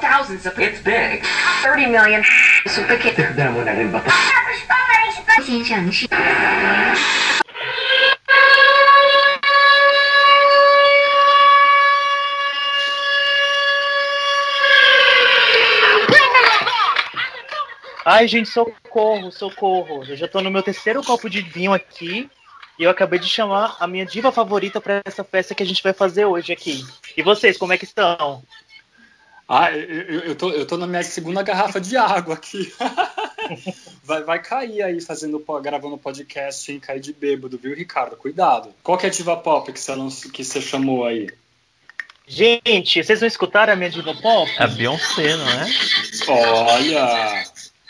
thousands of it's big 30 million استخدامنا للبطلة Ai, gente, socorro, socorro. Eu já tô no meu terceiro copo de vinho aqui. E eu acabei de chamar a minha diva favorita para essa festa que a gente vai fazer hoje aqui. E vocês, como é que estão? Ah, eu, eu, tô, eu tô na minha segunda garrafa de água aqui. vai, vai cair aí fazendo, gravando podcast sem cair de bêbado, viu, Ricardo? Cuidado. Qual que é a diva pop que você, que você chamou aí? Gente, vocês não escutaram a minha diva pop? A Beyoncé, não é? Olha!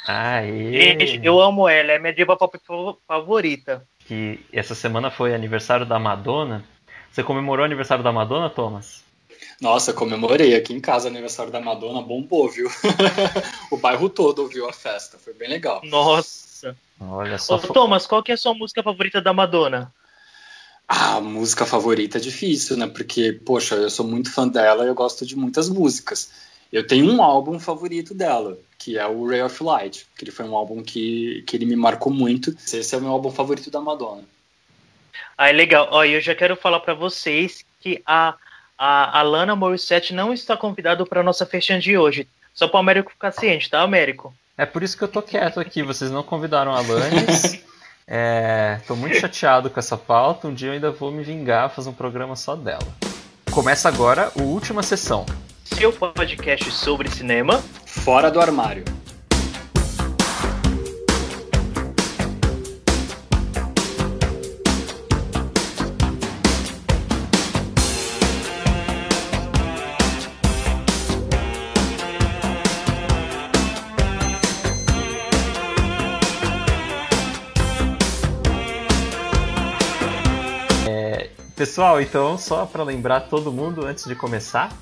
Aê! Gente, eu amo ela, é minha diva pop fa- favorita. Que essa semana foi aniversário da Madonna. Você comemorou o aniversário da Madonna, Thomas? Nossa, comemorei aqui em casa o aniversário da Madonna, bombou, viu? o bairro todo ouviu a festa, foi bem legal. Nossa. Olha só. Ô, Thomas, qual que é a sua música favorita da Madonna? Ah, música favorita é difícil, né? Porque, poxa, eu sou muito fã dela e eu gosto de muitas músicas. Eu tenho um álbum favorito dela, que é o Ray of Light, que ele foi um álbum que, que ele me marcou muito. Esse é o meu álbum favorito da Madonna. Ah, é legal. Ó, eu já quero falar pra vocês que a, a Alana Morissette não está convidada para nossa festinha de hoje. Só para o Américo ficar ciente, tá, Américo? É por isso que eu tô quieto aqui. Vocês não convidaram a Alanis. É, tô muito chateado com essa pauta. Um dia eu ainda vou me vingar, fazer um programa só dela. Começa agora a última sessão. Seu podcast sobre cinema. Fora do armário. Pessoal, então, só para lembrar todo mundo antes de começar,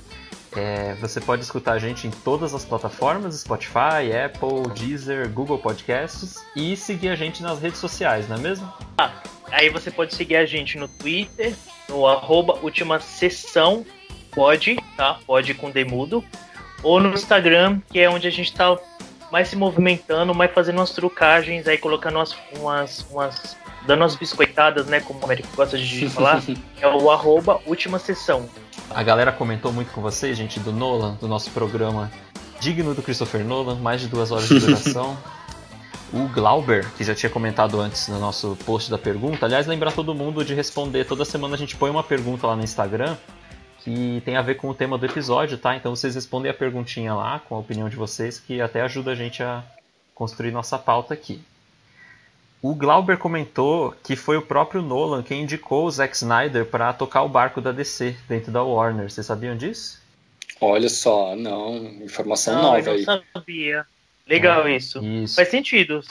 é, você pode escutar a gente em todas as plataformas: Spotify, Apple, Deezer, Google Podcasts e seguir a gente nas redes sociais, não é mesmo? Aí você pode seguir a gente no Twitter, no arroba última sessão, pode, tá? Pode com demudo. Ou no Instagram, que é onde a gente tá mais se movimentando, mais fazendo umas trucagens, aí colocando umas, umas, umas dando umas biscoitadas, né? Como o Américo gosta de falar, é o arroba última sessão. A galera comentou muito com vocês, gente, do Nolan, do nosso programa digno do Christopher Nolan, mais de duas horas de duração. o Glauber, que já tinha comentado antes no nosso post da pergunta. Aliás, lembrar todo mundo de responder. Toda semana a gente põe uma pergunta lá no Instagram que tem a ver com o tema do episódio, tá? Então vocês respondem a perguntinha lá com a opinião de vocês, que até ajuda a gente a construir nossa pauta aqui. O Glauber comentou que foi o próprio Nolan quem indicou o Zack Snyder para tocar o barco da DC dentro da Warner. Vocês sabiam disso? Olha só, não, informação Não, nova eu aí. não sabia. Legal É, isso. Isso. Faz sentido.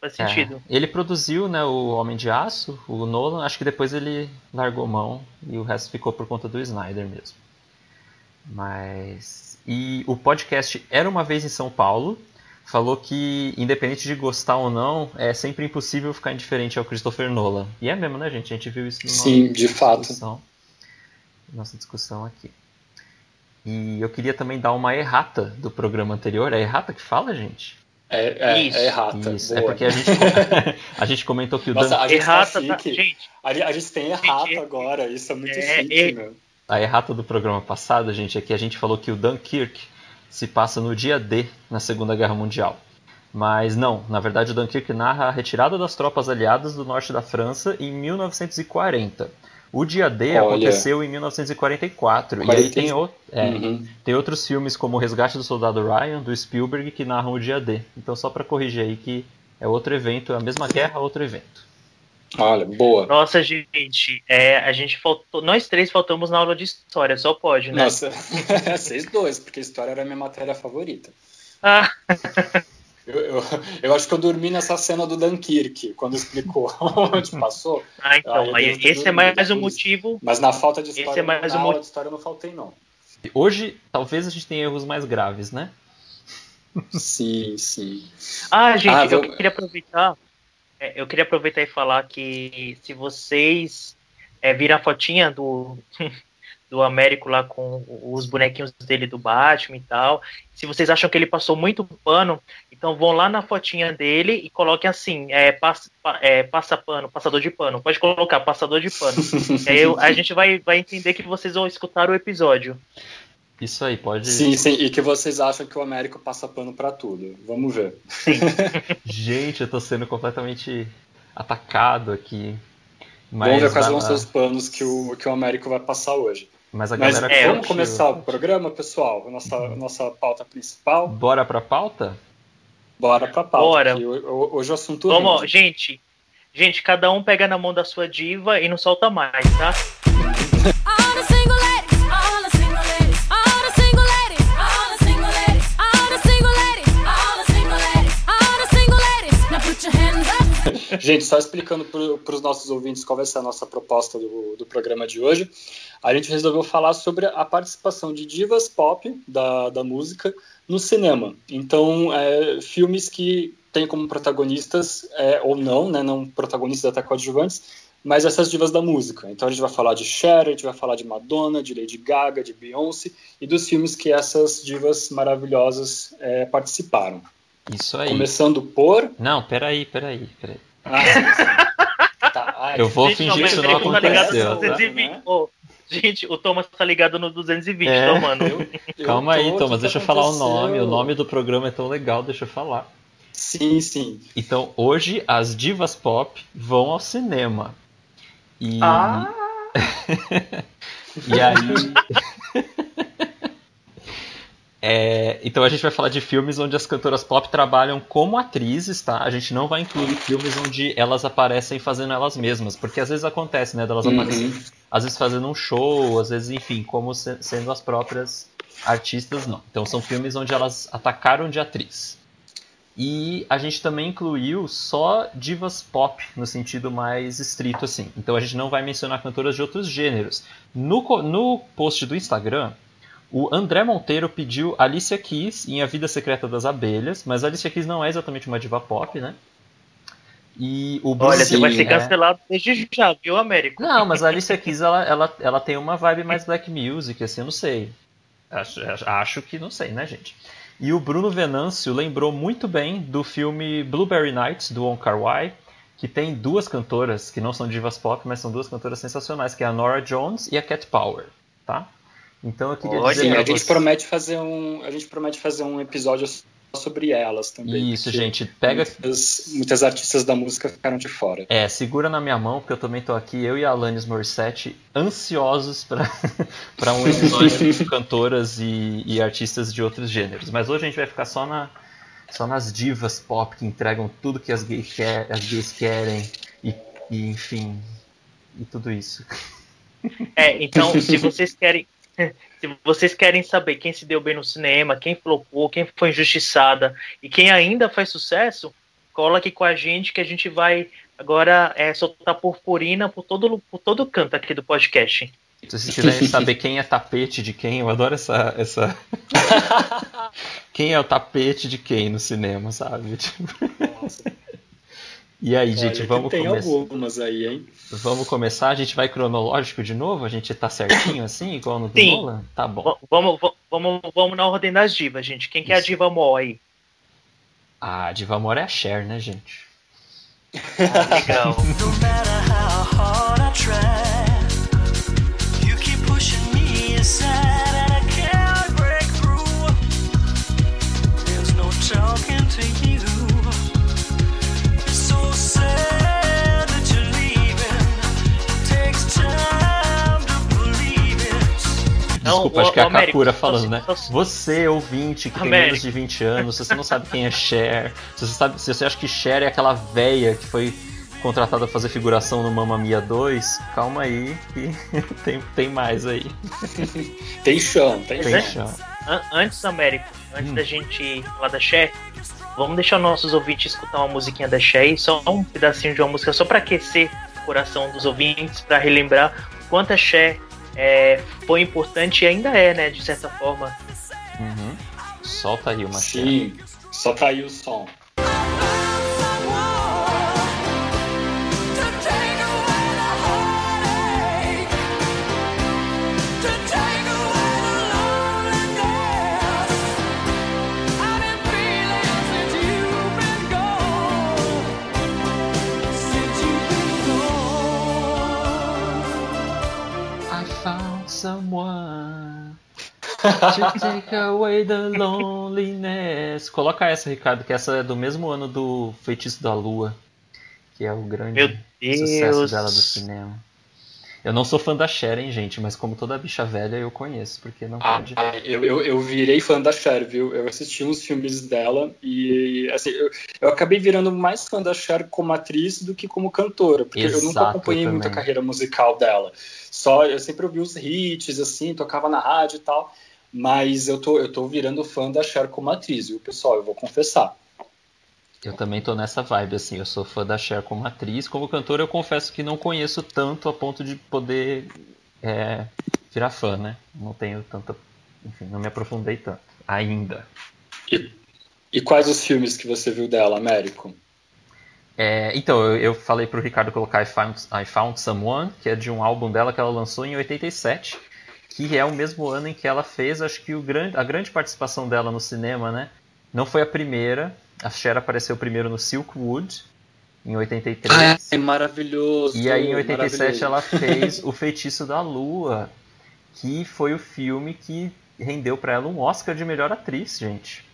Faz É, sentido. Ele produziu né, o Homem de Aço, o Nolan, acho que depois ele largou mão e o resto ficou por conta do Snyder mesmo. Mas. E o podcast Era uma Vez em São Paulo falou que, independente de gostar ou não, é sempre impossível ficar indiferente ao Christopher Nolan. E é mesmo, né, gente? A gente viu isso no Sim, de fato. discussão, nossa discussão aqui. E eu queria também dar uma errata do programa anterior. É errata que fala, gente? É, é, Isso. é errata. Isso, é porque a gente, a gente comentou que o Nossa, Dan- a gente Errata, tá tá? Gente, A, a gente tem errata Gente, agora, isso é muito é, chique, é- meu. a errata do programa passado, gente, é que a gente falou que o Dunkirk se passa no dia D na Segunda Guerra Mundial. Mas não, na verdade o Dunkirk narra a retirada das tropas aliadas do norte da França em 1940. O dia D Olha. aconteceu em 1944. E aí 40 tem, o- é, Uhum. tem outros filmes como O Resgate do Soldado Ryan, do Spielberg, que narram o dia D. Então só para corrigir aí que é outro evento, é a mesma guerra, outro evento. Olha, boa. nossa, gente, é, a gente faltou. Nós três faltamos na aula de história, só pode, né? Nossa, vocês dois, porque história era a minha matéria favorita. Ah, Eu, eu, eu acho que eu dormi nessa cena do Dunkirk, quando explicou onde passou. ah, então, aí, esse é mais um motivo. Mas na falta de Esse história, é mais na um aula de história eu não faltei, não. Hoje, talvez a gente tenha erros mais graves, né? Sim, sim. Ah, gente, Ah, eu vou- queria aproveitar. É, eu queria aproveitar e falar que se vocês é, viram a fotinha do, do Américo lá com os bonequinhos dele do Batman e tal. Se vocês acham que ele passou muito pano, então vão lá na fotinha dele e coloquem assim, é, passa, é, passa pano, passador de pano. Pode colocar passador de pano. aí eu, a gente vai, vai entender que vocês vão escutar o episódio. Isso aí, pode. Sim, sim, e que vocês acham que o Américo passa pano para tudo. Vamos ver. Gente, eu tô sendo completamente atacado aqui. Mas Vamos ver quais vão ser os panos que o, que o Américo vai passar hoje. Mas a galera Mas, é, vamos começar o programa, pessoal? Nossa, nossa pauta principal. Bora pra pauta? Bora pra pauta. Bora. Hoje o assunto Vamos, gente. Gente, cada um pega na mão da sua diva e não solta mais, tá? Gente, só explicando para os nossos ouvintes qual vai ser a nossa proposta do, do programa de hoje, a gente resolveu falar sobre a participação de divas pop da, da música no cinema. Então, é, filmes que têm como protagonistas, é, ou não, né, não protagonistas até coadjuvantes, mas essas divas da música. Então a gente vai falar de Cher, a gente vai falar de Madonna, de Lady Gaga, de Beyoncé e dos filmes que essas divas maravilhosas é, participaram. Isso aí. Começando por. Não, peraí, peraí, peraí. Ah, tá. eu vou gente, fingir que isso não tá aconteceu. Tá né? oh, gente, o Thomas tá ligado no 220, é. então, mano. Eu, eu Calma aí, Thomas, deixa eu falar o nome. O nome do programa é tão legal, deixa eu falar. Sim, sim. Então, hoje as divas pop vão ao cinema. E. Ah! e aí. É, então a gente vai falar de filmes onde as cantoras pop trabalham como atrizes, tá? A gente não vai incluir filmes onde elas aparecem fazendo elas mesmas, porque às vezes acontece, né? Delas uhum. aparecem, às vezes fazendo um show, às vezes, enfim, como se, sendo as próprias artistas, não. Então são filmes onde elas atacaram de atriz. E a gente também incluiu só divas pop, no sentido mais estrito assim. Então a gente não vai mencionar cantoras de outros gêneros. No, no post do Instagram, o André Monteiro pediu Alicia Keys em A Vida Secreta das Abelhas, mas a Alicia Keys não é exatamente uma diva pop, né? E o Bruce Olha, você vai ser é cancelado desde já, viu, Américo? Não, mas a Alicia Keys, ela, ela, ela tem uma vibe mais black music, assim, eu não sei. Acho, acho que não sei, né, gente? E o Bruno Venâncio lembrou muito bem do filme Blueberry Nights, do Wong Kar Wai, que tem duas cantoras, que não são divas pop, mas são duas cantoras sensacionais, que é a Nora Jones e a Cat Power, tá? Então eu queria dizer. Sim, a gente promete fazer um, a gente promete fazer um episódio sobre elas também. Isso, gente, pega. Muitas, muitas, artistas da música ficaram de fora. É, segura na minha mão, porque eu também tô aqui, eu e a Alanis Morissette, ansiosos para um episódio de cantoras e, e, artistas de outros gêneros. Mas hoje a gente vai ficar só, na, só nas divas pop que entregam tudo que as, gays quer, as gays querem e, e, enfim, e tudo isso. É, então, se vocês querem Se vocês querem saber quem se deu bem no cinema, quem flopou, quem foi injustiçada e quem ainda faz sucesso, cola aqui com a gente que a gente vai agora é, soltar purpurina por todo, por todo canto aqui do podcast. Se vocês quiserem saber quem é tapete de quem, eu adoro essa. essa... quem é o tapete de quem no cinema, sabe? Nossa. E aí, Olha, gente, vamos começar. Tem algumas aí, hein? Vamos começar, a gente vai cronológico de novo? A gente tá certinho assim, igual no do Sim. Nolan? Tá bom. vamos, vamos, vamos na ordem das divas, gente. Quem que é a diva mó aí? A diva mó é a Cher, né, gente? Ah, legal. Desculpa, acho que é a Kakura falando, né? Você, ouvinte, que tem menos de 20 anos, se você não sabe quem é Cher, se você, sabe, se você acha que Cher é aquela véia que foi contratada a fazer figuração no Mamma Mia 2, calma aí que tem, tem mais aí. tem chão, tem, tem chão. Antes, Américo, antes hum. da gente falar da Cher, vamos deixar nossos ouvintes escutar uma musiquinha da Cher, só um pedacinho de uma música, só para aquecer o coração dos ouvintes, para relembrar o quanto a Cher é, foi importante e ainda é, né, de certa forma. Uhum. Solta aí uma Sim, solta aí o som. someone to take away the loneliness. Coloca essa, Ricardo, que essa é do mesmo ano do Feitiço da Lua, que é o grande sucesso dela do cinema. Eu não sou fã da Cher, hein, gente, mas como toda bicha velha eu conheço, porque não Ah, pode. eu, eu, eu virei fã da Cher, viu? Eu assisti uns filmes dela e, assim, eu, eu acabei virando mais fã da Cher como atriz do que como cantora, porque eu nunca Exato, acompanhei muito a carreira musical dela. Só, eu sempre ouvi os hits, assim, tocava na rádio e tal, mas eu tô, eu tô virando fã da Cher como atriz, viu, pessoal? Eu vou confessar. Eu também tô nessa vibe, assim, eu sou fã da Cher como atriz. Como cantora, eu confesso que não conheço tanto a ponto de poder é, virar fã, né? Não tenho tanta. Enfim, não me aprofundei tanto. Ainda. E, e quais os filmes que você viu dela, Américo? É, então, eu, eu falei pro Ricardo colocar I Found, I Found Someone, que é de um álbum dela que ela lançou em 87, que é o mesmo ano em que ela fez, acho que o grande, a grande participação dela no cinema, né? Não foi a primeira. A Cher apareceu primeiro no Silkwood, em 83. é maravilhoso. E aí em 87 maravilhoso. ela fez O Feitiço da Lua, que foi o filme que rendeu pra ela um Oscar de melhor atriz, gente.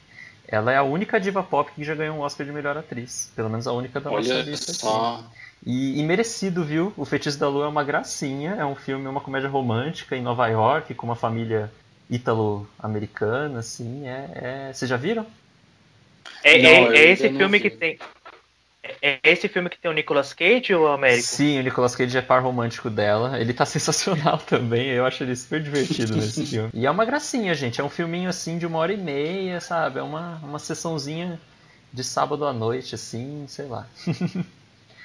Ela é a única diva pop que já ganhou um Oscar de melhor atriz. Pelo menos a única da nossa lista. só. E, e merecido, viu? O Feitiço da Lua é uma gracinha. É um filme, é uma comédia romântica em Nova York, com uma família ítalo-americana, assim. É, é... Vocês já viram? É, Não, é- é esse filme que tem. É é esse filme que tem o Nicolas Cage ou o Américo? Sim, o Nicolas Cage é par romântico dela. Ele tá sensacional também. Eu acho ele super divertido nesse filme. E é uma gracinha, gente. É um filminho assim de uma hora e meia, sabe? É uma, uma sessãozinha de sábado à noite, assim, sei lá.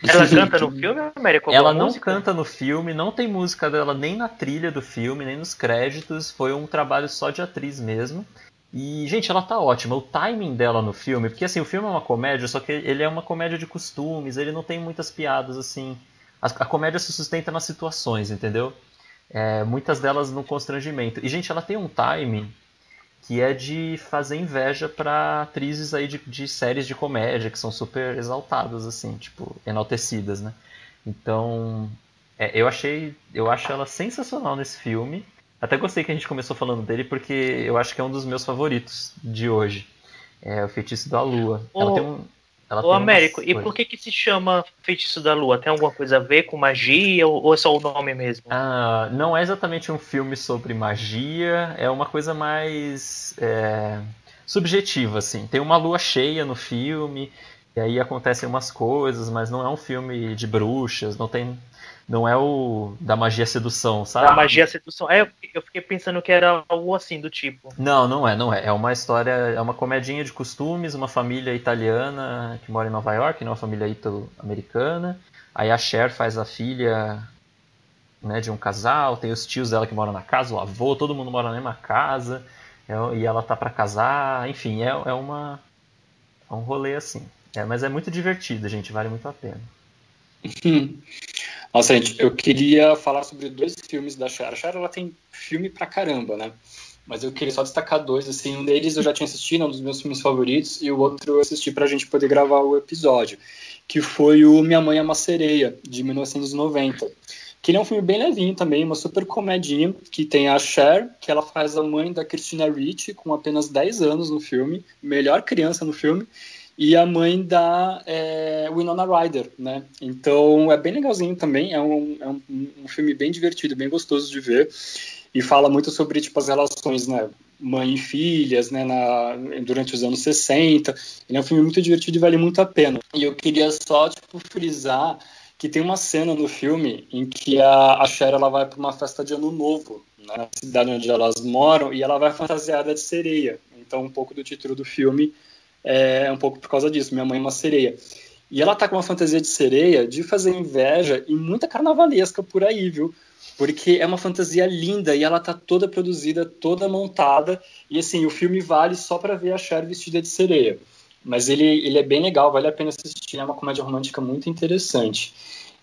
Ela canta no filme, Américo? Ela não música? canta no filme, não tem música dela nem na trilha do filme, nem nos créditos. Foi um trabalho só de atriz mesmo. E, gente, ela tá ótima. O timing dela no filme, porque assim, o filme é uma comédia, só que ele é uma comédia de costumes, ele não tem muitas piadas assim. A, a comédia se sustenta nas situações, entendeu? É, muitas delas no constrangimento. E, gente, ela tem um timing que é de fazer inveja pra atrizes aí de, de séries de comédia que são super exaltadas, assim, tipo, enaltecidas, né? Então, é, eu achei, eu acho ela sensacional nesse filme. Até gostei que a gente começou falando dele porque eu acho que é um dos meus favoritos de hoje. É o Feitiço da Lua. ela Ô, tem um, ela Ô tem Américo, e por que que se chama Feitiço da Lua? Tem alguma coisa a ver com magia ou, ou é só o nome mesmo? Ah, não é exatamente um filme sobre magia, é uma coisa mais é, subjetiva, assim. Tem uma lua cheia no filme, e aí acontecem umas coisas, mas não é um filme de bruxas, não tem. Não é o da magia sedução, sabe? Da magia sedução. É, eu fiquei- pensando que era algo assim do tipo. Não, não é, não é. É uma história, é uma comedinha de costumes, uma família italiana que mora em Nova York, né, uma família ítalo-americana. Aí a Cher faz a filha né, de um casal, tem os tios dela que moram na casa, o avô, todo mundo mora na mesma casa, é- e ela tá pra casar, enfim, é, é uma é um rolê assim. É, mas é muito divertido, gente, vale muito a pena. Nossa, gente, eu queria falar sobre dois filmes da Cher. A Cher, ela tem filme pra caramba, né? Mas eu queria só destacar dois, assim, um deles eu já tinha assistido, é um dos meus filmes favoritos, e o outro eu assisti pra gente poder gravar o episódio, que foi o Minha Mãe é uma Sereia, de 1990. Que ele é um filme bem levinho também, uma super comedinha, que tem a Cher, que ela faz a mãe da Christina Ricci, com apenas 10 anos no filme, melhor criança no filme, e a mãe da é, Winona Ryder, né? Então é bem legalzinho também, é, um, é um, um filme bem divertido, bem gostoso de ver e fala muito sobre tipo as relações, né, mãe e filhas, né, na, durante os anos 60. Ele é um filme muito divertido e vale muito a pena. E eu queria só tipo frisar que tem uma cena no filme em que a, a Cher ela vai para uma festa de ano novo né, na cidade onde elas moram e ela vai fantasiada de sereia. Então um pouco do título do filme é um pouco por causa disso. Minha mãe é uma sereia. E ela tá com uma fantasia de sereia de fazer inveja e muita carnavalesca por aí, viu? Porque é uma fantasia linda e ela tá toda produzida, toda montada. E assim, o filme vale só para ver a Cher vestida de sereia. Mas ele, ele é bem legal, vale a pena assistir. É uma comédia romântica muito interessante.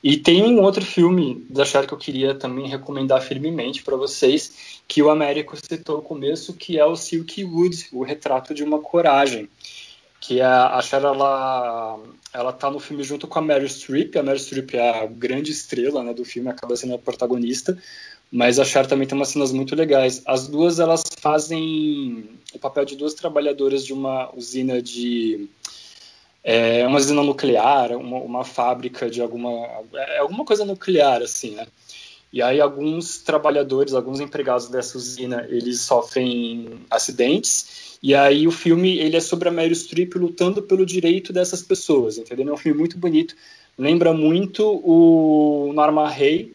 E tem um outro filme da Cher que eu queria também recomendar firmemente para vocês, que o Américo citou no começo, que é o Silky Wood, o retrato de uma coragem que a, a Cher ela ela tá no filme junto com a Meryl Streep a Meryl Streep é a grande estrela né, do filme acaba sendo a protagonista Mas a Cher também tem umas cenas muito legais. As duas, elas fazem o papel de duas trabalhadoras de uma usina de... É, uma usina nuclear, uma, uma fábrica de alguma... É alguma coisa nuclear, assim, né? E aí alguns trabalhadores, alguns empregados dessa usina, eles sofrem acidentes. E aí o filme ele é sobre a Meryl Streep lutando pelo direito dessas pessoas, entendeu? É um filme muito bonito. Lembra muito o Norma Ray.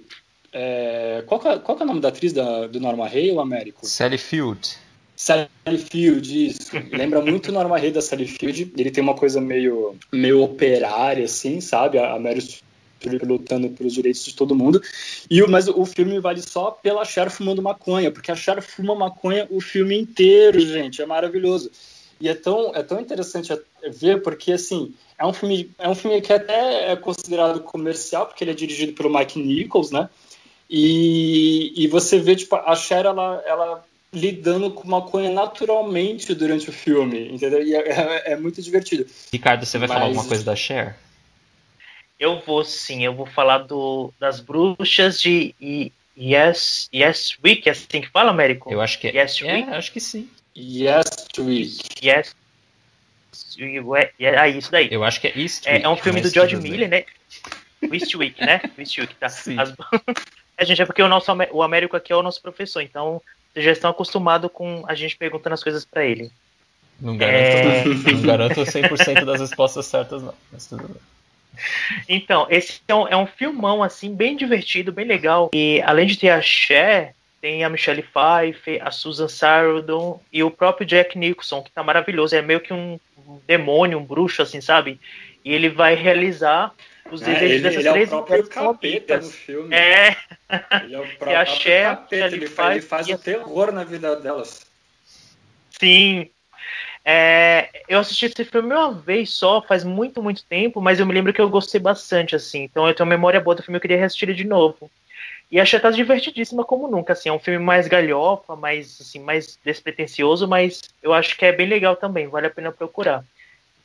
É, qual, é, qual é o nome da atriz da, do Norma Ray, o Américo? Sally Field. Sally Field, isso. Lembra muito o Norma Ray da Sally Field. Ele tem uma coisa meio, meio operária, assim, sabe? A Meryl Streep lutando pelos direitos de todo mundo. E mas o filme vale só pela Cher fumando maconha, porque a Cher fuma maconha o filme inteiro, gente, é maravilhoso. E é tão, é tão interessante ver porque assim, é um filme, é um filme que até é considerado comercial, porque ele é dirigido pelo Mike Nichols, né? E, e você vê tipo a Cher ela, ela lidando com maconha naturalmente durante o filme, entendeu? E é, é, é muito divertido. Ricardo, você vai Mas... falar alguma coisa da Cher? Eu vou sim, eu vou falar do, das bruxas de Yes, yes Week, é assim que fala, Américo? Eu acho que é. Yes Week? É, acho que sim. Yes Week. Yes. É isso daí. Eu acho que é East Week. É, é um filme do George Miller, né? East Week, né? East Week, tá. Sim. As... a gente é porque o nosso o Américo aqui é o nosso professor, então vocês já estão acostumados com a gente perguntando as coisas para ele. Não garanto, é... não garanto 100% das respostas certas, não. Mas tudo bem. Então, esse é um, é um filmão, assim, bem divertido, bem legal. E além de ter a Cher, tem a Michelle Pfeiffer, a Susan Sarandon e o próprio Jack Nicholson, que tá maravilhoso. É meio que um, demônio, um bruxo, assim, sabe? E ele vai realizar os é, desejos ele, dessas ele três é o próprio capeta no filme. É. Ele é o próprio a Cher, capeta. Ele, faz, ele faz o terror na vida delas. Sim, é, eu assisti esse filme uma vez só, faz muito, muito tempo, mas eu me lembro que eu gostei bastante, assim. Então eu tenho uma memória boa do filme, eu queria reassistir ele de novo. E achei tá divertidíssima como nunca, assim. É um filme mais galhofa, mais, assim, mais despretensioso, mas eu acho que é bem legal também, vale a pena procurar.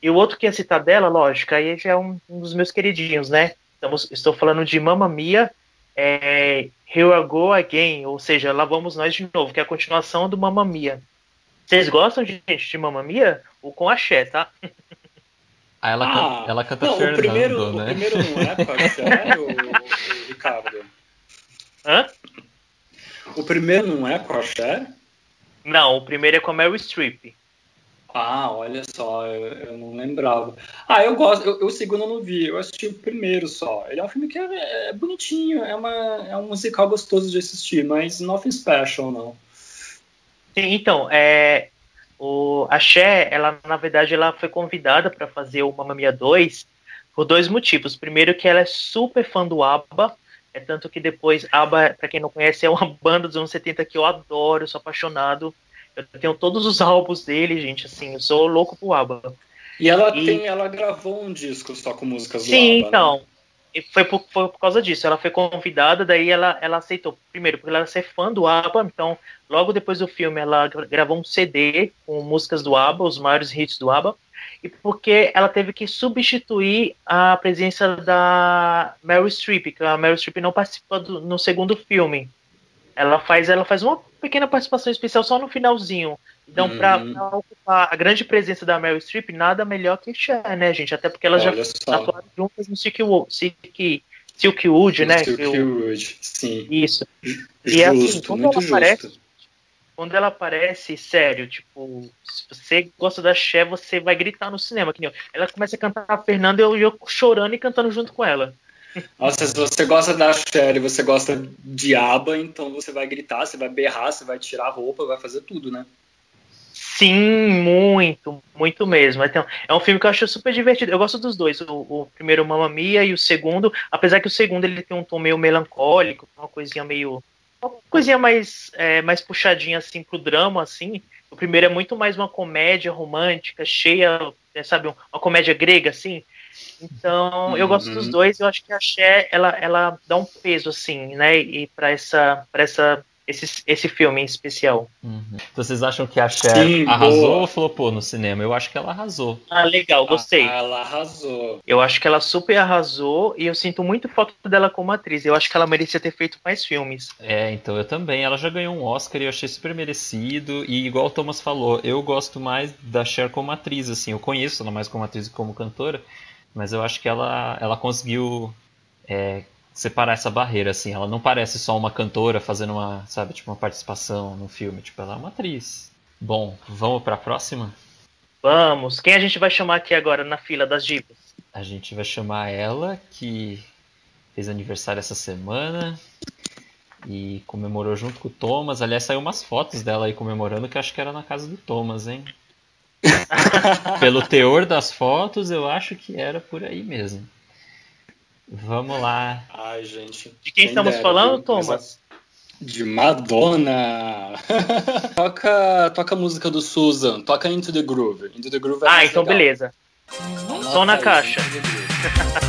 E o outro que ia citar dela, lógico, aí já é um, um dos meus queridinhos, né? Estamos, estou falando de Mamma Mia, é, Here I Go Again, ou seja, Lá Vamos Nós de Novo, que é a continuação do Mamma Mia. Vocês gostam, gente, de Mamma Mia? Ou com axé, tá? Ah, ela, ah, canta, ela canta não, Fernando, o primeiro, né? O primeiro não é com axé, o, Ricardo? Hã? O primeiro não é com axé? Não, o primeiro é com a Mary Streep. Ah, olha só, eu, eu não lembrava. Ah, eu gosto, eu, eu, o segundo eu não vi, eu assisti o primeiro só. Ele é um filme que é, é bonitinho, é, uma, é um musical gostoso de assistir, mas nothing special, não. Sim, então, é, o, a Cher, ela, na verdade, ela foi convidada para fazer o Mamma Mia 2 por dois motivos. Primeiro que ela é super fã do ABBA, é tanto que depois, ABBA, para quem não conhece, é uma banda dos anos 70 que eu adoro, sou apaixonado. Eu tenho todos os álbuns dele, gente, assim, eu sou louco pro ABBA. E ela e... tem, ela gravou um disco só com músicas do Sim, ABBA, né? então. Né? Foi por, foi por causa disso. Ela foi convidada, daí ela, ela aceitou. Primeiro, porque ela era ser fã do ABBA, então, logo depois do filme, ela gravou um CD com músicas do ABBA, os maiores hits do ABBA, e porque ela teve que substituir a presença da Meryl Streep, que a Meryl Streep não participa do, no segundo filme. Ela faz, ela faz uma pequena participação especial só no finalzinho. Então, uhum. para ocupar a grande presença da Meryl Streep, nada melhor que Cher, né, gente? Até porque elas Olha já só. atuaram juntas no Silkwood, Silk, Silkwood né? Silkwood, sim. Isso. Justo, e assim, quando ela justo. aparece, quando ela aparece, sério, tipo, se você gosta da Cher, você vai gritar no cinema. Que nem eu. Ela começa a cantar a Fernanda e eu, eu chorando e cantando junto com ela. Nossa, se você gosta da Cher e você gosta de aba, então você vai gritar, você vai berrar, você vai tirar a roupa, vai fazer tudo, né? Sim, muito, muito mesmo. Então, é um filme que eu acho super divertido. Eu gosto dos dois, o, o primeiro Mamma Mia e o segundo, apesar que o segundo ele tem um tom meio melancólico, uma coisinha meio uma coisinha mais é, mais puxadinha assim pro drama assim. O primeiro é muito mais uma comédia romântica, cheia, é, sabe, uma comédia grega assim. Então, uhum. eu gosto dos uhum. dois, eu acho que a Cher, ela ela dá um peso assim, né, e para essa para essa esse, esse filme em especial. Uhum. Vocês acham que a Cher Sim, arrasou boa. ou flopou no cinema? Eu acho que ela arrasou. Ah, legal, gostei. Ah, ela arrasou. Eu acho que ela super arrasou e eu sinto muito falta dela como atriz. Eu acho que ela merecia ter feito mais filmes. É, então eu também. Ela já ganhou um Oscar e eu achei super merecido. E igual o Thomas falou, eu gosto mais da Cher como atriz, assim. Eu conheço ela mais como atriz que como cantora, mas eu acho que ela, ela conseguiu é, separar essa barreira, assim. Ela não parece só uma cantora fazendo uma, sabe, tipo uma participação no filme. Tipo, ela é uma atriz. Bom, vamos pra próxima? Vamos. Quem a gente vai chamar aqui agora na fila das divas? A gente vai chamar ela, que fez aniversário essa semana e comemorou junto com o Thomas. Aliás, saiu umas fotos dela aí comemorando que eu acho que era na casa do Thomas, hein? Pelo teor das fotos, eu acho que era por aí mesmo. Vamos lá. Ai, gente. De quem estamos falando, viu? Thomas? De Madonna. toca, toca a música do Susan. Toca Into the Groove. Into the Groove é Ah, então legal. beleza. Som na caixa.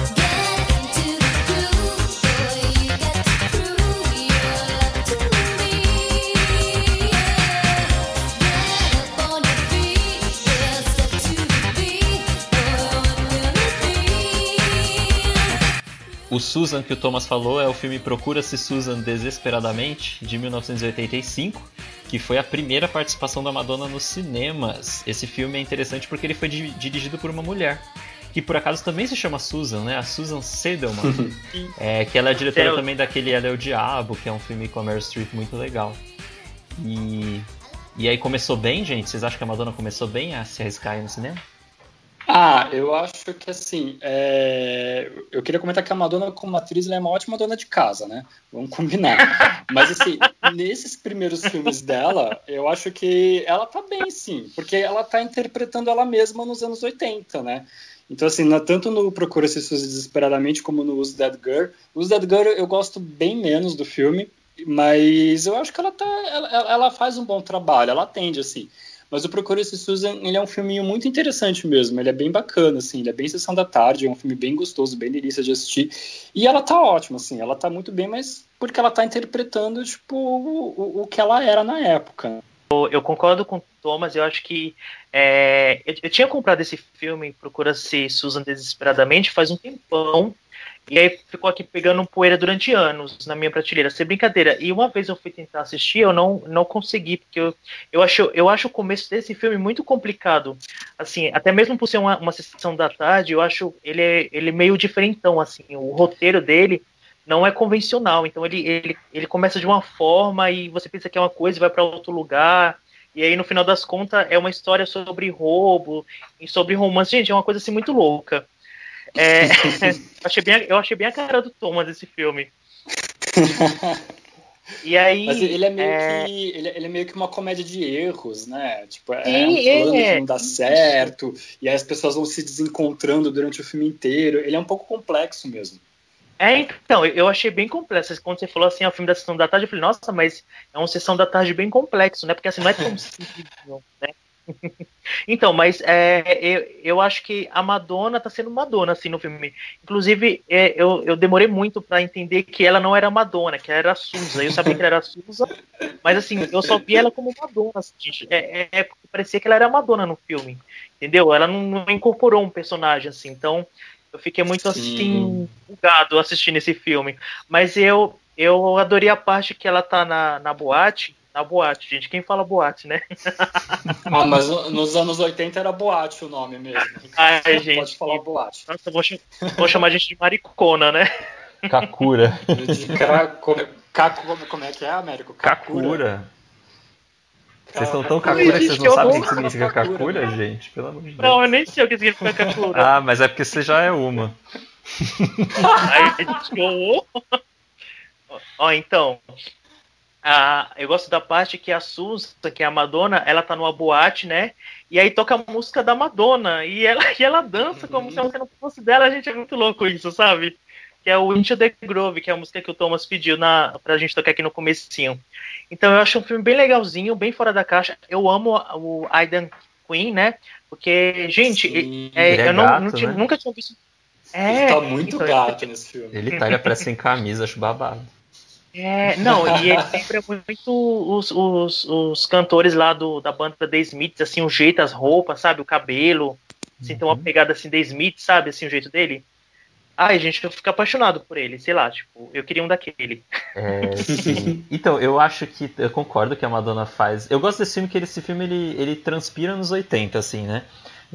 O Susan que o Thomas falou é o filme Procura-se Susan Desesperadamente, de 1985, que foi a primeira participação da Madonna nos cinemas. Esse filme é interessante porque ele foi di- dirigido por uma mulher, que por acaso também se chama Susan, né? A Susan Sedelman. é, que ela é diretora Sel- também daquele Ela é o Diabo, que é um filme com a Meryl Streep muito legal. E, e aí começou bem, gente? Vocês acham que a Madonna começou bem a se arriscar aí no cinema? Ah, eu acho que assim, é, eu queria comentar que a Madonna como atriz ela é uma ótima dona de casa, né? Vamos combinar. Mas assim, nesses primeiros filmes dela, eu acho que ela tá bem, sim, porque ela tá interpretando ela mesma nos anos 80, né? Então, assim, na- tanto no Procura-se Suzy Desesperadamente como no Who's That Girl. Who's That Girl eu gosto bem menos do filme, mas eu acho que ela, tá, ela, ela faz um bom trabalho, ela atende, assim. Mas o Procura-se Susan, ele é um filminho muito interessante mesmo, ele é bem bacana, assim, ele é bem Sessão da Tarde, é um filme bem gostoso, bem delícia de assistir. E ela tá ótima, assim, ela tá muito bem, mas porque ela tá interpretando, tipo, o, o- que ela era na época. Eu, eu concordo com o Thomas, eu acho que. é, eu, eu tinha comprado esse filme, Procura-se Susan Desesperadamente, faz um tempão. E aí ficou aqui pegando poeira durante anos na minha prateleira, sem brincadeira. E uma vez eu fui tentar assistir, eu não, não consegui, porque eu, eu, acho, eu acho o começo desse filme muito complicado. Assim, até mesmo por ser uma, uma sessão da tarde, eu acho ele, é- ele é meio diferentão, assim. O roteiro dele não é convencional. Então ele, ele, ele começa de uma forma e você pensa que é uma coisa e vai para outro lugar. E aí, no final das contas, é uma história sobre roubo e sobre romance. Gente, é uma coisa assim muito louca. É, eu, achei bem, eu achei bem a cara do Thomas esse filme. E aí. Mas ele é meio é, que ele, ele é meio que uma comédia de erros, né? Tipo, é Sim, um plano é. que não dá certo, e aí as pessoas vão se desencontrando durante o filme inteiro. Ele é um pouco complexo mesmo. É, então, eu achei bem complexo. Quando você falou assim, é o filme da Sessão da Tarde, eu falei, nossa, mas é uma Sessão da Tarde bem complexo, né? Porque assim, não é tão simples, né? então, mas é, eu, eu acho que a Madonna tá sendo Madonna, assim, no filme. Inclusive, é, eu, eu demorei muito pra entender que ela não era Madonna, que ela era a Susan. Eu sabia que ela era a Susan, mas assim, eu só vi ela como Madonna, assim, gente. É, é, parecia que ela era Madonna no filme, entendeu? Ela não, não incorporou um personagem, assim, então... Eu fiquei muito assim, Sim. bugado assistindo esse filme. Mas eu, eu adorei a parte que ela tá na, na boate. Na boate, gente. Quem fala boate, né? Ah, mas nos anos 80 era boate o nome mesmo. Ai, Pode gente. falar boate. Nossa, vou, ch- vou chamar a gente de maricona, né? Kakura. De cra- como, Kaku- como é que é, Américo? Kakura. Vocês são tão Kakura. Que vocês não sabem o que significa Kakura. Kakura, gente? Pelo amor de Deus. Não, eu nem sei o que significa Kakura. Ah, mas é porque você já é uma. Aí, show. Ó, então. A, eu gosto da parte que a Susan, que é a Madonna, ela tá numa boate, né? E aí toca a música da Madonna. E ela, e ela dança como se a música não fosse dela. A gente é muito louco isso, sabe? Que é o Into the Grove, que é a música que o Thomas pediu na, pra gente tocar aqui no comecinho. Então eu acho um filme bem legalzinho, bem fora da caixa. Eu amo o Aidan Queen, né? Porque, gente, Sim, é, ele é eu não, gato, não tinha- né? nunca tinha visto. ele É, tá muito então, gato nesse filme. Ele tá, ele aparece sem camisa, acho babado. É, não, e ele lembra muito os, os, os cantores lá do, da banda The Smiths, assim, o jeito, as roupas, sabe? O cabelo. Assim, tem uma pegada assim, The Smiths, sabe? Assim, o jeito dele. Ai, gente, eu fico apaixonado por ele, sei lá, tipo, eu queria um daquele. É, sim. Então, eu acho que. Eu concordo que a Madonna faz. Eu gosto desse filme que esse filme ele, ele transpira nos 80, assim, né?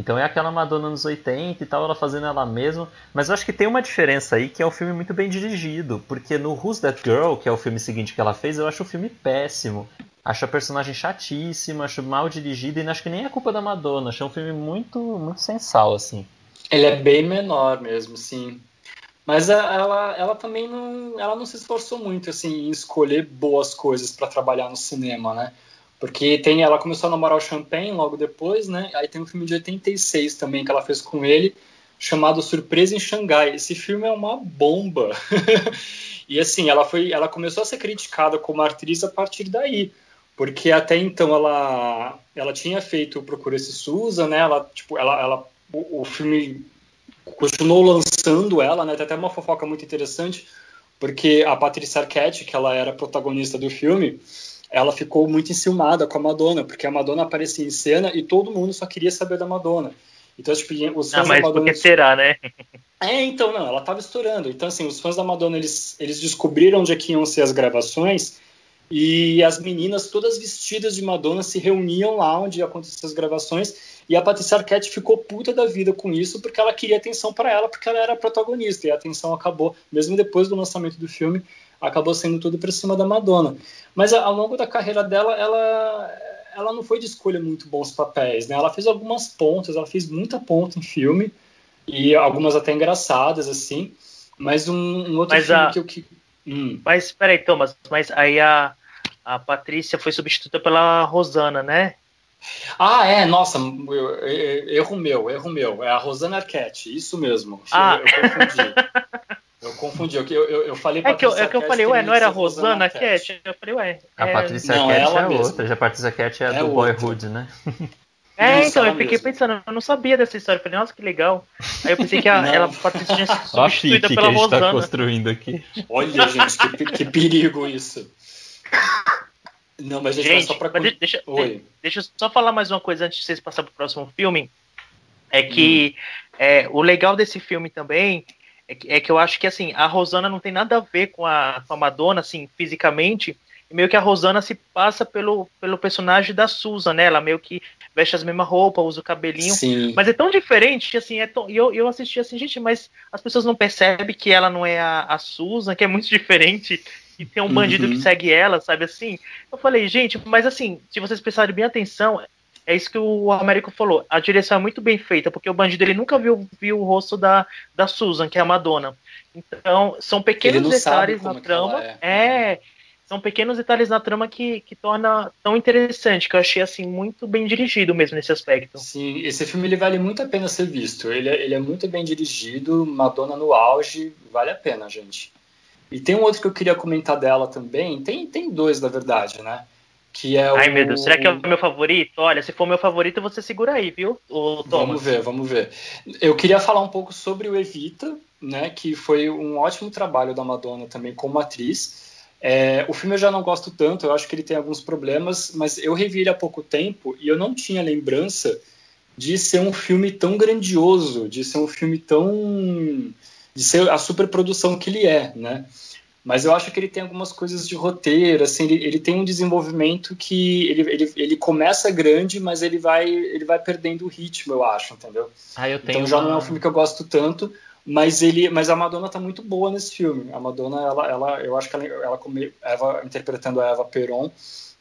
Então é aquela Madonna nos 80 e tal, ela fazendo ela mesma. Mas eu acho que tem uma diferença aí que é um filme muito bem dirigido. Porque no Who's That Girl, que é o filme seguinte que ela fez, eu acho o filme péssimo. Acho a personagem chatíssima, acho mal dirigido e acho que nem é culpa da Madonna. Acho um filme muito, muito sensal, assim. Ele é bem menor mesmo, sim. Mas ela, ela também não, ela não se esforçou muito assim em escolher boas coisas para trabalhar no cinema, né? Porque tem, ela começou a namorar o Champagne logo depois, né? Aí tem um filme de 86 também que ela fez com ele, chamado Surpresa em Xangai. Esse filme é uma bomba. e assim, ela foi, ela começou a ser criticada como atriz a partir daí, porque até então ela, ela tinha feito Procura-se Susan, né? Ela, tipo, ela, ela o, o filme continuou lançando ela, né? Tem até uma fofoca muito interessante, porque a Patricia Arquette, que ela era protagonista do filme, ela ficou muito enciumada com a Madonna, porque a Madonna aparecia em cena e todo mundo só queria saber da Madonna. Então, tipo, os fãs ah, mas da Madonna... será, né? É, então, não, ela tava estourando. Então, assim, os fãs da Madonna, eles, eles descobriram onde é que iam ser as gravações e as meninas, todas vestidas de Madonna, se reuniam lá onde aconteciam as gravações e a Patrícia Arquette ficou puta da vida com isso porque ela queria atenção para ela, porque ela era a protagonista. E a atenção acabou, mesmo depois do lançamento do filme, acabou sendo tudo para cima da Madonna. Mas ao longo da carreira dela, ela, ela não foi de escolha muito bons papéis. Né? Ela fez algumas pontas, ela fez muita ponta em filme, e algumas até engraçadas, assim. Mas um, um outro mas filme a... que eu. Que... Hum. Mas peraí, Thomas, mas aí a, a Patrícia foi substituída pela Rosana, né? Ah, é, nossa, erro meu, erro meu. É a Rosana Arquette, isso mesmo. Ah. Eu, eu confundi. Confundi, eu, eu, eu falei É que eu, é que eu falei, ué, não era a Rosana Arquette? Eu falei, ué. A é... Patrícia não, Arquette é mesmo. outra, já a Patrícia Arquette é, é do outra. Boyhood, né? É, então, eu fiquei mesmo. pensando, eu não sabia dessa história. Eu falei, nossa, que legal. Aí eu pensei que a, ela, a Patrícia tinha sido substituída pela que a gente Rosana. Tá construindo aqui. Olha, gente, que, que perigo isso. Não, mas a gente, gente só pra... deixa, Oi. deixa eu só falar mais uma coisa antes de vocês passarem pro próximo filme. É que hum. é, o legal desse filme também é que, é que, eu acho que assim, a Rosana não tem nada a ver com a, com a Madonna, assim, fisicamente. E meio que a Rosana se passa pelo, pelo personagem da Susan, né? Ela meio que veste as mesmas roupas, usa o cabelinho. Sim. Mas é tão diferente, assim, é tão, e eu, eu assisti assim, gente, mas as pessoas não percebem que ela não é a, a Susan, que é muito diferente e tem um bandido uhum. que segue ela, sabe assim? Eu falei, gente, mas assim, se vocês prestarem bem atenção, é isso que o Américo falou. A direção é muito bem feita, porque o bandido ele nunca viu, viu o rosto da, da Susan, que é a Madonna. Então, são pequenos detalhes na trama. É. é. são pequenos detalhes na trama que, que torna tão interessante, que eu achei assim muito bem dirigido mesmo nesse aspecto. Sim, esse filme ele vale muito a pena ser visto. Ele, é, ele é muito bem dirigido, Madonna no auge, vale a pena, gente. E tem um outro que eu queria comentar dela também. Tem, tem dois, na verdade, né? Que é Ai, o... meu Deus, será que é o meu favorito? Olha, se for meu favorito, você segura aí, viu, o Thomas? Vamos ver, vamos ver. Eu queria falar um pouco sobre o Evita, né? Que foi um ótimo trabalho da Madonna também como atriz. É, o filme eu já não gosto tanto, eu acho que ele tem alguns problemas, mas eu revi ele há pouco tempo e eu não tinha lembrança de ser um filme tão grandioso, de ser um filme tão de ser a superprodução que ele é, né? Mas eu acho que ele tem algumas coisas de roteiro, assim, ele, ele tem um desenvolvimento que ele, ele, ele começa grande, mas ele vai ele vai perdendo o ritmo, eu acho, entendeu? Ah, eu tenho então já uma... não é um filme que eu gosto tanto, mas ele mas a Madonna tá muito boa nesse filme. A Madonna, ela, ela eu acho que ela, ela como Eva interpretando a Eva Peron,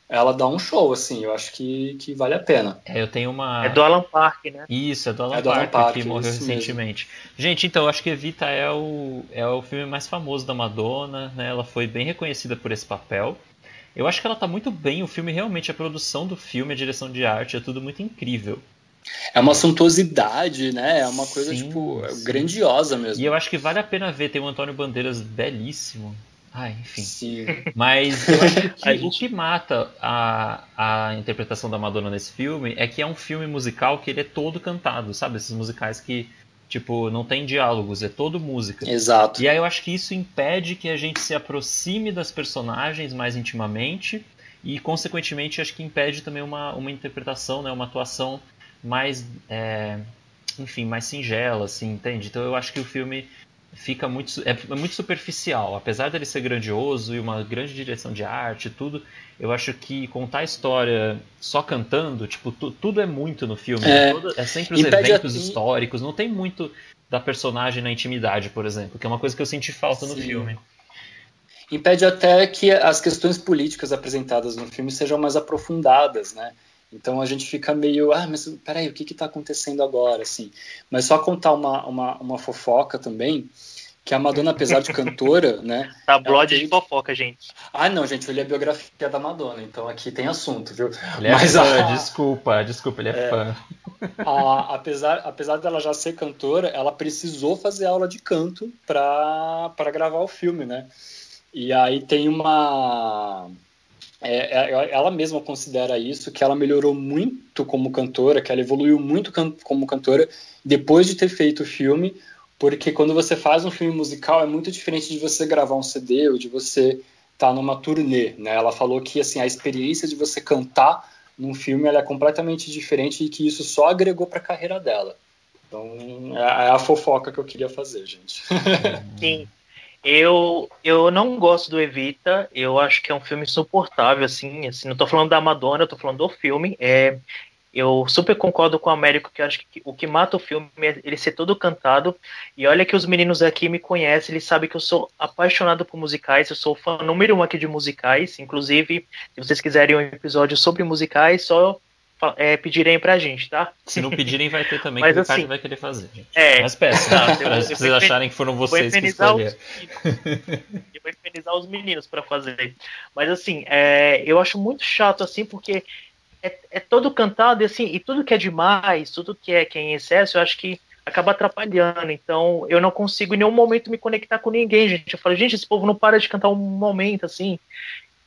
ela dá um show, assim, eu acho que, que vale a pena. É, eu tenho uma. É do Alan Park, né? Isso, é do Alan, é do Park, Alan Park, que morreu recentemente. Mesmo. Gente, então, eu acho que Evita é o, é o filme mais famoso da Madonna, né? Ela foi bem reconhecida por esse papel. Eu acho que ela tá muito bem, o filme realmente, a produção do filme, a direção de arte, é tudo muito incrível. É uma suntuosidade, né? É uma coisa, sim, tipo, sim. grandiosa mesmo. E eu acho que vale a pena ver, tem o Antônio Bandeiras belíssimo. Ah, enfim. Sim. Mas eu acho que o que mata a, a interpretação da Madonna nesse filme é que é um filme musical que ele é todo cantado, sabe? Esses musicais que Tipo, não tem diálogos, é todo música. Exato. E aí eu acho que isso impede que a gente se aproxime das personagens mais intimamente e, consequentemente, acho que impede também uma, uma interpretação, né, uma atuação mais, é, enfim, mais singela, assim, entende? Então eu acho que o filme fica muito é, é, muito superficial, apesar dele ser grandioso e uma grande direção de arte tudo, eu acho que contar a história só cantando, tipo, tu, tudo é muito no filme, É. Todo- é sempre os eventos a- históricos, não tem muito da personagem na intimidade, por exemplo, que é uma coisa que eu senti falta no Sim. filme. impede até que as questões políticas apresentadas no filme sejam mais aprofundadas, né? Então a gente fica meio, ah, mas peraí, o que está acontecendo agora, assim? Mas só contar uma, uma, uma fofoca também, que a Madonna, apesar de cantora, né? Tabloide Ela de tem- fofoca, gente. Ah, não, gente, eu li a biografia da Madonna, então aqui tem assunto, viu? Ele é Mas fã, a- desculpa, desculpa, ele é, fã. a- apesar, apesar dela já ser cantora, ela precisou fazer aula de canto para gravar o filme, né? E aí tem uma. É, é, ela mesma considera isso, que ela melhorou muito como cantora, que ela evoluiu muito can- como cantora depois de ter feito o filme, porque quando você faz um filme musical é muito diferente de você gravar um CD ou de você estar numa turnê, né? Ela falou que assim a experiência de você cantar num filme ela é completamente diferente e que isso só agregou para a carreira dela. Então é, é a fofoca que eu queria fazer, gente. Sim. Eu, eu não gosto do Evita, eu acho que é um filme insuportável, assim, assim, não tô falando da Madonna, eu tô falando do filme. É, eu super concordo com o Américo que acho que o que mata o filme é ele ser todo cantado. E olha que os meninos aqui me conhecem, eles sabem que eu sou apaixonado por musicais, eu sou fã número um aqui de musicais. Inclusive, se vocês quiserem um episódio sobre musicais, só é, pedirem pra gente, tá? Se não pedirem, vai ter também, Mas que o Ricardo assim- vai querer fazer. É, Mas peça, Tá, pra vocês acharem que foram vocês que os escolheram. meninos. Eu vou infernizar os meninos pra fazer. Mas assim, é, eu acho muito chato assim, porque é, é todo cantado e assim, e tudo que é demais, tudo que é, que é em excesso, eu acho que acaba atrapalhando. Então, eu não consigo em nenhum momento me conectar com ninguém, gente. Eu falo, gente, esse povo não para de cantar um momento assim.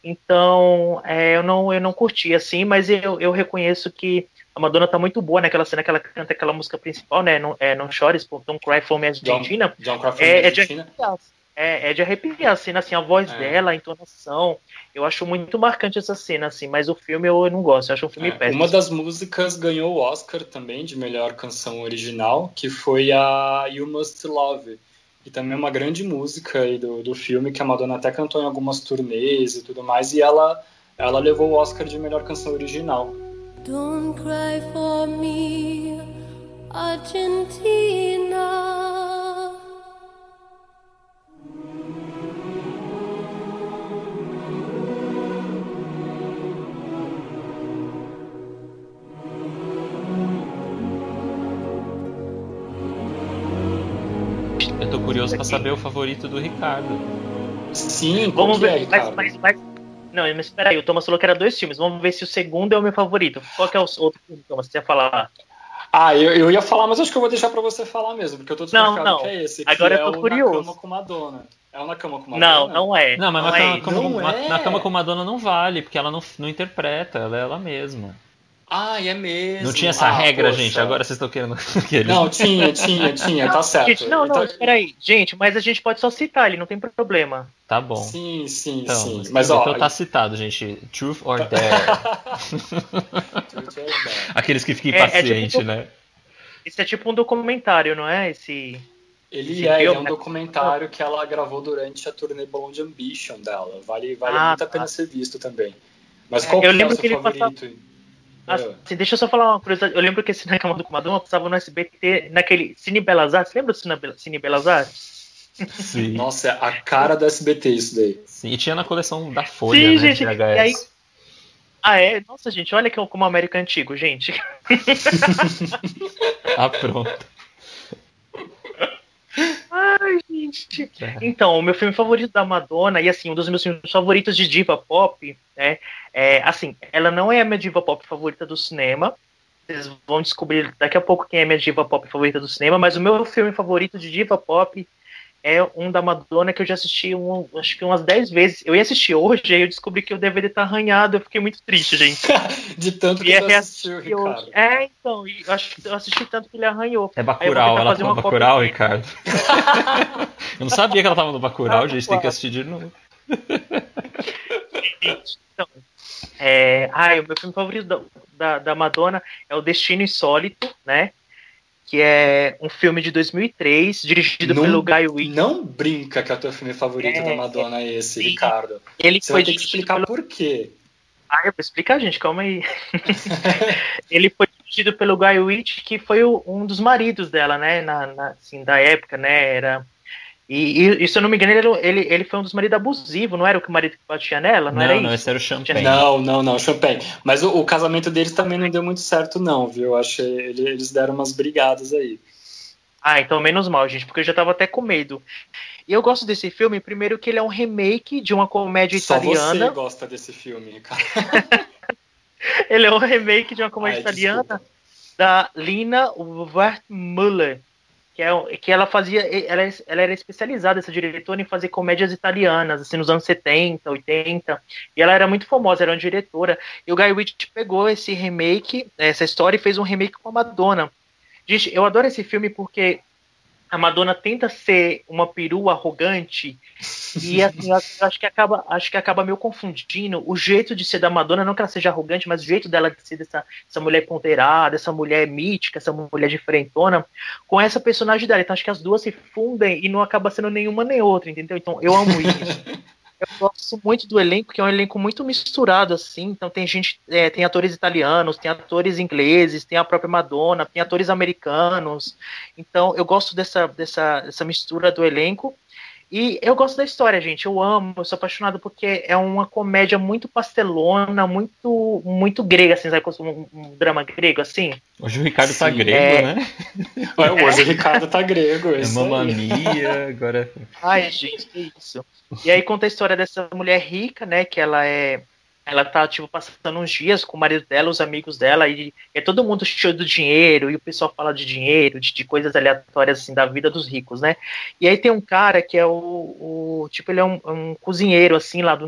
Então, é, eu não eu não curti assim, mas eu, eu reconheço que a Madonna tá muito boa naquela cena que ela canta aquela música principal, né? Não, é, não chores, por Don't Cry For Me Argentina. John Crawford É, da é de Argentina. arrepiar. É, é de arrepiar, assim, assim, a voz É. dela, a entonação. Eu acho muito marcante essa cena, assim, mas o filme eu não gosto, eu acho um filme É, péssimo. uma das músicas ganhou o Oscar também de melhor canção original, que foi a You Must Love, que também uma grande música aí do, do filme, que a Madonna até cantou em algumas turnês e tudo mais, e ela, ela levou o Oscar de melhor canção original. Don't cry for me, Argentina. Curioso pra saber o favorito do Ricardo. Sim, Vamos é, ver, mas, Ricardo? mas, mas- Não, mas espera aí, o Thomas falou que era dois filmes, vamos ver se o segundo é o meu favorito. Qual que é o outro filme, Thomas, você ia falar? Ah, eu, eu ia falar, mas acho que eu vou deixar pra você falar mesmo, porque eu tô Não, desconfiado não. que é esse, Agora é eu tô o curioso. Na Cama com Madonna. É o Na Cama com Madonna? Não, não é. Não, mas não na, é cama, Não na- é? na cama com Madonna não vale, porque ela não, não interpreta, ela é ela mesma. Ah, é mesmo. Não tinha essa Ah, regra, poxa. gente. Agora vocês estão querendo. que Não, tinha, tinha, tinha, tá certo. Gente, não, não, Então- espera aí. Gente, mas a gente pode só citar ele, não tem problema. Tá bom. Sim, sim, Então, sim. Mas ó, então tá citado, gente. Truth or Dare. Aqueles que ficam É- é impacientes, tipo- né? Esse é tipo um documentário, não é? Esse. ele Esse é, ele é um né? documentário que ela gravou durante a turnê Blonde Ambition dela. Vale, vale Ah, muito a pena tá. ser visto também. Mas É, qual eu que é o lembro seu que ele favorito? É. Assim, deixa eu só falar uma curiosidade. Eu lembro que esse Na Cama do Madonna passava no SBT, naquele Cine Belas Artes. Lembra do Cine Be- Cine Belas Artes? Sim. Nossa, é a cara do SBT isso daí. Sim. E tinha na coleção da Folha, Sim, né? gente, de e VHS. aí- Ah, é? Nossa, gente, olha que eu como América antigo, gente. Ah, pronto. Ai, gente. É. Então, o meu filme favorito da Madonna, e assim, um dos meus filmes favoritos de diva pop, né? É, assim, ela não é a minha diva pop favorita do cinema. Vocês vão descobrir daqui a pouco quem é a minha diva pop favorita do cinema, mas o meu filme favorito de diva pop é um da Madonna que eu já assisti um, acho que umas 10 vezes. Eu ia assistir hoje, aí eu descobri que o DVD tá arranhado, eu fiquei muito triste, gente. De tanto que Ia tu assistiu. Ricardo. É, então, e eu acho que eu assisti tanto que ele arranhou. É Bacurau, ela tá no Bacurau, cópia. Ricardo. eu não sabia que ela tava no Bacurau, Ah, gente, tem que assistir de novo. Então, é, ai, o meu filme favorito da, da, da Madonna é O Destino Insólito, né? Que é um filme de 2003, dirigido Não- pelo Guy Ritchie. Não brinca que é o teu filme favorito É, da Madonna é esse, sim. Ricardo. Ele Você foi vai ter que explicar pelo... por quê. Ah, eu vou explicar, gente, calma aí. ele foi dirigido pelo Guy Ritchie, que foi o- um dos maridos dela, né? Na, na- assim, da época, né? Era... E, e, e, se eu não me engano, ele, ele, ele foi um dos maridos abusivos, não era o que o marido que batia nela? Não, Não, era não, isso? esse era o Champagne. Não, não, não, Champagne. Mas o, o casamento deles também não deu muito certo, não, viu? Eu achei. ele- Eles deram umas brigadas aí. Ah, então menos mal, gente, porque eu já tava até com medo. E eu gosto desse filme, primeiro que ele é um remake de uma comédia Só italiana. você gosta desse filme, Ricardo. Ele é um remake de uma comédia Ai, italiana desculpa. da Lina Wertmüller, que, é, que ela fazia, ela, ela era especializada, essa diretora, em fazer comédias italianas, assim, nos anos 70, 80, e ela era muito famosa, era uma diretora, e o Guy Ritchie pegou esse remake, essa história, e fez um remake com a Madonna. Gente, eu adoro esse filme porque a Madonna tenta ser uma perua arrogante e assim, acho que acaba, acho que acaba meio confundindo o jeito de ser da Madonna, não que ela seja arrogante, mas o jeito dela de ser dessa essa mulher ponderada, essa mulher mítica, essa mulher diferentona, com essa personagem dela. Então acho que as duas se fundem e não acaba sendo nenhuma nem outra, entendeu? Então eu amo isso. Eu gosto muito do elenco, que é um elenco muito misturado, assim. Então tem gente, é, tem atores italianos, tem atores ingleses, tem a própria Madonna, tem atores americanos. Então eu gosto dessa, dessa, dessa mistura do elenco. E eu gosto da história, gente. Eu amo, eu sou apaixonado porque é uma comédia muito pastelona, muito muito grega, assim, sabe? Um, um drama grego, assim. Hoje o Ricardo tá Sim, grego, é. né? Ué, Hoje o Ricardo tá grego. É aí. mamamia, agora. Ai, gente, que isso. E aí conta a história dessa mulher rica, né? Que ela é. Ela tá, tipo, passando uns dias com o marido dela, os amigos dela, e é todo mundo cheio do dinheiro, e o pessoal fala de dinheiro, de, de coisas aleatórias, assim, da vida dos ricos, né? E aí tem um cara que é o. o- tipo, ele é um, um cozinheiro, assim, lá do,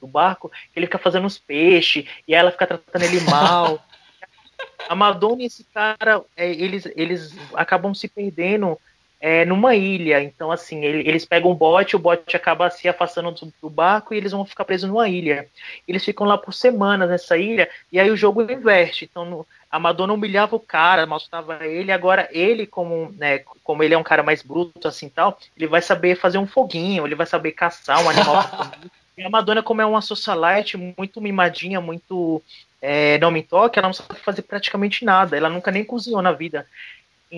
do barco, que ele fica fazendo uns peixes, e ela fica tratando ele mal. A Madonna e esse cara, é, eles, eles acabam se perdendo é, numa ilha. Então, assim, ele- eles pegam um bote, o bote acaba se afastando do, do barco e eles vão ficar presos numa ilha. Eles ficam lá por semanas nessa ilha, e aí o jogo inverte. Então, no- a Madonna humilhava o cara, maltratava ele, agora ele, como, né, como ele é um cara mais bruto, assim tal, ele vai saber fazer um foguinho, ele vai saber caçar um animal. E a Madonna, como é uma socialite muito mimadinha, muito é, não me toque, ela não sabe fazer praticamente nada. Ela nunca nem cozinhou na vida.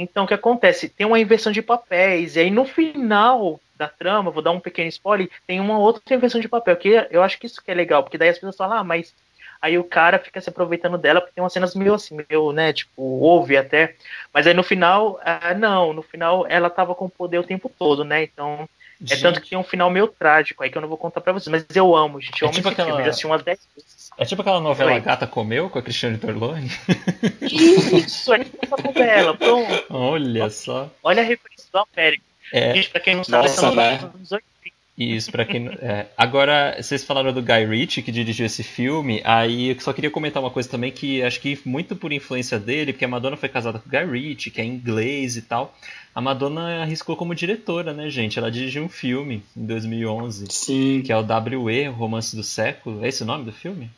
Então, o que acontece? Tem uma inversão de papéis, e aí no final da trama, vou dar um pequeno spoiler, tem uma outra inversão de papel, que eu acho que isso que é legal, porque daí as pessoas falam, ah, mas aí o cara fica se aproveitando dela, porque tem umas cenas meio assim, meio, né, tipo, ouve até, mas aí no final, ah, não, no final ela tava com o poder o tempo todo, né, então, é tanto que tem um final meio trágico, aí que eu não vou contar pra vocês, mas eu amo, gente, eu É amo tipo esse filme, aquela- eu já assisti umas 10 vezes. É tipo aquela novela Oi. Gata Comeu com a Cristiane Torlone? Isso, é tipo essa novela, pronto, Olha só. olha a referência do América. É, Gente, pra quem não sabe, Nossa, né? é dos anos 80. Isso, pra quem. É. Agora, vocês falaram do Guy Ritchie, que dirigiu esse filme, aí eu só queria comentar uma coisa também, que acho que muito por influência dele, porque a Madonna foi casada com o Guy Ritchie, que é inglês e tal. A Madonna arriscou como diretora, né, gente? Ela dirigiu um filme em 2011, Sim, que é o W.E., o Romance do Século. É esse o nome do filme?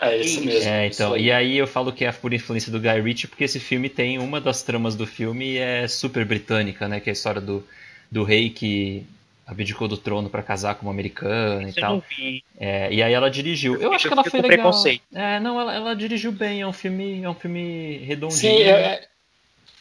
É esse mesmo. É, isso então, aí. e aí eu falo que é por influência do Guy Ritchie, porque esse filme tem uma das tramas do filme é super britânica, né? Que é a história do, do rei que abdicou do trono pra casar com uma americana e Isso eu tal. não vi. É, e aí ela dirigiu. Eu Eu acho que ela foi legal. preconceito. É, não, ela, ela dirigiu bem. É um filme, é um filme redondinho. Sim, é- é-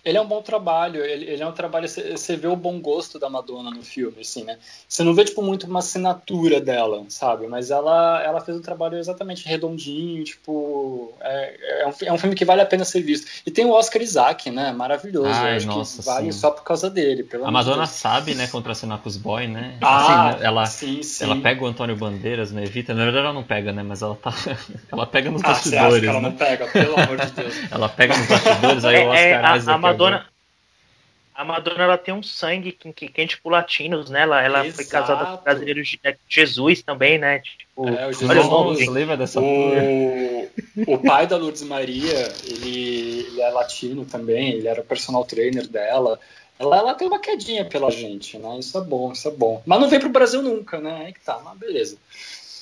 ele é um bom trabalho. Ele, ele é um trabalho. Você você vê o bom gosto da Madonna no filme, assim, né? Você não vê, tipo, muito uma assinatura dela, sabe? Mas ela, ela fez um trabalho exatamente redondinho, tipo. É, é, um, é um filme que vale a pena ser visto. E tem o Oscar Isaac, né? Maravilhoso. Ai, Eu acho nossa, que vale sim. só por causa dele. Pelo A Madonna Deus. sabe, né, contracenar com os boys, né? Ah, Assim, ela, sim, sim. ela pega o Antônio Bandeiras, né? Evita. Na verdade, ela não pega, né? Mas ela tá. ela pega nos Ah, bastidores, que ela né? não pega? Pelo amor de Deus. Ela pega nos bastidores, aí É, o Oscar é, a, Isaac a Madonna. a Madonna ela tem um sangue quente por latinos, né? Ela, ela foi casada com brasileiros de Jesus também, né? Tipo, é, o Jesus, lembra dessa o, o pai da Lourdes Maria, ele, ele, é latino também, ele era o personal trainer dela. Ela, ela tem uma quedinha pela gente, né? Isso é bom, isso é bom. Mas não vem pro Brasil nunca, né? Aí que tá, mas beleza.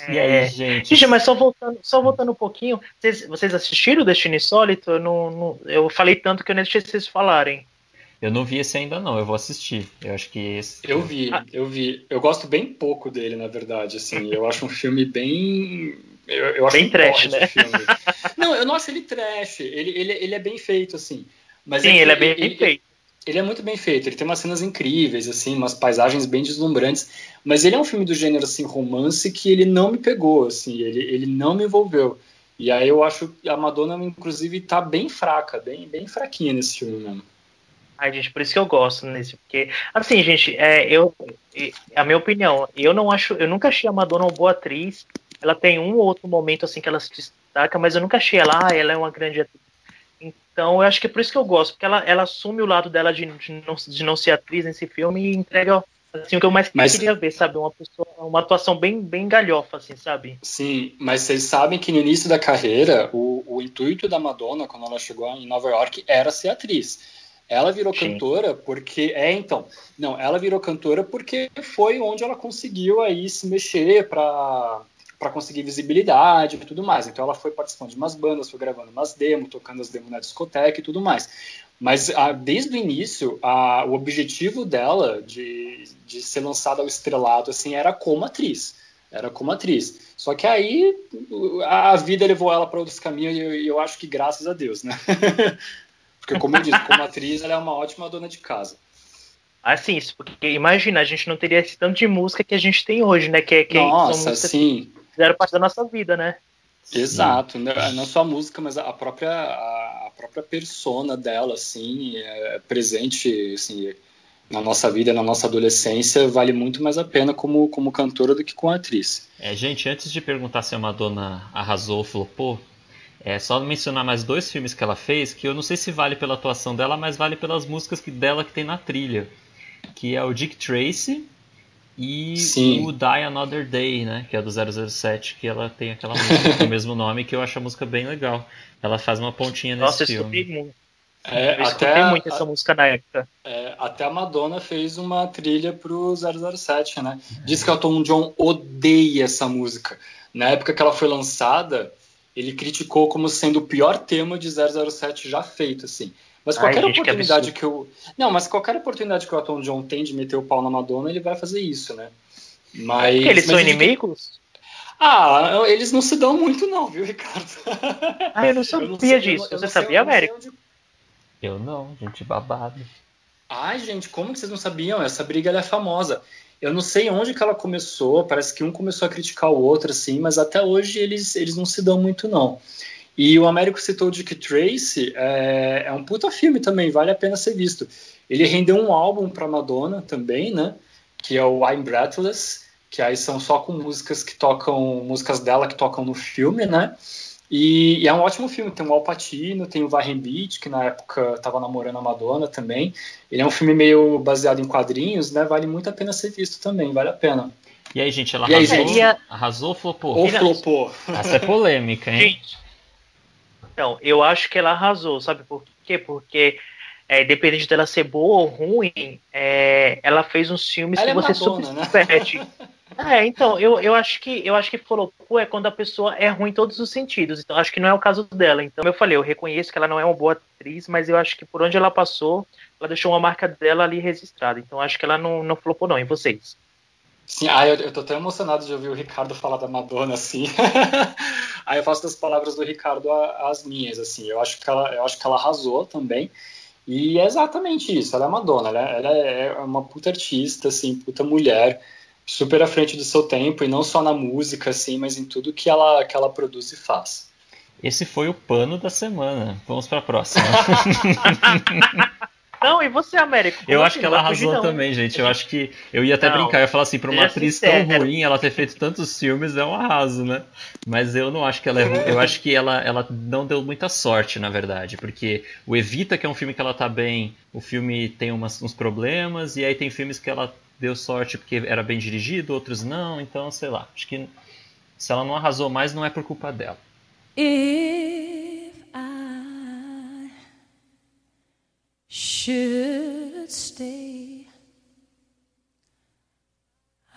E aí, é. gente? Gente, mas só voltando, só voltando um pouquinho, vocês, vocês assistiram o Destino Insólito? Eu, não, não, eu falei tanto que eu nem deixei vocês falarem. Eu não vi esse ainda não, eu vou assistir. Eu acho que esse. Eu vi, ah. eu vi. Eu gosto bem pouco dele, na verdade. Assim, eu acho um filme bem. Eu, eu acho bem trash, né? não, eu não acho ele trash. Ele, ele, ele é bem feito, assim. Mas Sim, é ele é bem ele, feito. Ele é muito bem feito. Ele tem umas cenas incríveis, assim, umas paisagens bem deslumbrantes. Mas ele é um filme do gênero assim romance que ele não me pegou, assim. Ele, ele não me envolveu. E aí eu acho que a Madonna, inclusive, tá bem fraca, bem, bem fraquinha nesse filme mesmo. Ai, gente, por isso que eu gosto nesse, porque assim, gente, é, eu, a minha opinião, eu não acho, eu nunca achei a Madonna uma boa atriz. Ela tem um ou outro momento assim que ela se destaca, mas eu nunca achei ela, ah, ela é uma grande atriz. Então, eu acho que é por isso que eu gosto, porque ela, ela assume o lado dela de, de, não, de não ser atriz nesse filme e entrega assim, o que eu mais mas, queria ver, sabe? Uma pessoa, uma atuação bem, bem galhofa, assim, sabe? Sim, mas vocês sabem que no início da carreira, o, o intuito da Madonna, quando ela chegou em Nova York, era ser atriz. Ela virou Sim. cantora porque. É, então. Não, ela virou cantora porque foi onde ela conseguiu aí se mexer para para conseguir visibilidade e tudo mais. Então ela foi participando de umas bandas, foi gravando umas demos, tocando as demos na discoteca e tudo mais. Mas a, desde o início, a, o objetivo dela de, de ser lançada ao estrelado assim era como atriz. Era como atriz. Só que aí a vida levou ela para outros caminhos e eu, eu acho que graças a Deus, né? Porque, como eu disse, como atriz, ela é uma ótima dona de casa. Assim, isso, porque imagina, a gente não teria esse tanto de música que a gente tem hoje, né? Que, é, que Nossa, sim. Fizeram parte da nossa vida, né? Exato, não só a música, mas a própria, a própria persona dela, assim, é presente, assim, na nossa vida, na nossa adolescência, vale muito mais a pena como, como cantora do que como atriz. É, gente, antes de perguntar se a Madonna arrasou ou flopou, é só mencionar mais dois filmes que ela fez, que eu não sei se vale pela atuação dela, mas vale pelas músicas que, dela que tem na trilha. Que é o Dick Tracy e Sim. o Die Another Day, né? Que é do 007, que ela tem aquela música com o mesmo nome, que eu acho a música bem legal. Ela faz uma pontinha nesse Nossa, filme. Nossa, muito. É, eu escutei muito essa música na época. É, até a Madonna fez uma trilha pro 007, né? Diz que o Elton John odeia essa música. Na época que ela foi lançada, ele criticou como sendo o pior tema de 007 já feito, assim. Mas qualquer Ai, gente, oportunidade que, que, eu. Não, mas qualquer oportunidade que o Elton John tem de meter o pau na Madonna, ele vai fazer isso, né? Mas. Porque eles mas são inimigos? Ah, eles não se dão muito, não, viu, Ricardo? Ah, eu não sabia eu não sei, disso. Eu, Você sabia, América? Onde... Eu não, gente, babado. Ai, gente, como que vocês não sabiam? Essa briga é famosa. Eu não sei onde que ela começou, parece que um começou a criticar o outro, assim, mas até hoje eles, eles não se dão muito, não. E o Américo citou o Dick Tracy, é, é um puta filme também, vale a pena ser visto. Ele rendeu um álbum para Madonna também, né? Que é o I'm Breathless, que aí são só com músicas que tocam, músicas dela que tocam no filme, né? E, e, é um ótimo filme. Tem o Al Pacino, tem o Varren Beach, que na época estava namorando a Madonna também. Ele é um filme meio baseado em quadrinhos, né? Vale muito a pena ser visto também, vale a pena. E aí, gente, ela arrasou, aí, gente? arrasou ou flopou? Ou flopou. Essa é polêmica, hein? Gente, então, eu acho que ela arrasou, sabe por quê? Porque é, independente dela ser boa ou ruim, é, ela fez uns filmes ela que é você Madonna, super né? É, então, eu, eu acho que eu acho que flopou é quando a pessoa é ruim em todos os sentidos. Então, acho que não é o caso dela. Então, eu falei, eu reconheço que ela não é uma boa atriz, mas eu acho que por onde ela passou, ela deixou uma marca dela ali registrada. Então, acho que ela não, não flopou, não. E vocês? Sim, ah, eu, eu tô até emocionado de ouvir o Ricardo falar da Madonna, assim. Aí eu faço das palavras do Ricardo as minhas, assim. Eu acho que ela, eu acho que ela arrasou também. E é exatamente isso, ela é Madonna, ela, ela é uma puta artista, assim, puta mulher super à frente do seu tempo, e não só na música, assim, mas em tudo que ela, que ela produz e faz. Esse foi o pano da semana. Vamos para a próxima. Não, e você, Américo? Eu acho assim? que ela arrasou não. também, gente. Eu acho que. Eu ia até Não. brincar, eu ia falar assim, pra uma Seja atriz tão ruim, ela ter feito tantos filmes é um arraso, né? Mas eu não acho que ela é ruim. Eu acho que ela, ela não deu muita sorte, na verdade. Porque o Evita, que é um filme que ela tá bem, o filme tem umas- uns problemas, e aí tem filmes que ela deu sorte porque era bem dirigido, outros não, então sei lá. Acho que se ela não arrasou mais, não é por culpa dela. If should stay,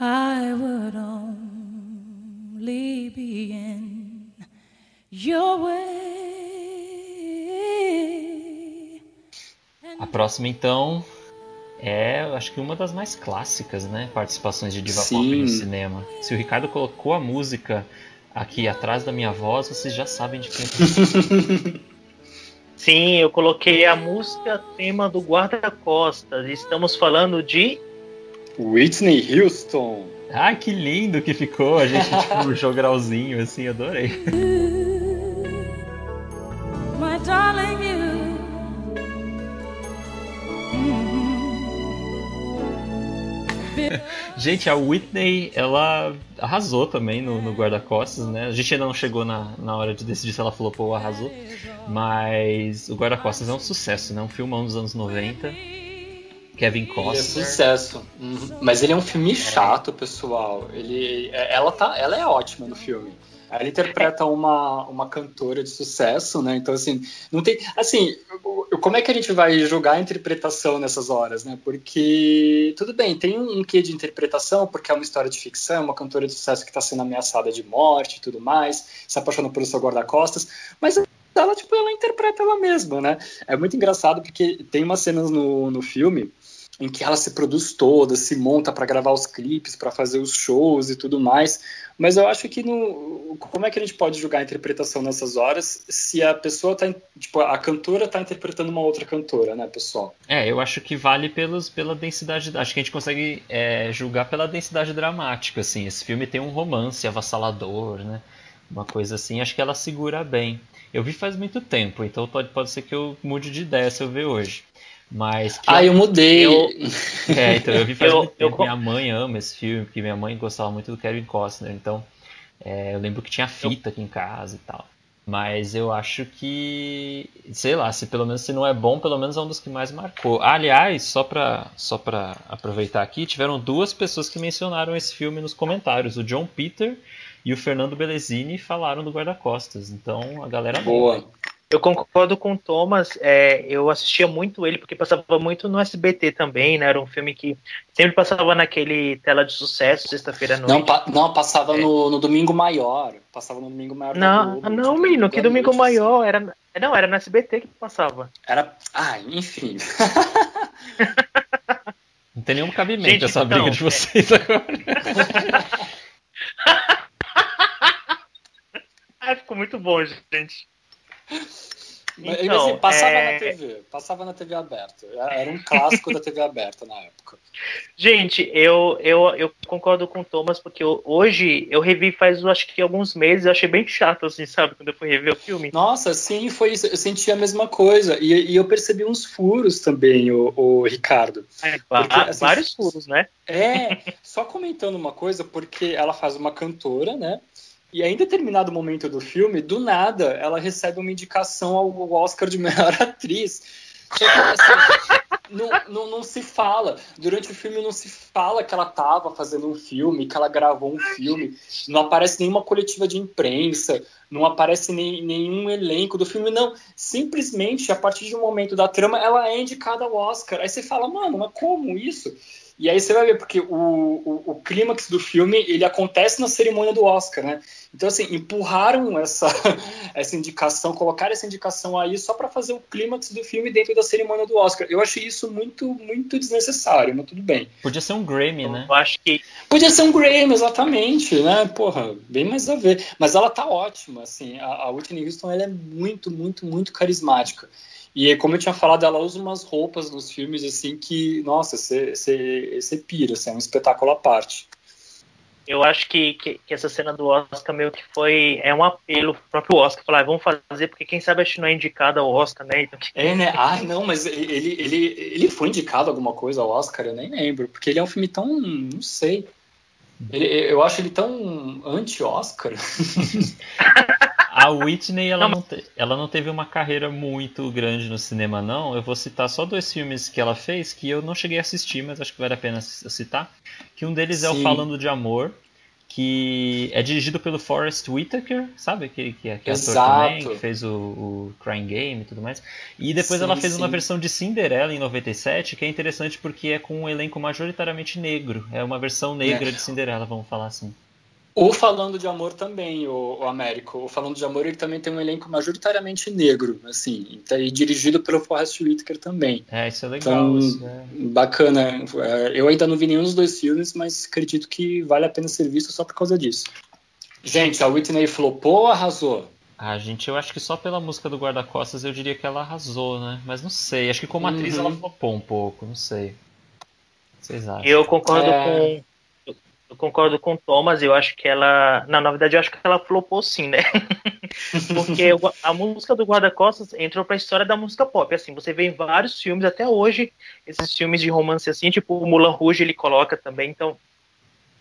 I would only be in your way. A próxima, então, é, eu acho que uma das mais clássicas, né? Participações de diva pop Sim. no cinema. Se o Ricardo colocou a música aqui atrás da minha voz, vocês já sabem de quem é. Sim, eu coloquei a música tema do guarda-costas. Estamos falando de. Whitney Houston. Ai, que lindo que ficou! A gente, tipo, jogralzinho, assim, adorei. My darling, you. Gente, a Whitney, ela arrasou também no, no guarda-costas, né? A gente ainda não chegou na, na hora de decidir se ela flopou ou arrasou. Mas o guarda-costas é um sucesso, né? Um filmão dos anos 90. Kevin Ele é sucesso. Uhum. Mas ele é um filme chato, pessoal. Ele, é- ela, tá, ela é ótima no filme. Ela interpreta uma, uma cantora de sucesso, né? Então, assim, não tem. Assim, como é que a gente vai julgar a interpretação nessas horas, né? Porque, tudo bem, tem um, quê de interpretação, porque é uma história de ficção, uma cantora de sucesso que está sendo ameaçada de morte e tudo mais, se apaixona pelo seu guarda-costas, mas ela, tipo, ela interpreta ela mesma, né? É muito engraçado porque tem umas cenas no, no filme em que ela se produz toda, se monta para gravar os clipes, para fazer os shows e tudo mais. Mas eu acho que no, como é que a gente pode julgar a interpretação nessas horas se a pessoa tá, tipo, a cantora tá interpretando uma outra cantora, né, pessoal? É, eu acho que vale pelos, pela densidade. Acho que a gente consegue é, julgar pela densidade dramática, assim. Esse filme tem um romance avassalador, né? Uma coisa assim. Acho que ela segura bem. Eu vi faz muito tempo, então pode, pode ser que eu mude de ideia se eu ver hoje. Mas. que Ah, eu mudei. Eu- É, então eu vi faz Eu- muito eu Minha mãe ama esse filme, porque minha mãe gostava muito do Kevin Costner. Então, é, eu lembro que tinha fita aqui em casa e tal. Mas eu acho que, sei lá, se pelo menos se não é bom, pelo menos é um dos que mais marcou. Aliás, só pra, só pra aproveitar aqui, tiveram duas pessoas que mencionaram esse filme nos comentários. O John Peter e o Fernando Belezini falaram do Guarda-Costas. Então a galera Boa. Eu concordo com o Thomas, é, eu assistia muito ele porque passava muito no SBT também, né? Era um filme que sempre passava naquele tela de sucesso, sexta-feira à noite. Não, pa- não, passava no, no domingo maior. Passava no domingo maior. Não, Globo, não, tipo, menino, que domingo noite, maior era. Não, era no SBT que passava. Era. Ah, enfim. Não tem nenhum cabimento Gente, essa então, briga de é. vocês agora. Ah, ficou muito bom, gente. Mas, Então, assim, passava é- na TV, passava na TV aberta. Era um clássico da TV aberta na época. Gente, eu, eu, eu concordo com o Thomas, porque eu- hoje eu revi faz acho que alguns meses, eu achei bem chato, assim, sabe, quando eu fui rever o filme. Nossa, sim, foi isso. Eu senti a mesma coisa. E, e eu percebi uns furos também, o, o Ricardo. É, Porque, assim, vários furos, né? É, só comentando uma coisa, porque ela faz uma cantora, né? E em determinado momento do filme, do nada, ela recebe uma indicação ao Oscar de melhor atriz. Só que, assim, não, não, não se fala. Durante o filme não se fala que ela estava fazendo um filme, que ela gravou um filme. Não aparece nenhuma coletiva de imprensa, não aparece nem, nenhum elenco do filme, não. Simplesmente, a partir de um momento da trama, ela é indicada ao Oscar. Aí você fala, mano, mas como isso? E aí você vai ver, porque o, o, o clímax do filme, ele acontece na cerimônia do Oscar, né? Então, assim, empurraram essa, essa indicação, colocaram essa indicação aí só para fazer o clímax do filme dentro da cerimônia do Oscar. Eu achei isso muito, muito desnecessário, mas tudo bem. Podia ser um Grammy, né? Eu acho que Podia ser um Grammy, exatamente, né? Porra, bem mais a ver. Mas ela tá ótima, assim. A, a Whitney Houston, ela é muito, muito, muito carismática. E como eu tinha falado, ela usa umas roupas nos filmes, assim, que, nossa, você pira, assim, é um espetáculo à parte. eu acho que, que, que, essa cena do Oscar meio que foi. É um apelo pro próprio Oscar. Falar, ah, vamos fazer, porque quem sabe a gente não é indicado ao Oscar, né? Então, é, né? Ah, não, mas ele, ele, ele foi indicado alguma coisa ao Oscar, eu nem lembro. Porque ele é um filme tão. Não sei. Ele, eu acho ele tão anti-Oscar. A Whitney, ela não, te, ela não teve uma carreira muito grande no cinema, não. Eu vou citar só dois filmes que ela fez que eu não cheguei a assistir, mas acho que vale a pena citar. Que um deles Sim. é o Falando de Amor, que é dirigido pelo Forrest Whitaker, sabe? Que, que, é, que é ator também, que fez o, o Crying Game e tudo mais. E depois sim, ela fez sim. uma versão de Cinderela em 97, que é interessante porque é com um elenco majoritariamente negro. É uma versão negra é. de Cinderela, vamos falar assim. O Falando de Amor também, o, o Américo. O Falando de Amor ele também tem um elenco majoritariamente negro, assim, tá, e dirigido pelo Forrest Whitaker também. É, isso é legal. Então, é. Bacana. É, eu ainda não vi nenhum dos dois filmes, mas acredito que vale a pena ser visto só por causa disso. Gente, a Whitney flopou ou arrasou? Ah, gente, eu acho que só pela música do Guarda-Costas eu diria que ela arrasou, né? Mas não sei, acho que como atriz uhum. ela flopou um pouco, não sei. Vocês acham? Eu concordo é... com eu concordo com o Thomas, eu acho que ela. Na, na verdade, eu acho que ela flopou sim, né? Porque a música do Guarda-Costas entrou pra história da música pop. Assim, você vê em vários filmes, até hoje, esses filmes de romance assim, tipo o Mulan Rouge ele coloca também, então.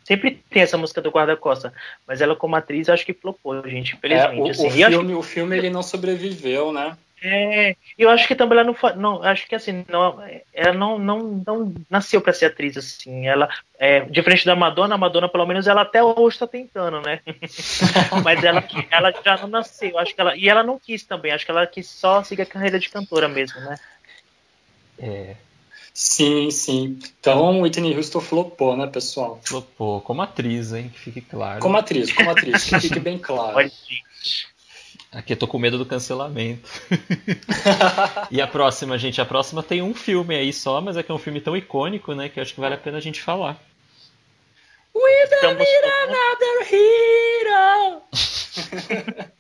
Sempre tem essa música do Guarda-Costas, mas ela como atriz acho que flopou, gente, infelizmente. É, o, assim. o, filme, o filme ele não sobreviveu, né? É, eu acho que também ela não, não acho que assim, não, ela não, não, não nasceu para ser atriz assim. Ela, é, diferente da Madonna, a Madonna pelo menos ela até hoje está tentando, né? Mas ela, ela já não nasceu, acho que ela e ela não quis também, acho que ela quis só seguir a carreira de cantora mesmo, né? É. Sim, sim. Então, Whitney Houston flopou, né, pessoal? Flopou, como atriz, hein? Que fique claro. Como atriz, como atriz, que fique bem claro. Olha, gente. Aqui eu tô com medo do cancelamento. e a próxima, gente, a próxima tem um filme aí só, mas é que é um filme tão icônico, né, que acho que vale a pena a gente falar. We don't need another hero!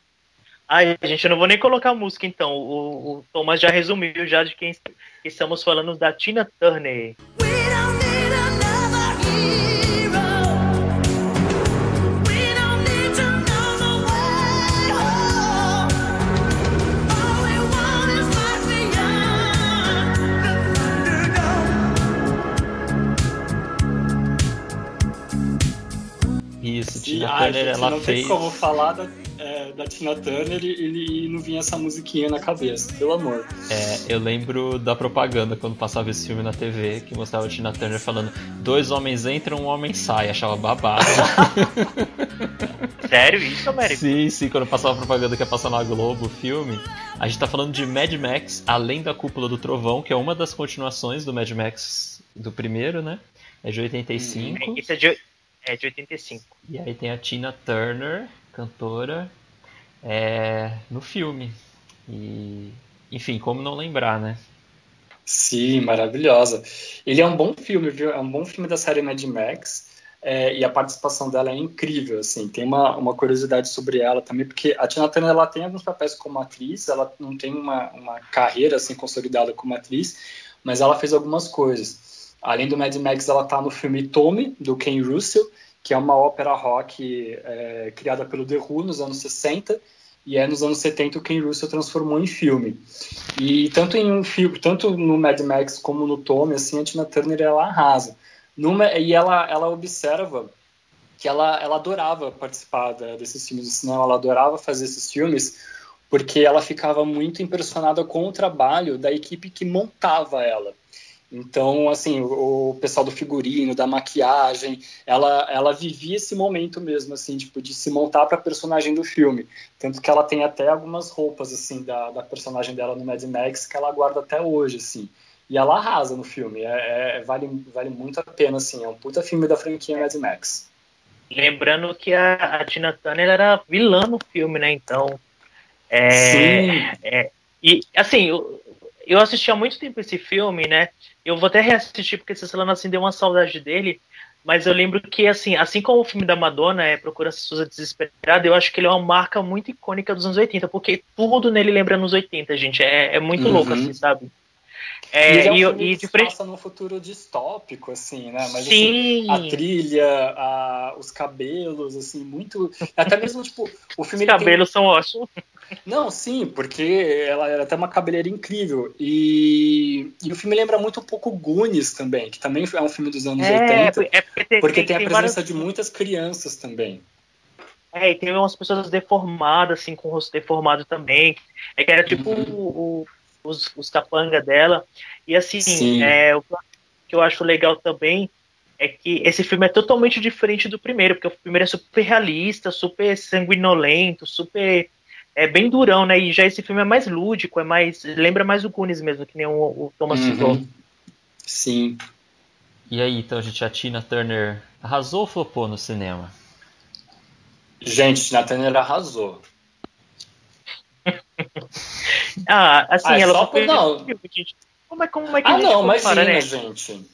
Ai, gente, eu não vou nem colocar a música então. O, o Thomas já resumiu já de quem estamos falando da Tina Turner. We Isso, Tina e, Turner, gente, ela não fez. Não tem como falar da, é, da Tina Turner e, e, não vinha essa musiquinha na cabeça, pelo amor. É, eu lembro da propaganda quando passava esse filme na TV, que mostrava a Tina Turner falando: dois homens entram, um homem sai, achava babado. Sério isso, Américo? Sim, sim, quando passava a propaganda que ia passar na Globo, o filme. A gente tá falando de Mad Max, Além da Cúpula do Trovão, que é uma das continuações do Mad Max do primeiro, né? É de 85. Hum, isso é de, é de 85. E aí tem a Tina Turner, cantora, é, no filme. E, enfim, como não lembrar, né? Sim, maravilhosa. Ele é um bom filme, viu? É um bom filme da série Mad Max. É, e a participação dela é incrível, assim. Tem uma, uma curiosidade sobre ela também, porque a Tina Turner ela tem alguns papéis como atriz, ela não tem uma, uma carreira assim consolidada como atriz, mas ela fez algumas coisas. Além do Mad Max, ela está no filme Tommy, do Ken Russell, que é uma ópera rock é, criada pelo The Who nos anos 60, e é nos anos 70 o Ken Russell transformou em filme. E tanto em um filme, tanto no Mad Max como no Tommy, assim, a Tina Turner ela arrasa. Numa, e ela, ela observa que ela, ela adorava participar da, desses filmes do cinema, ela adorava fazer esses filmes, porque ela ficava muito impressionada com o trabalho da equipe que montava ela. Então, assim, o, o, pessoal do figurino, da maquiagem, ela, ela vivia esse momento mesmo, assim, tipo, de se montar para a personagem do filme. Tanto que ela tem até algumas roupas, assim, da, da personagem dela no Mad Max que ela guarda até hoje, assim. E ela arrasa no filme, é, é, vale, vale muito a pena, assim, é um puta filme da franquia Mad Max. Lembrando que a, a Tina Turner era vilã no filme, né, então... É, Sim. É, e, assim, eu, eu assisti há muito tempo esse filme, né, eu vou até reassistir porque essa semana assim deu uma saudade dele. Mas eu lembro que, assim, assim como o filme da Madonna é Procura-se Suza Desesperada, eu acho que ele é uma marca muito icônica dos anos 80, porque tudo nele lembra nos 80, gente. É, é muito uhum. louco, assim, sabe? É, ele é um e, filme e que frente. passa num futuro distópico, assim, né? Mas assim, Sim! a trilha, a- os cabelos, assim, muito. Até mesmo, tipo, o filme Os ele tem- cabelos são ótimos. Não, sim, porque ela era até uma cabeleira incrível. E, e o filme lembra muito um pouco Goonies também, que também é um filme dos anos 80, é porque tem, tem a presença de muitas crianças também. É, e tem umas pessoas deformadas, assim, com o rosto deformado também. É que era tipo Uhum. o- o- os, os capanga dela. E assim, Sim. é, o que eu acho legal também é que esse filme é totalmente diferente do primeiro, porque o primeiro é super realista, super sanguinolento, super. É bem durão, né? E já esse filme é mais lúdico, é mais. Lembra mais o Goonies mesmo, que nem o, o Thomas Uhum. citou. Sim. E aí, então, gente, a Tina Turner arrasou ou flopou no cinema? Gente, Tina Turner arrasou. Ah, assim, Ah, é ela só só fez não. Como é, como é que a Ah, gente não, compara, imagina, né? gente.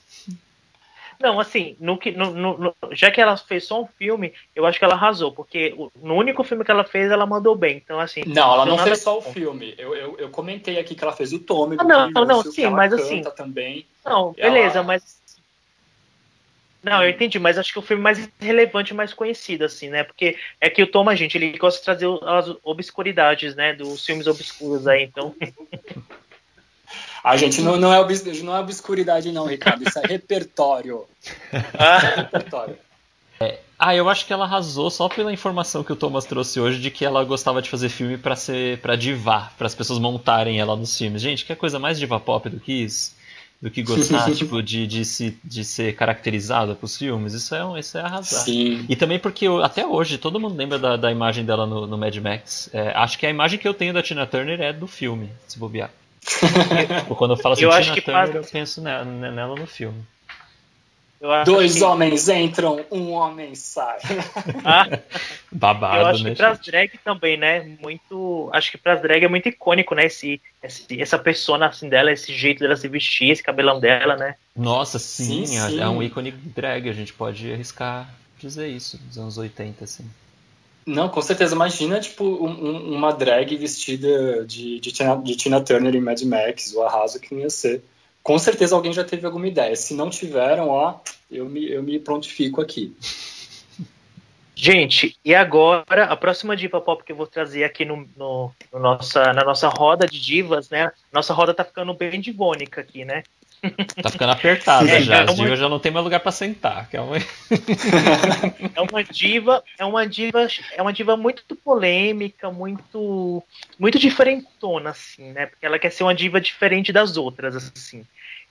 Não, assim, no que, no, no- já que ela fez só um filme, eu acho que ela arrasou, porque o- no único filme que ela fez, ela mandou bem. Então, assim. Não, ela não fez só o filme. Eu, eu, eu comentei aqui que ela fez o Tommy. Ah, não, Beyoncé, não, que sim, ela mas assim- também. Não, Ela- beleza, mas. Não, eu entendi, mas acho que o filme mais relevante, mais conhecido, assim, né? Porque é que o Thomas, gente, ele gosta de trazer as obscuridades, né? Dos filmes obscuros aí, então. A gente não, não, é obs, não é obscuridade, não, Ricardo. Isso é repertório. Ah, repertório. Ah, eu acho que ela arrasou só pela informação que o Thomas trouxe hoje de que ela gostava de fazer filme pra ser para divar, para as pessoas montarem ela nos filmes. Gente, que coisa mais diva pop do que isso? Do que gostar, tipo, de, de, se, de ser caracterizada pros filmes. Isso é, um- isso é arrasar. Sim. E também porque eu- até hoje todo mundo lembra da, da imagem dela no, no Mad Max. É, acho que a imagem que eu tenho da Tina Turner é do filme, se bobear. Quando eu falo assim, Eu Tina acho que Turner, faz- eu penso nela, nela no filme. eu acho Dois que, homens entram, um homem sai. Ah, eu Babado, acho né? que pras gente? drag também, né? Muito. Acho que pras drag é muito icônico, né? Esse, esse, essa persona assim dela, esse jeito dela se vestir, esse cabelão dela, né? Nossa, sim, Sim, é- sim. é um ícone drag, a gente pode arriscar dizer isso, dos anos 80, assim. Não, com certeza. Imagina, tipo, um- um- uma drag vestida de, de, Tina, de Tina Turner em Mad Max, o arraso que ia ser. Com certeza alguém já teve alguma ideia. Se não tiveram, ó, eu me, eu me prontifico aqui. Gente, e agora a próxima diva pop que eu vou trazer aqui no, no- no nossa, na nossa roda de divas, né? Nossa roda tá ficando bem divônica aqui, né? Tá ficando apertada É, já, é as uma- divas já não tem mais lugar pra sentar. Calma aí. É uma diva, é uma diva, é uma diva muito polêmica, muito, muito diferentona, assim, né? Porque ela quer ser uma diva diferente das outras, assim.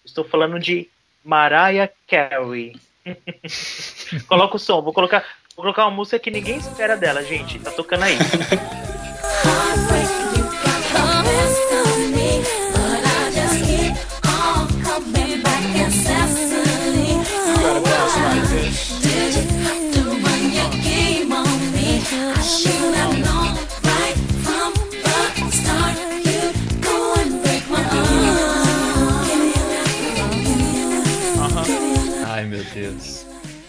Estou falando de Mariah Carey. Coloca o som, vou colocar, vou colocar uma música que ninguém espera dela, gente. Tá tocando aí.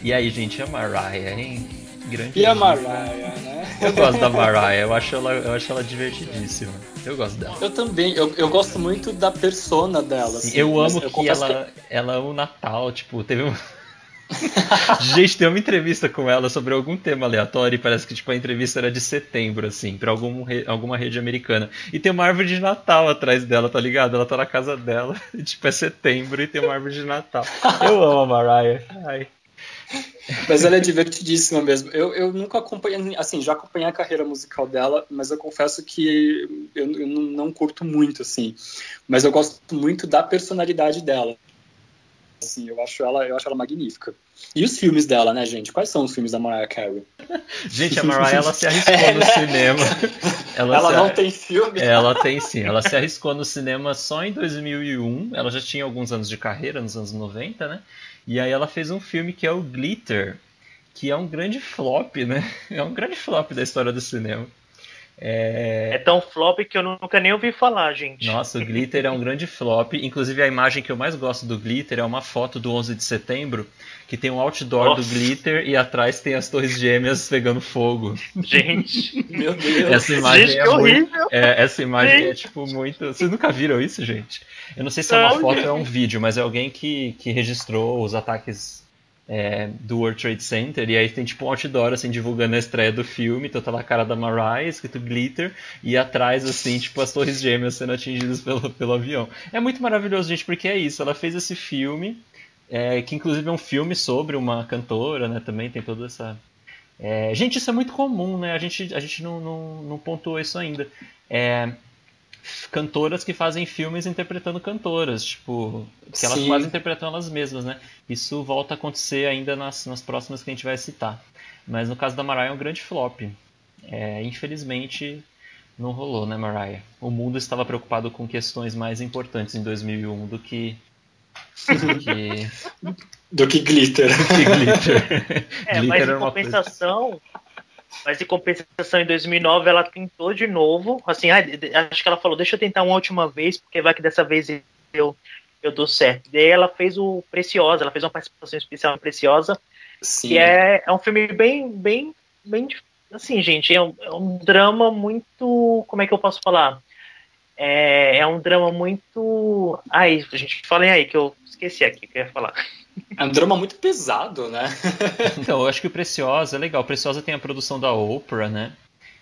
E aí, gente, a Mariah, hein? Grande E a. Mariah, né? Eu gosto da Mariah, eu acho ela, eu acho ela divertidíssima. Eu gosto dela. Eu também, eu, eu gosto muito da persona dela. Sim, assim, eu amo que confesso ela, ela ama o Natal, tipo, teve um. Gente, tem uma entrevista com ela sobre algum tema aleatório e parece que tipo, a entrevista era de setembro, assim, pra algum re- alguma rede americana. E tem uma árvore de Natal atrás dela, tá ligado? Ela tá na casa dela, e tipo, é setembro e tem uma árvore de Natal. Eu amo a Mariah. Ai. Mas ela é divertidíssima mesmo. Eu, eu nunca acompanhei, assim, já acompanhei a carreira musical dela, mas eu confesso que eu, eu não, curto muito, assim. Mas eu gosto muito da personalidade dela. Assim, eu acho ela, eu acho ela magnífica. E os filmes dela, né, gente? Quais são os filmes da Mariah Carey? Gente, a Mariah ela se arriscou no cinema. Ela, Ela não ar- tem filme? Ela tem sim, ela se arriscou no cinema só em 2001. Ela já tinha alguns anos de carreira, nos anos 90, né? E aí ela fez um filme que é o Glitter, que é um grande flop, né? É um grande flop da história do cinema. É... É tão flop que eu nunca nem ouvi falar, gente. Nossa, o Glitter é um grande flop. Inclusive, a imagem que eu mais gosto do Glitter é uma foto do 11 de setembro, que tem um outdoor Nossa. do Glitter e atrás tem as Torres Gêmeas pegando fogo. Gente, Meu Deus. Essa imagem gente, é que muito... horrível. É, essa imagem é Gente. tipo muito. Vocês nunca viram isso, gente? Eu não sei se é uma Não, foto ou é um vídeo, mas é alguém que, que registrou os ataques é, do World Trade Center e aí tem tipo um outdoor assim divulgando a estreia do filme, então tá lá a cara da Mariah, escrito glitter, e atrás assim, tipo as torres gêmeas sendo atingidas pelo, pelo avião. É muito maravilhoso, gente, porque é isso, ela fez esse filme, é, que inclusive é um filme sobre uma cantora, né? Também tem toda essa. É, gente, isso é muito comum, né? A gente, a gente não, não, não pontuou isso ainda. É, cantoras que fazem filmes interpretando cantoras, tipo, que elas Sim. quase interpretam elas mesmas, né? Isso volta a acontecer ainda nas, nas próximas que a gente vai citar. Mas no caso da Mariah é um grande flop. É, infelizmente não rolou, né, Mariah? O mundo estava preocupado com questões mais importantes em 2001 do que, do que, Do que glitter. que glitter. É, glitter mas era em uma coisa- compensação, mas em compensação em 2009 ela tentou de novo, assim, ah, acho que ela falou, deixa eu tentar uma última vez, porque vai que dessa vez eu eu dou certo. Daí ela fez o Preciosa, ela fez uma participação especial no Preciosa, Sim. que é, é um filme bem, bem, bem, assim, gente, é um, é um drama muito, como é que eu posso falar? É, é um drama muito, ai, gente, falem aí que eu esqueci aqui o que eu ia falar. É um drama muito pesado, né? Então, eu acho que o Preciosa é legal. O Preciosa tem a produção da Oprah, né?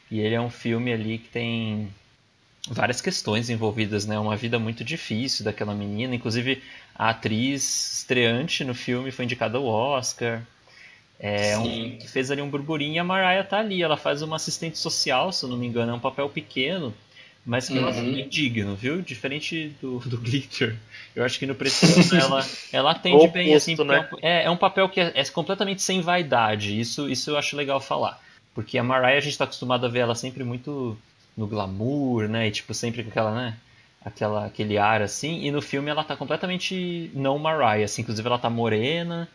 E ele é um filme ali que tem várias questões envolvidas, né? Uma vida muito difícil daquela menina. Inclusive, a atriz estreante no filme foi indicada ao Oscar. É um, Sim. que fez ali um burburinho e a Mariah tá ali. Ela faz uma assistente social, se eu não me engano. É um papel pequeno, mas que ela Uhum. é digno, viu? Diferente do, do Glitter. Eu acho que no Preciosa ela, ela atende bem, Oposto, assim, porque né? é um- é, é um papel que é, é completamente sem vaidade. Isso, isso eu acho legal falar. Porque a Mariah a gente tá acostumado a ver ela sempre muito no glamour, né? E tipo, sempre com aquela, né? Aquela, aquele ar assim. E no filme ela tá completamente não Mariah, assim. Inclusive ela tá morena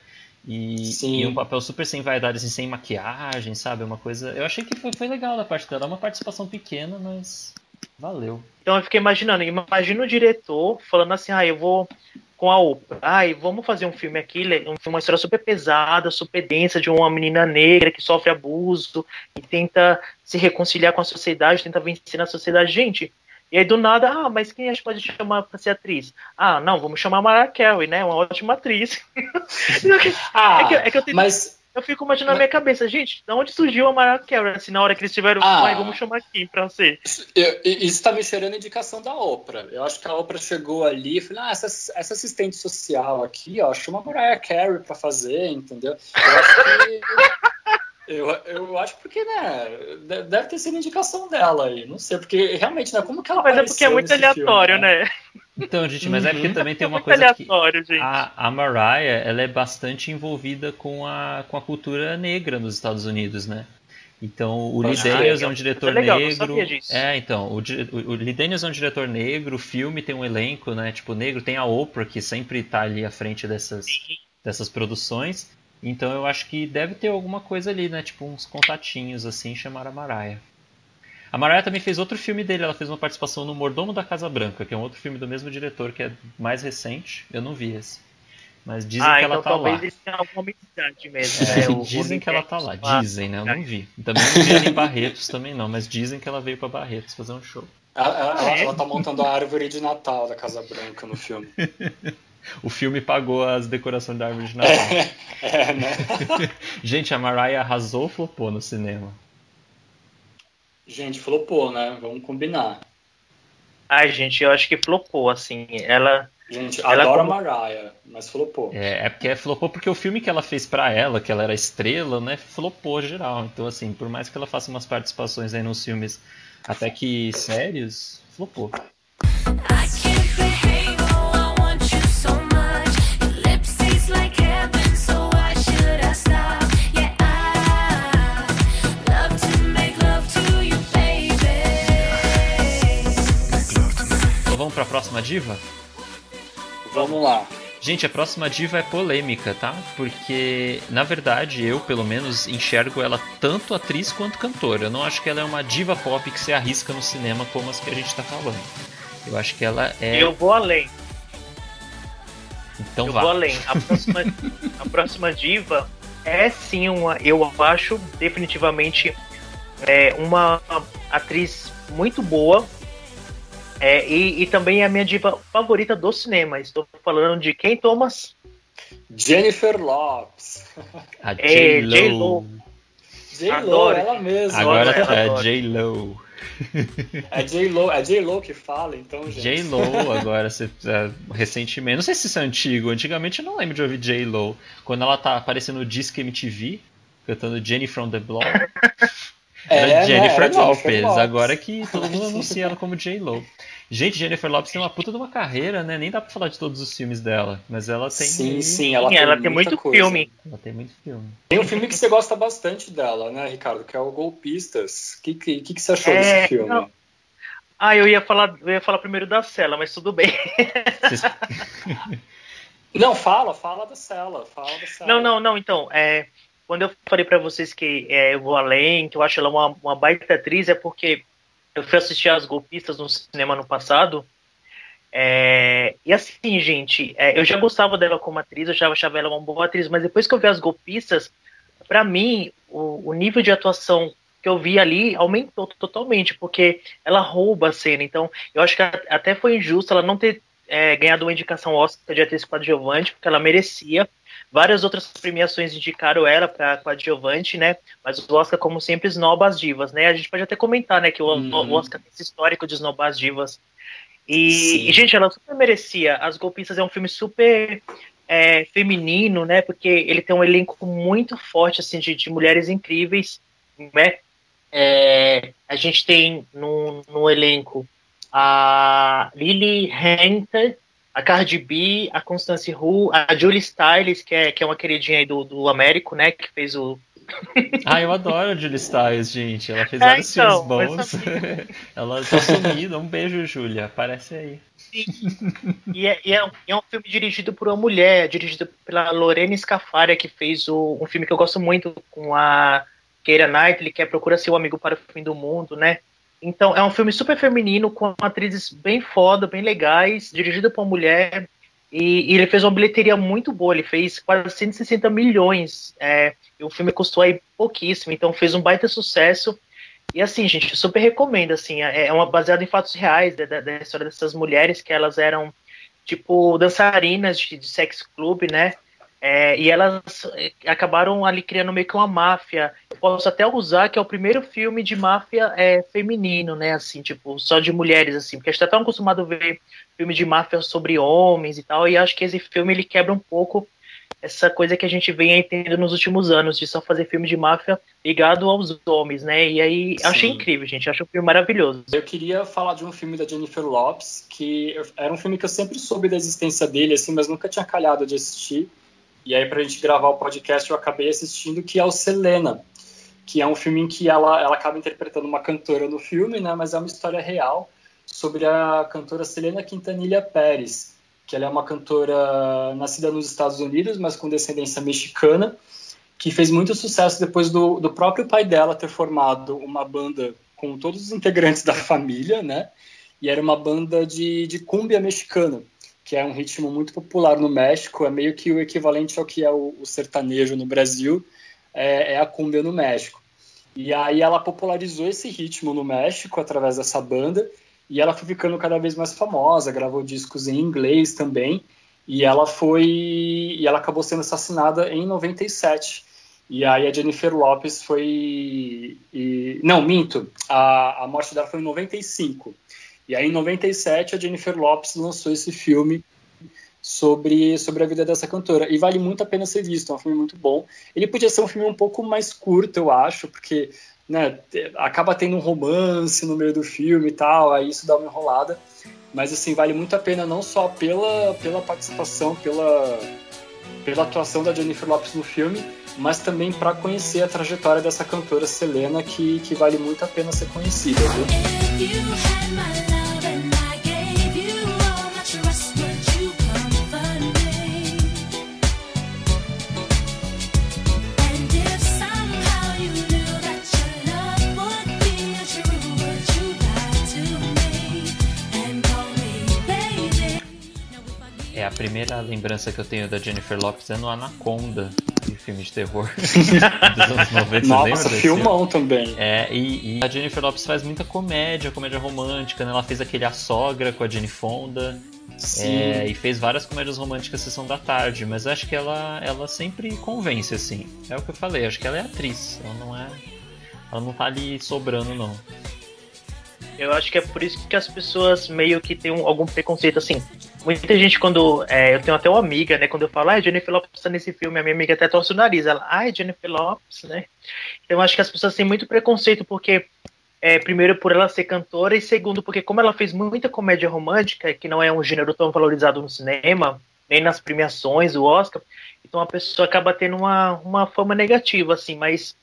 e, Sim. e um papel super sem vaidade, assim, sem maquiagem, sabe? Uma coisa. Eu achei que foi, foi legal da parte dela. É uma participação pequena, mas valeu. Então eu fiquei imaginando, imagina o diretor falando assim, ah, eu vou com a Oprah, ai, vamos fazer um filme aqui, um- uma história super pesada, super densa de uma menina negra que sofre abuso e tenta se reconciliar com a sociedade, tenta vencer na sociedade, gente. E aí do nada, ah, mas quem a gente pode chamar para ser atriz? Ah, não, vamos chamar a Mariah Carey, né? Uma ótima atriz. Ah, é, que, é que eu tento mas eu fico imaginando na minha cabeça, gente, de onde surgiu a Mariah Carey? Assim, na hora que eles tiveram, Ah. vamos chamar quem pra ser? isso tá me cheirando a indicação da Oprah. Eu acho que a Oprah chegou ali e falou: ah, essa, essa assistente social aqui, ó, chama a Mariah Carey pra fazer, entendeu? Eu acho que. Eu, eu acho porque, né, de- deve ter sido indicação dela aí, não sei, porque realmente, né, como que ela Mas é porque é muito aleatório, filme, né? Então, gente, mas é porque também tem É uma muito coisa que. aleatório, gente. A, a Mariah, ela é bastante envolvida com a, com a cultura negra nos Estados Unidos, né? Então, o Lee Daniels é um diretor é legal, não negro. sabia disso. É, então, o, o, o Lee Daniels é um diretor negro, o filme tem um elenco, né? Tipo, negro, tem a Oprah, que sempre tá ali à frente dessas, dessas produções. Então eu acho que deve ter alguma coisa ali, né? Tipo, uns contatinhos assim, chamaram a Mariah. A Mariah também fez outro filme dele, ela fez uma participação no Mordomo da Casa Branca, que é um outro filme do mesmo diretor, que é mais recente. Eu não vi esse. Mas dizem ah, que então ela tá talvez lá. eles tenham alguma amizade mesmo. É, né? O- dizem que ela tá lá, dizem, né? Eu não vi. Também não vi ela em Barretos também não, mas dizem que ela veio pra Barretos fazer um show. Ela, ela- Ah, é? ela tá montando a árvore de Natal da Casa Branca no filme. O filme pagou as decorações da árvore de Natal. É, né? Gente, a Mariah arrasou ou flopou no cinema? Gente, flopou, né? Vamos combinar. Ai, gente, eu acho que flopou, assim. Ela. Gente, Ela adoro como- a Mariah, mas flopou. É, é porque flopou porque o filme que ela fez pra ela, que ela era estrela, né, flopou geral. Então, assim, por mais que ela faça umas participações aí nos filmes até que sérios, flopou. I vamos pra próxima diva? Vamos lá. Gente, a próxima diva é polêmica, tá? Porque, na verdade, eu, pelo menos, enxergo ela tanto atriz quanto cantora. Eu não acho que ela é uma diva pop que se arrisca no cinema como as que a gente tá falando. Eu acho que ela é. Eu vou além. Então eu vá. vou além. A próxima, a próxima diva é sim uma. Eu acho definitivamente é, uma atriz muito boa. É, e, e também é a minha diva favorita do cinema. Estou falando de quem, Thomas? Jennifer Lopes. A É, J-Lo. J-Lo. Ela mesma. Agora é adoro. J-Lo. É J-Lo, é J-Lo que fala, então, gente. J-Lo, agora, se, é, recentemente. Não sei se isso é antigo. Antigamente eu não lembro de ouvir J-Lo. Quando ela tá aparecendo no Disque MTV, cantando Jenny from the Block. É, Era né? Jennifer Era Lopez. Jennifer Lopez. Agora que todo mundo anuncia ela como J-Lo. Gente, Jennifer Lopez tem uma puta de uma carreira, né? Nem dá pra falar de todos os filmes dela. Mas ela tem. Sim, sim, ela Sim, tem, ela tem muito coisa. filme. Ela tem muito filme. Tem um filme que você gosta bastante dela, né, Ricardo? Que é o Golpistas. O que, que, que, que você achou É, desse filme? não. Ah, eu ia falar, eu ia falar primeiro da Cela, mas tudo bem. Não, fala, fala da Cela, fala da Cela. Não, não, não. Então, é, quando eu falei pra vocês que é, eu vou além, que eu acho ela uma, uma baita atriz, é porque eu fui assistir as golpistas no cinema no passado. é, e assim, gente, é, eu já gostava dela como atriz, eu já achava ela uma boa atriz, mas depois que eu vi as golpistas, pra mim, o, o nível de atuação que eu vi ali aumentou totalmente, porque ela rouba a cena. Então, eu acho que até foi injusto ela não ter é, ganhado uma indicação Oscar de atriz coadjuvante, porque ela merecia. Várias outras premiações indicaram ela para coadjuvante, né? Mas o Oscar, como sempre, esnoba as divas, né? A gente pode até comentar, né, que o, Uhum. o Oscar tem esse histórico de esnobar as divas. E, e, gente, ela super merecia. As Golpistas é um filme super é, feminino, né? Porque ele tem um elenco muito forte, assim, de, de mulheres incríveis, né? É, a gente tem no, no elenco a Lily Hunter, a Cardi B, a Constance Wu, a Julie Stiles, que é, que é uma queridinha aí do, do Américo, né? Que fez o. Ah, eu adoro a Julie Stiles, gente. Ela fez É, vários então, filmes bons. Ela tá sumida. Um beijo, Júlia. Aparece aí. E é, e é um- é um filme dirigido por uma mulher, dirigido pela Lorena Scafaria, que fez o- um filme que eu gosto muito com a Keira Knightley, que é Procura Seu Amigo para o Fim do Mundo, né? Então, é um filme super feminino, com atrizes bem foda, bem legais, dirigido por uma mulher. E, e ele fez uma bilheteria muito boa, ele fez quase 160 milhões. É, e o filme custou aí pouquíssimo, então fez um baita sucesso. E assim, gente, super recomendo, assim, é é uma baseado em fatos reais da, da- da história dessas mulheres, que elas eram, tipo, dançarinas de, de sex club, né? É, e elas é, acabaram ali criando meio que uma máfia. Eu posso até usar que é o primeiro filme de máfia é, feminino, né? Assim, tipo, só de mulheres, assim, porque a gente tá tão acostumado a ver filme de máfia sobre homens e tal, e acho que esse filme ele quebra um pouco essa coisa que a gente vem entendendo nos últimos anos, de só fazer filme de máfia ligado aos homens, né? E aí eu achei Sim. incrível, gente. Achei um filme maravilhoso. Eu queria falar de um filme da Jennifer Lopes, que era um filme que eu sempre soube da existência dele, assim, mas nunca tinha calhado de assistir. E aí, pra gente gravar o podcast, eu acabei assistindo, que é o Selena, que é um filme em que ela, ela acaba interpretando uma cantora no filme, né, mas é uma história real sobre a cantora Selena Quintanilha Pérez, que ela é uma cantora nascida nos Estados Unidos, mas com descendência mexicana, que fez muito sucesso depois do, do próprio pai dela ter formado uma banda com todos os integrantes da família, né? E era uma banda de, de cúmbia mexicana, que é um ritmo muito popular no México, é meio que o equivalente ao que é o, o sertanejo no Brasil, é, é a cúmbia no México. E aí ela popularizou esse ritmo no México através dessa banda, e ela foi ficando cada vez mais famosa, gravou discos em inglês também, e ela foi e ela acabou sendo assassinada em 97. E aí a Jennifer Lopez foi e, não, minto, a, a morte dela foi em 95. E aí em 97 a Jennifer Lopez lançou esse filme sobre, sobre a vida dessa cantora. E vale muito a pena ser visto, é um filme muito bom. Ele podia ser um filme um pouco mais curto, eu acho, porque né, acaba tendo um romance no meio do filme e tal, aí isso dá uma enrolada. Mas assim, vale muito a pena não só pela, pela participação, pela, pela atuação da Jennifer Lopez no filme, mas também para conhecer a trajetória dessa cantora Selena, que, que vale muito a pena ser conhecida. Viu? Primeira lembrança que eu tenho da Jennifer Lopez é no Anaconda, de filme de terror dos anos 90. Você lembra Nossa, filmão também. É, e, e a Jennifer Lopez faz muita comédia, comédia romântica, né? Ela fez aquele A Sogra com a Jenny Fonda. Sim. É, e fez várias comédias românticas sessão da tarde, mas acho que ela, ela sempre convence, assim. É o que eu falei, acho que ela é atriz, ela não é. Ela não tá ali sobrando, não. Eu acho que é por isso que as pessoas meio que têm um- algum preconceito, assim. Muita gente, quando. é, eu tenho até uma amiga, né? Quando eu falo, ah, Jennifer Lopez tá nesse filme, a minha amiga até torce o nariz. Ela, ai, Jennifer Lopez, né? Então eu acho que as pessoas têm muito preconceito, porque. É, primeiro, por ela ser cantora, e segundo, porque como ela fez muita comédia romântica, que não é um gênero tão valorizado no cinema, nem nas premiações, o Oscar, então a pessoa acaba tendo uma, uma fama negativa, assim, mas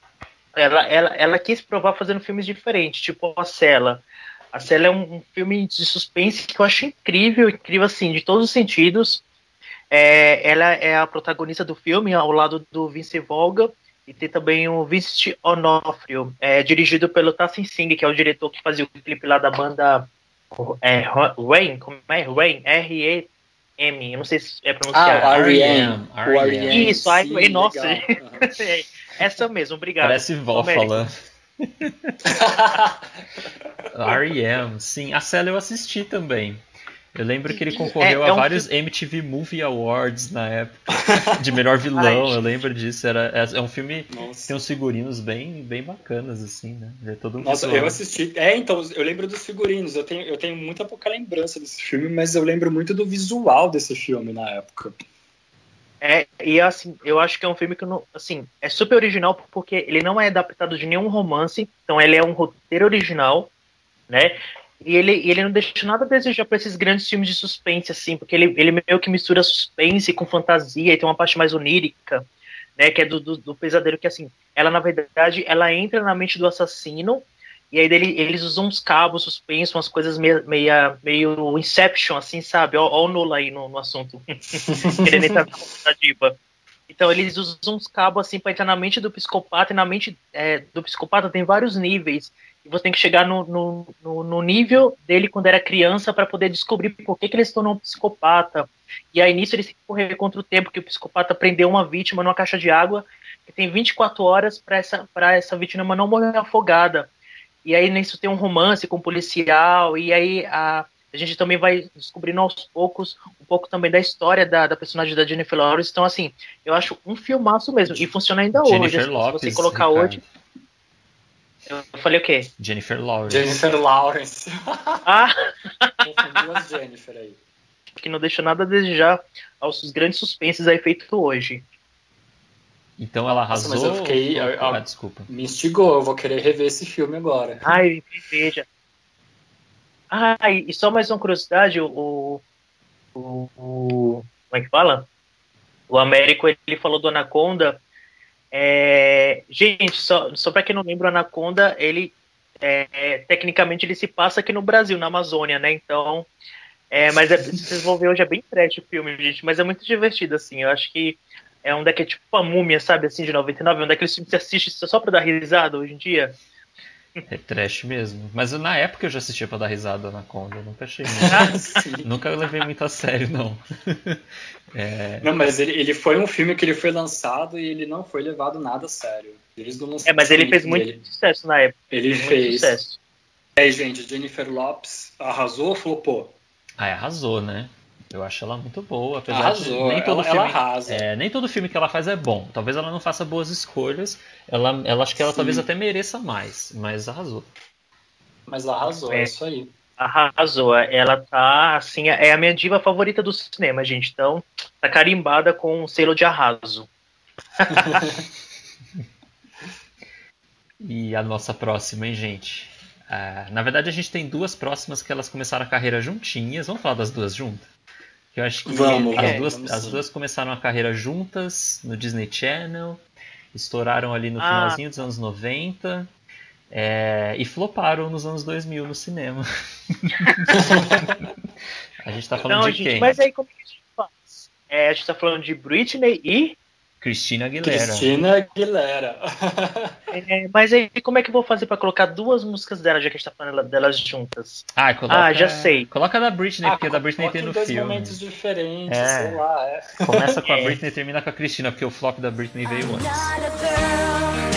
ela, ela, ela quis provar fazendo filmes diferentes, tipo a Cela. A Cela é um, um filme de suspense que eu acho incrível, incrível assim, de todos os sentidos. É, ela é a protagonista do filme, ao lado do Vince Volga, e tem também o Vincent Onofrio, é, dirigido pelo Tassin Singh, que é o diretor que fazia o clipe lá da banda é, Rain, como é? Rain, R-E-M, eu não sei se é pronunciado. Ah, o R.E.M. Isso, sim, nossa. Aham. Essa mesmo, obrigado. Parece vó falando. R.E.M., sim. A Cela eu assisti também. Eu lembro que ele concorreu É- é a um vários MTV Movie Awards na época. De melhor vilão, Ai, eu lembro disso. Era, é, é um filme que Nossa. tem uns figurinos bem, bem bacanas, assim, né? É todo Nossa, visual. eu assisti. É, então, eu lembro dos figurinos. Eu tenho, eu tenho muita pouca lembrança desse filme, mas eu lembro muito do visual desse filme na época. É, e assim, eu acho que é um filme que não, assim, é super original porque ele não é adaptado de nenhum romance, então ele é um roteiro original, né? E ele, ele não deixa nada a desejar para esses grandes filmes de suspense, assim, porque ele, ele meio que mistura suspense com fantasia e tem uma parte mais onírica, né? Que é do, do, do pesadelo, que assim, ela na verdade, ela entra na mente do assassino e aí dele, eles usam uns cabos suspensos, umas coisas meio, meio, meio Inception, assim, sabe? Ó, ó o Nula aí no, no assunto. Querendo entrar na diva. Então eles usam uns cabos assim pra entrar na mente do psicopata, e na mente é, do psicopata tem vários níveis. E você tem que chegar no, no, no- no nível dele quando era criança para poder descobrir por que, que ele se tornou um psicopata. E aí nisso eles têm que correr contra o tempo que o psicopata prendeu uma vítima numa caixa de água que tem 24 horas para essa, pra essa vítima não morrer afogada. E aí nisso tem um romance com o policial, e aí a, a gente também vai descobrindo aos poucos um pouco também da história da, da personagem da Jennifer Lawrence. Então, assim, eu acho um filmaço mesmo. E funciona ainda hoje. Jennifer assim, Lopez. se você colocar Ricardo. hoje. Eu falei o quê? Jennifer Lawrence. Jennifer Lawrence. Ah, duas Jennifer aí. que não deixa nada a desejar aos grandes suspenses aí feitos hoje. Então ela Nossa, arrasou. mas eu fiquei- ou- eu- eu- Ah, desculpa. Me instigou, eu vou querer rever esse filme agora. Ai, veja. Ah, e só mais uma curiosidade, o, o, o- como é que fala? O Américo, ele falou do Anaconda. É, gente, só, só para quem não lembra, o Anaconda, ele é, é, tecnicamente ele se passa aqui no Brasil, na Amazônia, né? Então, é, mas é, se vocês vão ver hoje é bem trash o filme, gente, mas é muito divertido, assim. Eu acho que é um daquele tipo a múmia, sabe, assim, de 99, um daqueles filmes que você assiste só pra dar risada hoje em dia. É trash mesmo. Mas na época eu já assistia pra dar risada na Conda. Eu nunca achei muito. Ah, nunca levei muito a sério, não. É, Não, mas ele, ele foi um filme que ele foi lançado e ele não foi levado nada a sério. Eles não É, mas ele fez muito dele. sucesso na época. Ele Muito fez. sucesso. Aí, gente, Jennifer Lopes arrasou ou flopou? Ah, arrasou, né? Eu acho ela muito boa, apesar Arrasou. de nem todo ela, filme. ela arrasa. É, nem todo filme que ela faz é bom. Talvez ela não faça boas escolhas. Ela, ela acho que ela Sim. talvez até mereça mais, mas arrasou. Mas ela arrasou, é. É. isso aí. Arrasou. Ela tá, assim, é a minha diva favorita do cinema, gente. Então, tá carimbada com um selo de arraso. E a nossa próxima, hein, gente? Ah, na verdade, a gente tem duas próximas que elas começaram a carreira juntinhas. Vamos falar das duas juntas? Que eu acho que Vamos, as, é, duas, vamos as duas começaram a carreira juntas no Disney Channel, estouraram ali no Ah. finalzinho dos anos 90 é, e floparam nos anos 2000 no cinema. a gente tá falando Não, de gente, quem? mas aí como que a gente faz? É, a gente tá falando de Britney e Cristina Aguilera. Cristina Aguilera. É, mas aí, como é que eu vou fazer pra colocar duas músicas dela, já que a gente tá falando delas juntas? Ah, coloca, Ah, já sei. Coloca a da Britney, porque a da Britney tem em no dois filme. momentos diferentes, É. sei lá. É. Começa com a É. Britney e termina com a Cristina, porque o flop da Britney veio antes.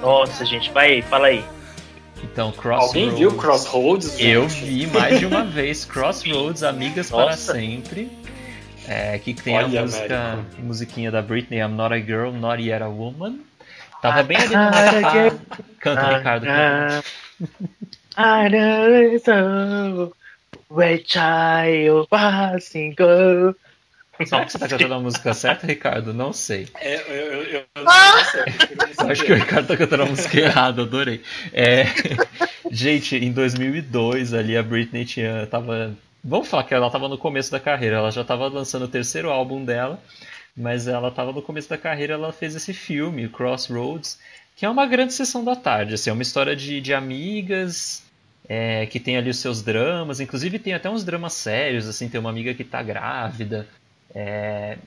Nossa, gente, vai aí, fala aí. Então, Crossroads. Alguém viu Crossroads? Eu gente? vi mais de uma vez Crossroads, Amigas para Nossa. Sempre. É, que tem Olha, a música, musiquinha da Britney, I'm Not a Girl, Not Yet a Woman. Tava bem ali no Not a nosso girl. Canta, Ricardo. canta. Ah, I know so where child passing go. Será que você tá cantando a música certa, Ricardo? Não sei. É, eu, eu, eu, Eu saber. acho que o Ricardo tá cantando a música errada, adorei. É, gente, em 2002 ali a Britney tinha, tava. Vamos falar que ela tava no começo da carreira, ela já tava lançando o terceiro álbum dela, mas ela tava no começo da carreira, ela fez esse filme, Crossroads, que é uma grande sessão da tarde, assim, é uma história de, de amigas. é, que tem ali os seus dramas, inclusive tem até uns dramas sérios, assim, tem uma amiga que tá grávida, é,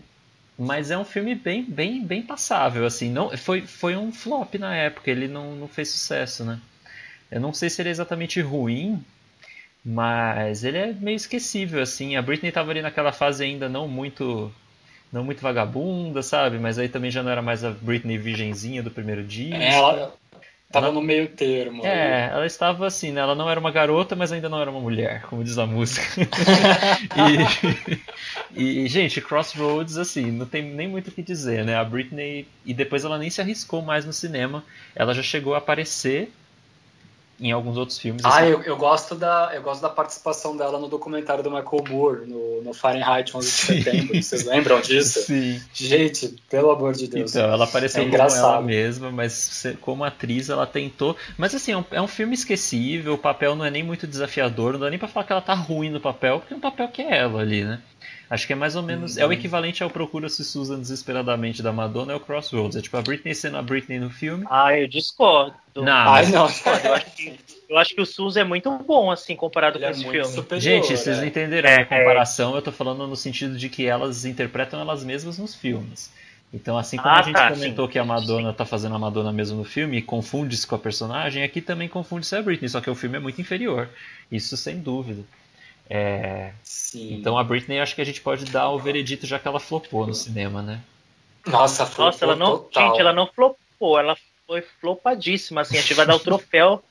mas é um filme bem, bem, bem passável, assim. Não, foi, foi um flop na época, ele não, não fez sucesso, né? Eu não sei se ele é exatamente ruim, mas ele é meio esquecível, assim. A Britney tava ali naquela fase ainda não muito não muito vagabunda, sabe? Mas aí também já não era mais a Britney virgenzinha do primeiro dia. Ela tava Ela- no meio termo. É, ela estava assim, né? Ela não era uma garota, mas ainda não era uma mulher, como diz a música. e, e, gente, Crossroads, assim, não tem nem muito o que dizer, né? A Britney, e depois ela nem se arriscou mais no cinema. Ela já chegou a aparecer em alguns outros filmes. Ah, assim. eu, eu, gosto da, eu gosto da participação dela no documentário do Michael Moore, no, no Fahrenheit 11 de Sim. setembro. Vocês lembram disso? Sim. Gente, pelo amor de Deus. Então, ela apareceu É como ela mesma, mas como atriz ela tentou. Mas assim, é um, é um filme esquecível, o papel não é nem muito desafiador, não dá nem pra falar que ela tá ruim no papel, porque é um papel que é ela ali, né? Acho que é mais ou menos. É o equivalente ao Procura-se Susan Desesperadamente da Madonna, é o Crossroads. É tipo a Britney sendo a Britney no filme. Ah, eu discordo. Não, Ai, mas- não. Eu acho que, eu acho que o SUS é muito bom, assim, comparado Ele com é esse filme. superior. Gente, vocês é. entenderam É, a minha comparação, eu tô falando no sentido de que elas interpretam elas mesmas nos filmes. Então, assim como Ah, a gente tá, comentou sim. que a Madonna tá fazendo a Madonna mesmo no filme e confunde-se com a personagem, aqui também confunde-se a Britney, só que o filme é muito inferior. Isso sem dúvida. É, Sim. Então a Britney acho que a gente pode dar o veredito já que ela flopou no cinema, né? Nossa, flopou Nossa, ela não. total. Gente, ela não flopou, ela foi flopadíssima, assim. A gente vai dar o troféu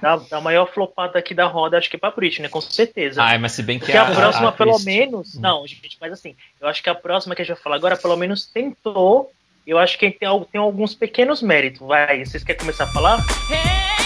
da, da maior flopada aqui da roda, acho que é pra Britney, com certeza. Ai, mas se bem que Porque a, próxima, a pelo Christi- menos. Não, gente, mas assim, eu acho que a próxima que a gente vai falar agora, pelo menos tentou. Eu acho que tem, tem alguns pequenos méritos. Vai, vocês querem começar a falar? Burlesque,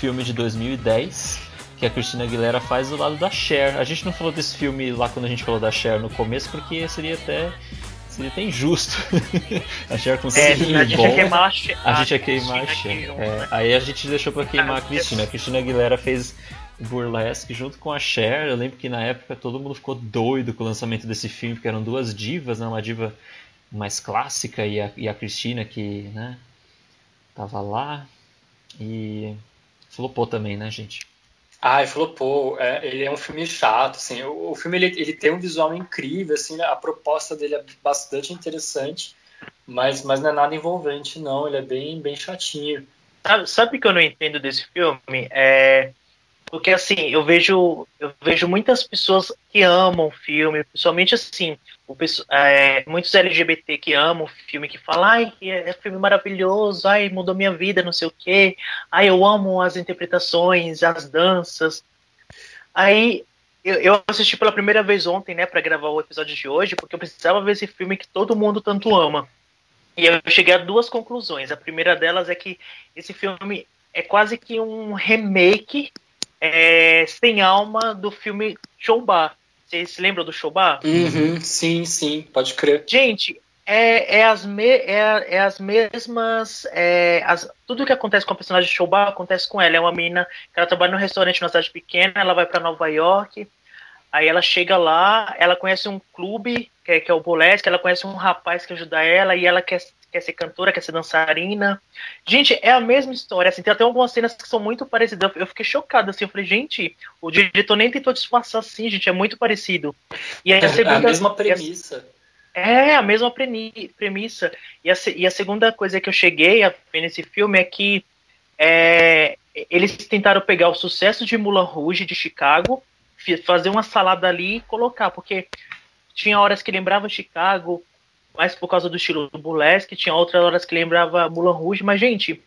filme de 2010, que a Christina Aguilera faz do lado da Cher. A gente não falou desse filme lá quando a gente falou da Cher no começo, porque seria até seria até injusto. a Cher com É, a gente bom. ia queimar a Cher- A gente ia a queimar a Cristina Cher. É, né? aí a gente deixou pra queimar a Ah, Cristina. A Cristina Aguilera fez Burlesque junto com a Cher. Eu lembro que na época todo mundo ficou doido com o lançamento desse filme, porque eram duas divas, né? Uma diva mais clássica e a, e a Cristina que, né, tava lá. E flopou também, né, gente? Ai, flopou. É, ele é um filme chato, assim. O, o filme ele, ele tem um visual incrível, assim. A proposta dele é bastante interessante, mas, mas não é nada envolvente, não. Ele é bem, bem chatinho. Sabe, sabe o que eu não entendo desse filme? É porque assim, eu vejo eu vejo muitas pessoas que amam filme, principalmente assim, o, é, muitos LGBT que amam o filme, que falam, ai, é, é filme maravilhoso, ai, mudou minha vida, não sei o quê, ai, eu amo as interpretações, as danças. Aí eu, eu assisti pela primeira vez ontem, né, para gravar o episódio de hoje, porque eu precisava ver esse filme que todo mundo tanto ama. E eu cheguei a duas conclusões. A primeira delas é que esse filme é quase que um remake é, sem alma do filme Showbar. Vocês se lembram do Showbar? Uhum, sim, sim, pode crer. Gente, é, é, as, me, é, é as mesmas. É, as, tudo que acontece com a personagem de Showbar acontece com ela. É uma menina que ela trabalha num restaurante numa cidade pequena, ela vai para Nova York. Aí ela chega lá, ela conhece um clube, que é, que é o Bolesque, ela conhece um rapaz que ajuda ela e ela quer, quer ser cantora, quer ser dançarina. Gente, é a mesma história, assim, tem até algumas cenas que são muito parecidas. Eu, fiquei chocado, assim, eu falei, gente, o diretor nem tentou disfarçar assim, gente, é muito parecido. E aí a É segunda. a mesma premissa. é, a mesma premissa. E a, e a segunda coisa que eu cheguei a ver nesse filme é que é, eles tentaram pegar o sucesso de Mulan Rouge de Chicago, fazer uma salada ali e colocar, porque tinha horas que lembrava Chicago, mais por causa do estilo do burlesque, tinha outras horas que lembrava Mulan Rouge, mas, gente,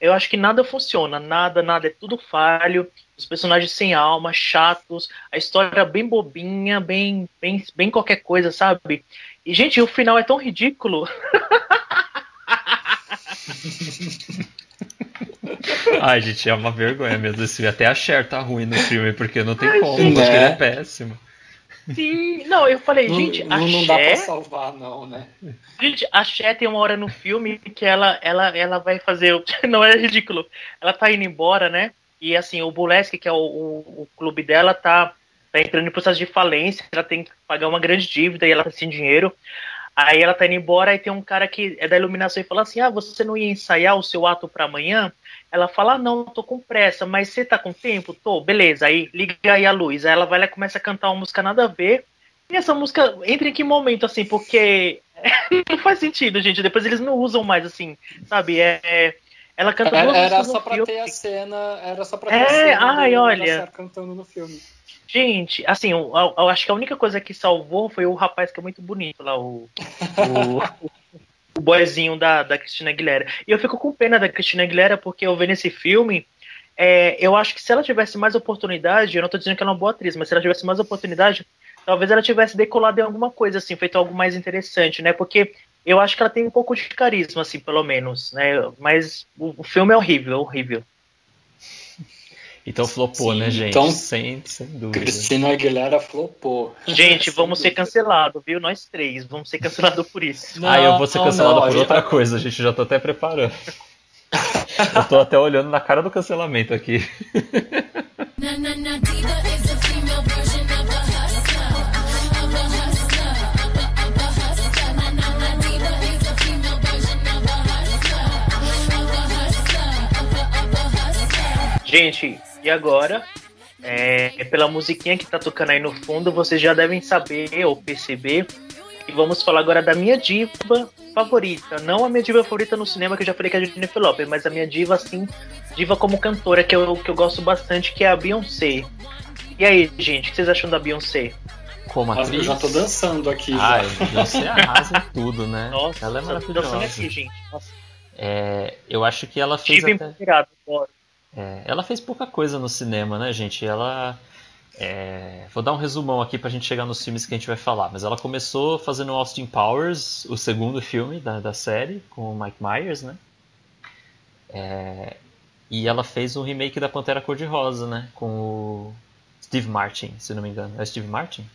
eu acho que nada funciona, nada, nada, é tudo falho, os personagens sem alma, chatos, a história bem bobinha, bem, bem, bem qualquer coisa, sabe? E, gente, o final é tão ridículo. Ai, gente, é uma vergonha mesmo esse filme. Até a Cher tá ruim no filme, porque não tem Ai, como, gente. porque ele é É. péssimo. Sim, não, eu falei, Não, gente, a não, não dá pra salvar, não, né? gente, a Cher tem uma hora no filme que ela, ela, ela vai fazer, não é ridículo, ela tá indo embora, né, e assim, o Burlesque, que é o, o, o clube dela, tá, tá entrando em processo de falência, ela tem que pagar uma grande dívida e ela tá sem dinheiro, aí ela tá indo embora e tem um cara que é da iluminação e fala assim, ah, você não ia ensaiar o seu ato pra amanhã? Ela fala, ah, não, tô com pressa, mas você tá com tempo? Tô, beleza, aí liga aí a luz. Aí ela vai lá e começa a cantar uma música nada a ver. E essa música entra em que momento, assim, porque não faz sentido, gente. Depois eles não usam mais, assim, sabe? É, é- ela canta Era, era só pra filme. ter a cena. Era só pra ter É, a cena ai, do- olha. Cantando no filme. Gente, assim, eu, eu- eu acho que a única coisa que salvou foi o rapaz que é muito bonito lá, o. o o boyzinho da, da Cristina Aguilera. E eu fico com pena da Cristina Aguilera porque eu vendo esse filme, é, eu acho que se ela tivesse mais oportunidade, eu não tô dizendo que ela é uma boa atriz, mas se ela tivesse mais oportunidade, talvez ela tivesse decolado em alguma coisa, assim, feito algo mais interessante, né? Porque eu acho que ela tem um pouco de carisma, assim, pelo menos, né? Mas o, o filme é horrível, horrível. Então flopou, Sim, né, gente? então- sem, sem dúvida. Cristina Aguilera flopou. Gente, vamos ser cancelados, viu? Nós três, vamos ser cancelados por isso. ah, eu vou ser Não, cancelado não, por outra coisa, gente. Já tô até preparando. eu tô até olhando na cara do cancelamento aqui. Gente, e agora? É, pela musiquinha que tá tocando aí no fundo, vocês já devem saber ou perceber. E vamos falar agora da minha diva favorita. Não a minha diva favorita no cinema, que eu já falei que é a Jennifer Lopez, mas a minha diva, assim, diva como cantora, que eu, que eu gosto bastante, que é a Beyoncé. E aí, gente, o que vocês acham da Beyoncé? Como Eu atriz. já tô dançando aqui. Ai, já. você arrasa em tudo, né? Nossa, ela é tô dançando maravilhosa. aqui, gente. Nossa, É, eu acho que ela fez diva até... inspirada, adoro. É, ela fez pouca coisa no cinema, né, gente? Ela. é, vou dar um resumão aqui pra gente chegar nos filmes que a gente vai falar. Mas ela começou fazendo Austin Powers, o segundo filme da, da série, com o Mike Myers, né? É, e ela fez um remake da Pantera Cor-de-Rosa, né? Com o Steve Martin, se não me engano. É Steve Martin?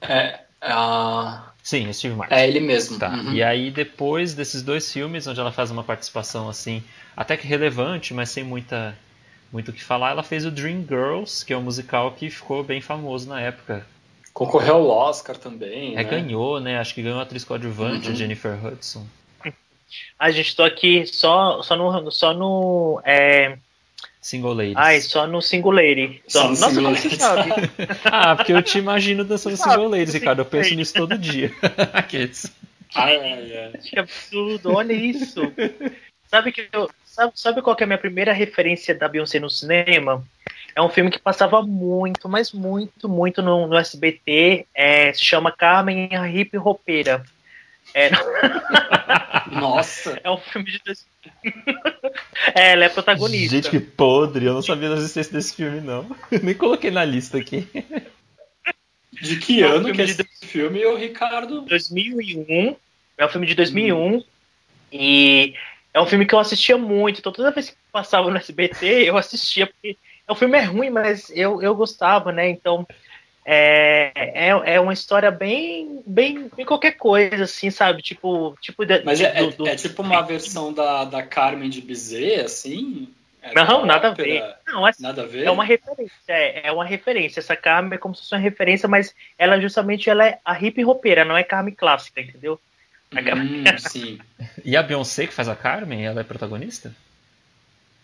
É, ah, Sim, é Steve Martin. é ele mesmo. Tá. Uhum. E aí, depois desses dois filmes, onde ela faz uma participação assim, até que relevante, mas sem muita muito o que falar, ela fez o Dream Girls, que é um musical que ficou bem famoso na época. Concorreu ao Oscar também. É, né? ganhou, né? Acho que ganhou a atriz coadjuvante, Uhum. a Jennifer Hudson. Ai, gente, tô aqui só, só no. Só no é, Single Ladies. ai, só no Singularity. Só no Nossa, como Singularity. você sabe? Ah, porque eu te imagino dançando Single Ladies, sim, Ricardo. Eu penso nisso todo dia. Aqueles. Ai, ai, ai. Que absurdo, olha isso. Sabe que eu, sabe, sabe qual que é a minha primeira referência da Beyoncé no cinema? É um filme que passava muito, mas muito, muito no, no SBT. É, se chama Carmen a Hip Ropeira. É, Nossa. é um filme de. é, ela é protagonista. Gente, que podre. Eu não sabia da existência desse filme, não. Nem coloquei na lista aqui. De que É um ano que é de esse filme, ô Ricardo? 2001. É um filme de 2001. E é um filme que eu assistia muito. Então toda vez que passava no SBT, eu assistia, porque o filme é ruim, mas eu, eu gostava, né? Então é, é, é uma história bem, bem, bem qualquer coisa, assim, sabe? Tipo, tipo de- Mas é, do- é- do- é tipo uma versão da, da Carmen de Bizet, assim? É Não, da nada a ópera? ver. Não, assim, Nada a ver? É uma referência, é, é uma referência. Essa Carmen é como se fosse uma referência, mas ela justamente ela é a hip ropeira, não é Carmen clássica, entendeu? Hum, sim. E a Beyoncé que faz a Carmen, ela é protagonista?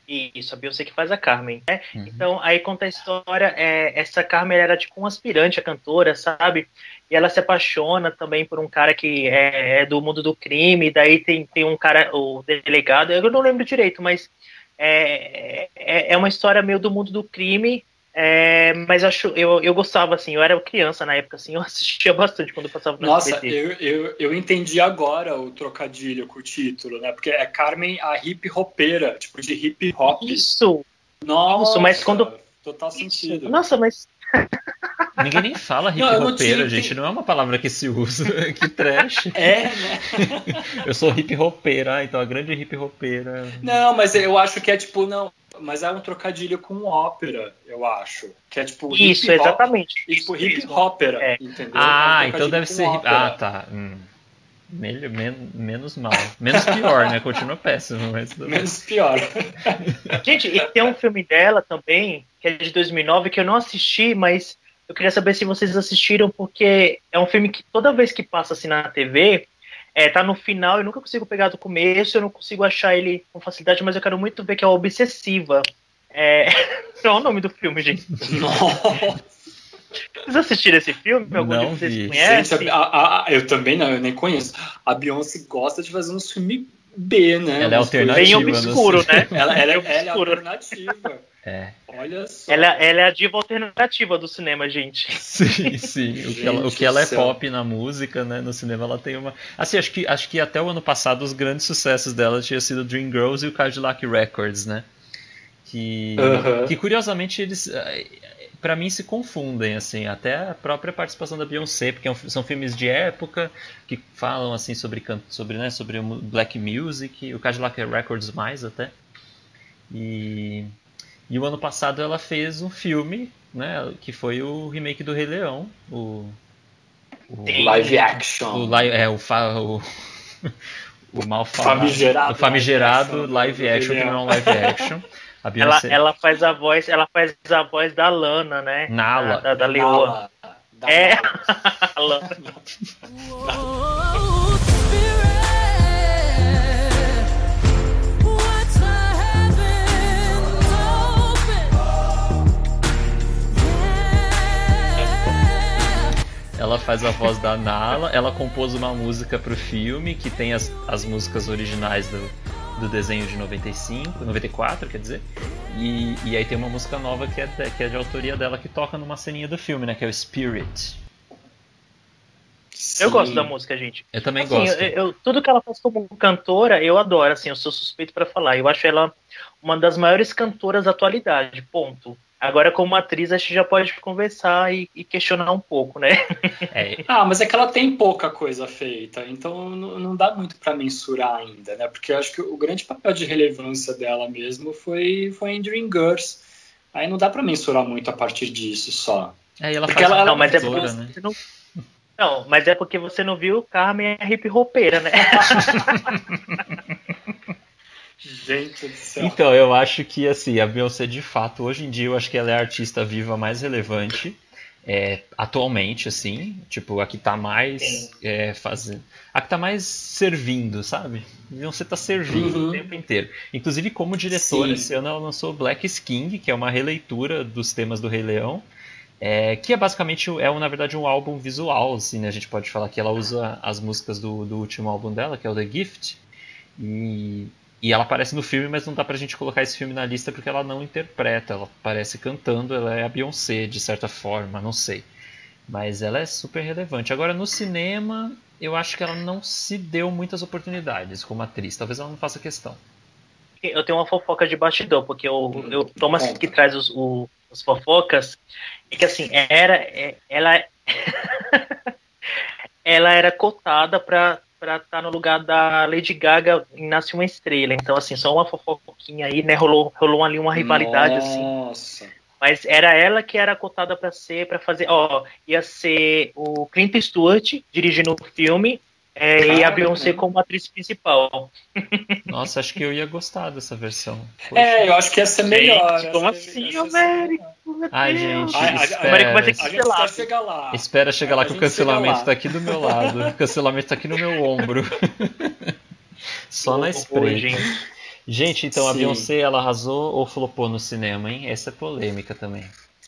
Isso, a Beyoncé que faz a Carmen. Né? Uhum. Então, aí conta a história, é, essa Carmen era tipo um aspirante a cantora, sabe? E ela se apaixona também por um cara que é, é do mundo do crime, daí tem, tem um cara, o delegado, eu não lembro direito, mas é, é, é uma história meio do mundo do crime, é, mas acho, eu, eu gostava, assim, eu era criança na época, assim, eu assistia bastante quando passava no Nossa, SBT. eu, eu, eu entendi agora o trocadilho com o título, né? Porque é Carmen a hip ropeira, tipo de hip hop. Isso, Nossa, Isso, mas quando- Total isso. sentido. Nossa, mas Ninguém nem fala hip hopeira, tinha gente. ente- Não é uma palavra que se usa. que trash. É, né? Eu sou hip hopeira, então a grande hip hopeira. Não, mas eu acho que é tipo, não. Mas é um trocadilho com ópera, eu acho. Que é tipo. isso, hip hop exatamente. E, tipo, Isso hip mesmo. hopera, É. entendeu? Ah, É um então deve ser. hip- ópera. Ah, tá. Hum. Melhor, men- menos mal. Menos pior, né? Continua péssimo, mas. Menos pior. Gente, e tem um filme dela também, que é de 2009, que eu não assisti, mas eu queria saber se vocês assistiram, porque é um filme que toda vez que passa assim na TV, é, tá no final, eu nunca consigo pegar do começo, eu não consigo achar ele com facilidade, mas eu quero muito ver que é o Obsessiva. É... Qual é o nome do filme, gente? Nossa. Vocês assistiram esse filme? Algum Não de vocês vi. conhece? Gente, a- a- a- eu também não, eu nem conheço. A Beyoncé gosta de fazer uns filmes B, né? Ela é alternativa. Bem Nativa, obscuro, não né? Ela, ela, é- ela é alternativa. É. Olha só. Ela, ela é a diva alternativa do cinema, gente. Sim, sim. O que, ela, o que ela é pop na música, né? No cinema ela tem uma. Assim, acho que, acho que até o ano passado os grandes sucessos dela tinham sido Dreamgirls e o Cadillac Records, né? Que, que curiosamente eles. eh, Pra mim se confundem, assim, até a própria participação da Beyoncé, porque é são filmes de época que falam assim sobre sobre, né, sobre black music, o Cadillac Records mais até. E, e o ano passado ela fez um filme, né, que foi o remake do Rei Leão, o, o. Live action. o, li- é, o, fa- o, o mal falado. Famigerado o famigerado live live action que não é um live action. A Ela, ela faz a voz, ela faz a voz da Lana, né? Nala. Da, da, da leoa. É. Lana. Ela faz a voz da Nala, ela compôs uma música pro filme que tem as, as músicas originais do, do desenho de 95, 94, quer dizer. E, e aí tem uma música nova que é, de, que é de autoria dela que toca numa ceninha do filme, né? Que é o Spirit. Eu Sim. gosto da música, gente. Eu também Assim, gosto. eu, eu- tudo que ela faz como cantora, eu adoro, assim, eu sou suspeito pra falar. Eu acho ela uma das maiores cantoras da atualidade, ponto. Agora, como atriz, a gente já pode conversar e, e questionar um pouco, né? É, Ah, mas é que ela tem pouca coisa feita, então não, não dá muito pra mensurar ainda, né? Porque eu acho que o grande papel de relevância dela mesmo foi, foi em Dreamgirls. Aí não dá pra mensurar muito a partir disso só. é, e ela Porque faz ela- não, mas é porque né? você não. Não, mas é porque você não viu Carmen é hip ropeira, né? Gente do céu. Então, eu acho que assim, a Beyoncé de fato, hoje em dia, eu acho que ela é a artista viva mais relevante. é, atualmente, assim, tipo, a que tá mais é, fazendo. A que tá mais servindo, sabe? Beyoncé tá servindo Uhum. o tempo inteiro. Inclusive, como diretora, Sim. esse ano ela lançou Black King, que é uma releitura dos temas do Rei Leão. é, que é basicamente, é na verdade um álbum visual, assim, né? A gente pode falar que ela usa as músicas do, do último álbum dela, que é o The Gift, e, e ela aparece no filme, mas não dá pra gente colocar esse filme na lista porque ela não interpreta, ela aparece cantando, ela é a Beyoncé, de certa forma, não sei. Mas ela é super relevante. Agora, no cinema, eu acho que ela não se deu muitas oportunidades como atriz, talvez ela não faça questão. Eu tenho uma fofoca de bastidor, porque o, eu, Thomas que traz os, o- as fofocas, é que assim, era, é- ela, ela era cotada para pra estar no lugar da Lady Gaga em Nasce uma Estrela. Então, assim, só uma fofoquinha aí, né? Rolou, rolou ali uma rivalidade, assim. Nossa. Mas era ela que era cotada pra ser, para fazer. Ó, ia ser o Clint Stewart dirigindo o filme é, e a Beyoncé como atriz principal. Nossa, acho que eu ia gostar dessa versão. Poxa. É, eu acho que ia ser melhor. Gente, como assim, Américo? Ai, gente, Ai, a- a- espera. Américo vai ter que A gente cancelar. chegar lá. Espera chegar lá A que o cancelamento tá aqui do meu lado. O cancelamento tá aqui no meu ombro. Só na espreita. gente. Gente, então a Sim. Beyoncé, ela arrasou ou flopou no cinema, hein? Essa é polêmica também.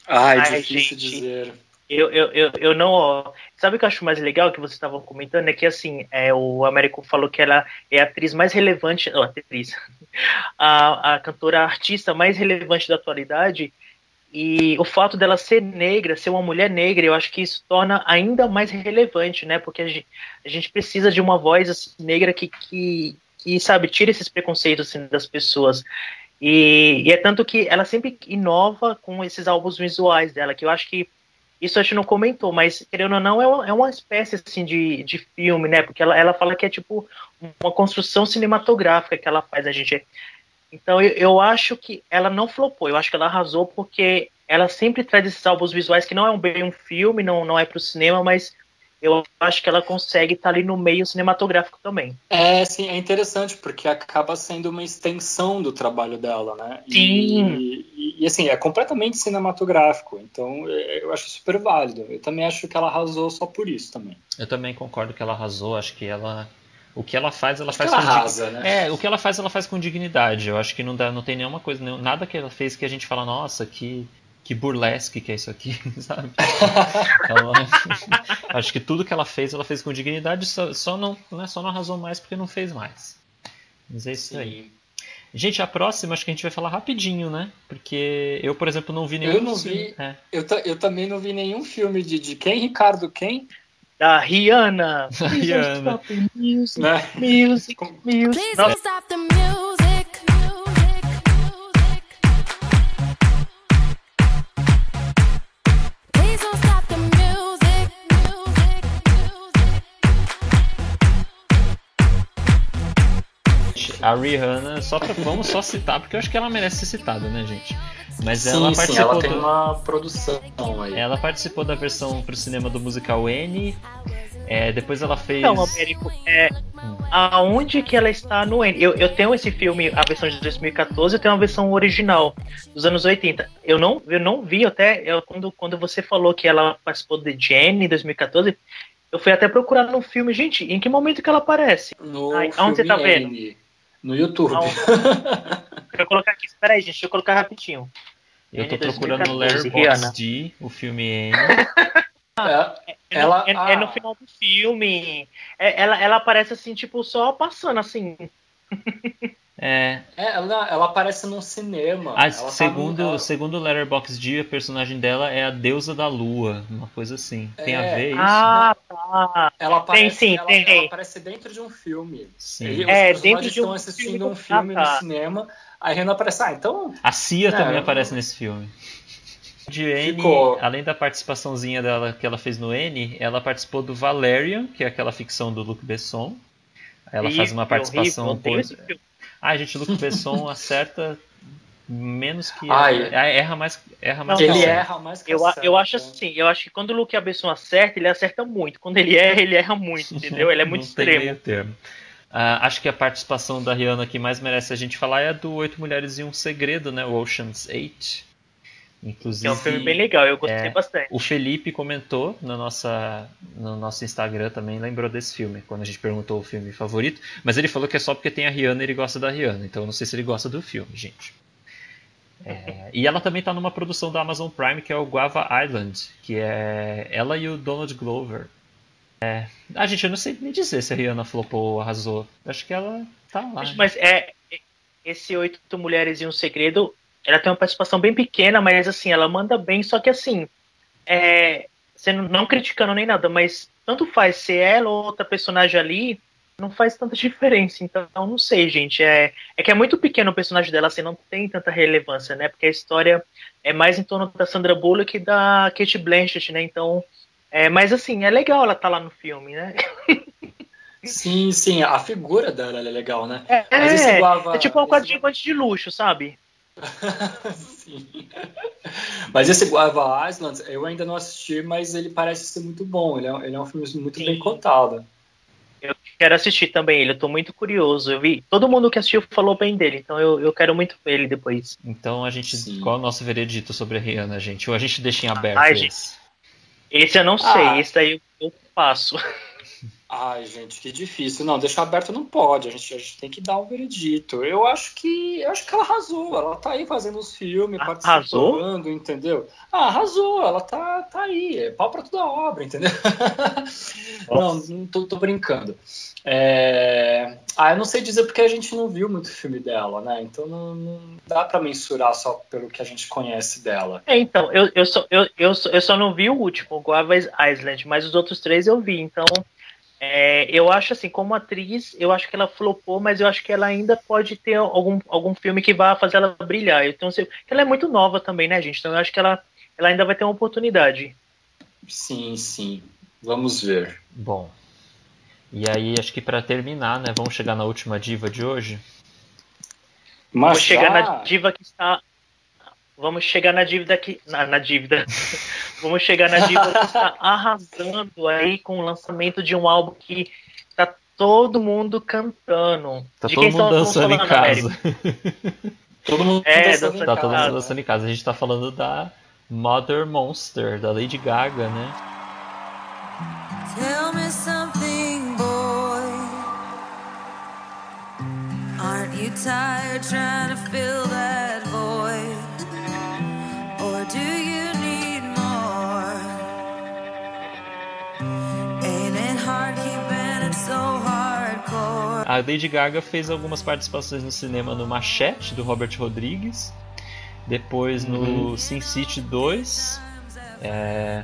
Ai, Ai, difícil gente. dizer. Eu, eu, eu, eu não. Sabe o que eu acho mais legal que vocês estavam comentando? É que assim, é, o Américo falou que ela é a atriz mais relevante. Não, atriz. A, a cantora a artista mais relevante da atualidade. E o fato dela ser negra, ser uma mulher negra, eu acho que isso torna ainda mais relevante, né? Porque a gente, a gente precisa de uma voz assim, negra que, que, que, sabe, tira esses preconceitos assim, das pessoas. E, e é tanto que ela sempre inova com esses álbuns visuais dela, que eu acho que isso a gente não comentou, mas querendo ou não, é uma, é uma espécie assim de, de filme, né? Porque ela, ela fala que é tipo uma construção cinematográfica que ela faz, a gente. Então eu, eu acho que ela não flopou, eu acho que ela arrasou porque ela sempre traz esses álbuns visuais que não é um bem um filme, não, não é pro cinema, mas eu acho que ela consegue estar ali no meio cinematográfico também. É, sim, é interessante, porque acaba sendo uma extensão do trabalho dela, né? E- Sim. E, e, assim, é completamente cinematográfico, então é, eu acho super válido. Eu também acho que ela arrasou só por isso também. Eu também concordo que ela arrasou, acho que ela. O que ela faz, ela Acho faz ela com dig- arrasa, né? É, o que ela faz, ela faz com dignidade. Eu acho que não, dá, não tem nenhuma coisa, nada que ela fez que a gente fala, nossa, que, que burlesque que é isso aqui, sabe? Ela- acho que tudo que ela fez, ela fez com dignidade, só, só não, né, só não arrasou mais porque não fez mais. Mas é isso aí. Sim. Gente, a próxima acho que a gente vai falar rapidinho, né? Porque eu, por exemplo, não vi nenhum. Eu não vi. É. Eu, eu também não vi nenhum filme de, de quem, Ricardo? Quem? Da Rihanna. Da Rihanna. Music, Né? music, Como- music. Please Nossa, stop the music. music, A Rihanna, só pra, vamos só citar, porque eu acho que ela merece ser citada, né, gente? Mas sim, ela sim, participou ela tem do- uma produção aí. Ela participou da versão pro cinema do musical N. É, depois ela fez. Então, Américo, é, aonde que ela está no N? Eu, eu tenho esse filme, a versão de 2014, eu tenho a versão original dos anos 80. Eu não, eu não vi até eu, quando, quando você falou que ela participou de Jenny em 2014. Eu fui até procurar no filme, gente, em que momento que ela aparece? No Ai, aonde você tá vendo? N, No YouTube. Aonde? Deixa eu colocar aqui. Espera aí, gente, deixa eu colocar rapidinho. Eu tô procurando no 2014, Letterboxd. D, o filme N. É, É, Ela- no, é- ah. é no final do filme. É- ela, ela aparece assim, tipo, só passando assim. É, é, ela, ela aparece num cinema. a, Ela tá segundo, no- ela- segundo o Letterboxd D, a personagem dela é a deusa da lua, uma coisa assim. Tem a É. ver isso? Ah, tá. Ela aparece, sim, ela, tem. ela aparece dentro de um filme. Sim. Ele- É, dentro de um estão assistindo filme. um filme Ah, tá. no cinema. Aí a Renan aparece, ah, então. A Cia É, também eu- aparece nesse filme. De N, Ficou. além da participaçãozinha dela que ela fez no N, ela participou do Valerian, que é aquela ficção do Luc Besson. Ela faz uma Horrível, participação horrível, por... Ai, gente, o Luc Besson acerta menos que. É, Erra mais, erra mais Não, que ele ela. erra mais que Eu, acerta. eu acho assim, eu acho que quando o Luke Besson acerta, ele acerta muito. Quando ele erra, ele erra muito, entendeu? Ele é muito Não tem extremo. Ah, acho que a participação da Rihanna que mais merece a gente falar é a do Oito Mulheres e um Segredo, né? O Ocean's Eight. Inclusive, É um filme bem legal, eu gostei é, bastante. O Felipe comentou na nossa, no nosso Instagram também, lembrou desse filme, quando a gente perguntou o filme favorito. Mas ele falou que é só porque tem a Rihanna e ele gosta da Rihanna. Então eu não sei se ele gosta do filme, gente. É, e ela também tá numa produção da Amazon Prime que é o Guava Island, que é ela e o Donald Glover. É, ah, gente, eu não sei nem dizer se a Rihanna flopou ou arrasou. Acho que ela tá lá. Mas é esse Oito Mulheres e um Segredo, ela tem uma participação bem pequena, mas assim, ela manda bem, só que assim, é, sendo não criticando nem nada, mas tanto faz ser ela ou outra personagem ali, não faz tanta diferença. Então, não sei, gente. É, é que é muito pequeno o personagem dela, assim, não tem tanta relevância, né? Porque a história é mais em torno da Sandra Bullock e da Kate Blanchett, né? Então, é, mas assim, é legal ela estar lá no filme, né? Sim, sim, a figura dela ela é legal, né? É, Mas esse Guava- é tipo um coadjuvante de luxo, sabe? Sim. Mas esse Guava Island eu ainda não assisti, mas ele parece ser muito bom. Ele é, ele é um filme muito Sim. bem cotado. Eu quero assistir também ele, eu tô muito curioso. Eu vi. Todo mundo que assistiu falou bem dele, então eu, eu quero muito ver ele depois. Então a gente. Sim. Qual é o nosso veredito sobre a Rihanna, gente? Ou a gente deixa em aberto Ai, esse? Esse eu não sei, Ah. esse daí eu, eu passo. Ai, gente, que difícil. Não, deixar aberto não pode. A gente, a gente tem que dar um veredito. Eu acho que eu acho que ela arrasou. Ela tá aí fazendo os filmes, Arrasou? participando, entendeu? Ah, arrasou. Ela tá, tá aí. É pau pra toda obra, entendeu? não, não tô, tô brincando. É... Ah, eu não sei dizer porque a gente não viu muito filme dela, né? Então não, não dá pra mensurar só pelo que a gente conhece dela. É, então, eu, eu, só, eu, eu, eu só não vi o último, Guava Island, mas os outros três eu vi, então. É, eu acho assim, como atriz, eu acho que ela flopou, mas eu acho que ela ainda pode ter algum, algum filme que vá fazer ela brilhar. Então, ela é muito nova também, né, gente? Então eu acho que ela, ela ainda vai ter uma oportunidade. Sim, sim. Vamos ver. Bom. E aí, acho que pra terminar, né? Vamos chegar na última diva de hoje. Mas Vamos chegar na diva que está. Vamos chegar na dívida que. Na, na dívida. Vamos chegar na diva que está arrasando aí com o lançamento de um álbum que tá todo mundo cantando. Tá de todo quem mundo dançando em casa. Todo mundo É, dançando em dançando Tá todo mundo dançando em casa. A gente tá falando da Mother Monster, da Lady Gaga, né? Tell me something, boy. Aren't you tired trying to fill that A Lady Gaga fez algumas participações no cinema no Machete, do Robert Rodrigues. Depois no Sin City 2. É,